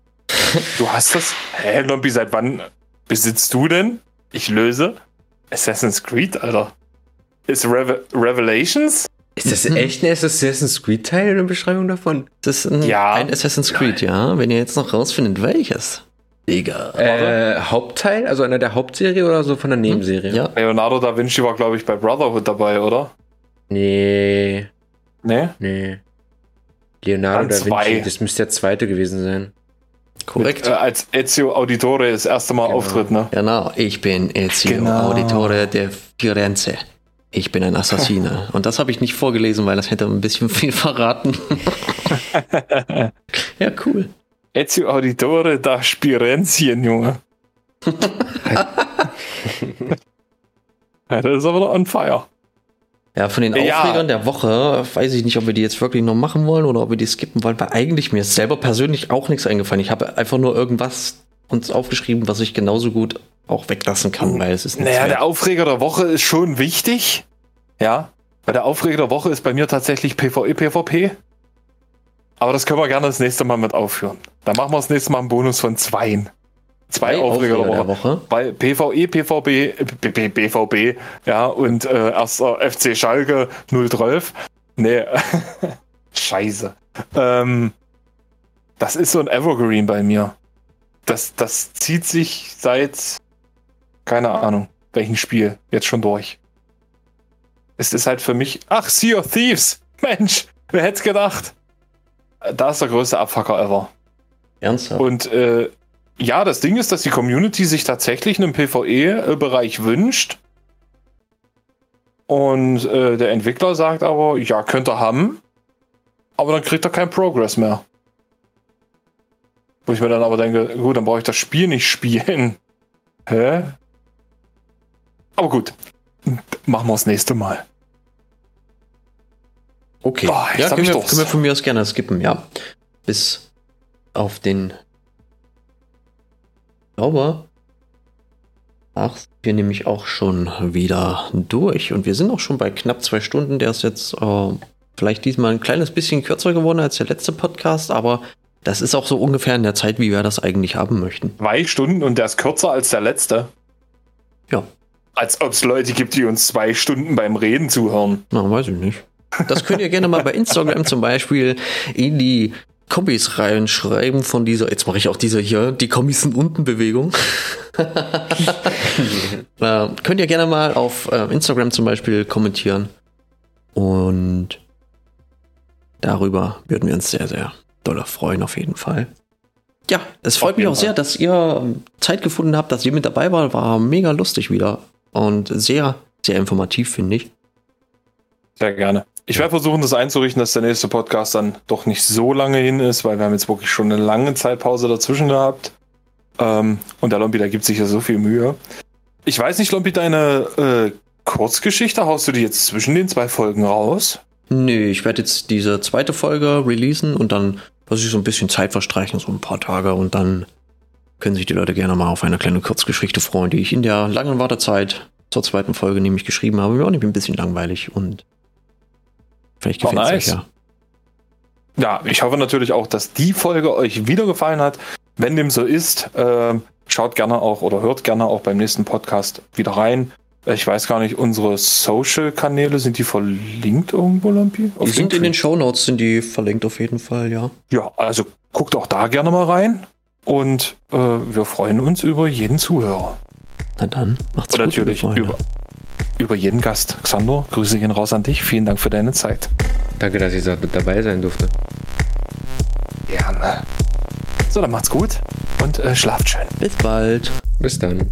Du hast das? Hä, Lompi, seit wann besitzt du denn? Ich löse. Assassin's Creed, Alter. Ist Reve Revelations? Ist das echt ein Assassin's Creed Teil in der Beschreibung davon? Das ist ein, Ja. ein Assassin's Creed, ja. Wenn ihr jetzt noch rausfindet, welches. Digga. Äh, Hauptteil? Also einer der Hauptserie oder so von der Nebenserie? Ja, Leonardo da Vinci war, glaube ich, bei Brotherhood dabei, oder? Nee, Nee? nee. Leonardo Dann da zwei. Vinci, das müsste der zweite gewesen sein. korrekt. Mit, äh, als Ezio Auditore das erste Mal Genau. auftritt, ne? Genau, ich bin Ezio Genau. Auditore der Firenze. Ich bin ein Assassine. [LAUGHS] Und das habe ich nicht vorgelesen, weil das hätte ein bisschen viel verraten. [LAUGHS] ja, cool. Ezio Auditore da Spirenzien, Junge. [LAUGHS] ja, das ist aber noch on fire. Ja, von den Ja. Aufregern der Woche weiß ich nicht, ob wir die jetzt wirklich noch machen wollen oder ob wir die skippen wollen, weil eigentlich mir ist selber persönlich auch nichts eingefallen. Ich habe einfach nur irgendwas uns aufgeschrieben, was ich genauso gut auch weglassen kann, weil es ist nichts Naja, wert. der Aufreger der Woche ist schon wichtig. Ja. Weil der Aufreger der Woche ist bei mir tatsächlich PvE, PvP. Aber das können wir gerne das nächste Mal mit aufführen. Dann machen wir das nächste Mal einen Bonus von zweien. Zwei Drei Aufreger, der Woche. Woche. Bei PvE, PvP, BVB, ja, und äh, erster FC Schalke 012. Nee, [LAUGHS] scheiße. Ähm, das ist so ein Evergreen bei mir. Das, das zieht sich seit, keine Ahnung, welchem Spiel jetzt schon durch. Es ist halt für mich, ach, Sea of Thieves. Mensch, wer hätte es gedacht? Da ist der größte Abfucker ever. Ernsthaft. Und äh, ja, das Ding ist, dass die Community sich tatsächlich einen PvE-Bereich wünscht. Und äh, der Entwickler sagt aber, ja, könnt ihr haben, aber dann kriegt er keinen Progress mehr. Wo ich mir dann aber denke, gut, dann brauche ich das Spiel nicht spielen. [LAUGHS] Hä? Aber gut, machen wir das nächste Mal. Okay. Boah, ja, können wir, können wir von mir aus gerne skippen, ja. Bis auf den. Ich glaube. Ach, wir nämlich auch schon wieder durch. Und wir sind auch schon bei knapp zwei Stunden. Der ist jetzt äh, vielleicht diesmal ein kleines bisschen kürzer geworden als der letzte Podcast, aber das ist auch so ungefähr in der Zeit, wie wir das eigentlich haben möchten. Zwei Stunden und der ist kürzer als der letzte. Ja. Als ob es Leute gibt, die uns zwei Stunden beim Reden zuhören. Na, weiß ich nicht. Das könnt ihr gerne mal bei Instagram zum Beispiel in die Kombis reinschreiben von dieser, jetzt mache ich auch diese hier, die Kombis sind unten Bewegung. [LAUGHS] äh, könnt ihr gerne mal auf äh, Instagram zum Beispiel kommentieren. Und darüber würden wir uns sehr, sehr doll freuen, auf jeden Fall. Ja, es freut mich auch sehr, dass ihr Zeit gefunden habt, dass ihr mit dabei war. War mega lustig wieder und sehr, sehr informativ, finde ich. Sehr gerne. Ich werde versuchen, das einzurichten, dass der nächste Podcast dann doch nicht so lange hin ist, weil wir haben jetzt wirklich schon eine lange Zeitpause dazwischen gehabt. Ähm, und der Lompi, da gibt sich ja so viel Mühe. Ich weiß nicht, Lompi, deine äh, Kurzgeschichte, haust du die jetzt zwischen den zwei Folgen raus? Nö, ich werde jetzt diese zweite Folge releasen und dann muss ich so ein bisschen Zeit verstreichen, so ein paar Tage und dann können sich die Leute gerne mal auf eine kleine Kurzgeschichte freuen, die ich in der langen Wartezeit zur zweiten Folge nämlich geschrieben habe. Mir auch ein bisschen langweilig und Vielleicht gefällt es oh, nice. euch ja. Ja, ich hoffe natürlich auch, dass die Folge euch wieder gefallen hat. Wenn dem so ist, äh, schaut gerne auch oder hört gerne auch beim nächsten Podcast wieder rein. Ich weiß gar nicht, unsere Social-Kanäle, sind die verlinkt irgendwo, Lampi? die sind in den Show Notes sind die verlinkt auf jeden Fall, ja. Ja, also guckt auch da gerne mal rein. Und äh, wir freuen uns über jeden Zuhörer. Na dann, macht's Und gut. natürlich über, über jeden Gast. Xander, Grüße gehen raus an dich. Vielen Dank für deine Zeit. Danke, dass ich mit dabei sein durfte. Gerne. So, dann macht's gut und äh, schlaft schön. Bis bald. Bis dann.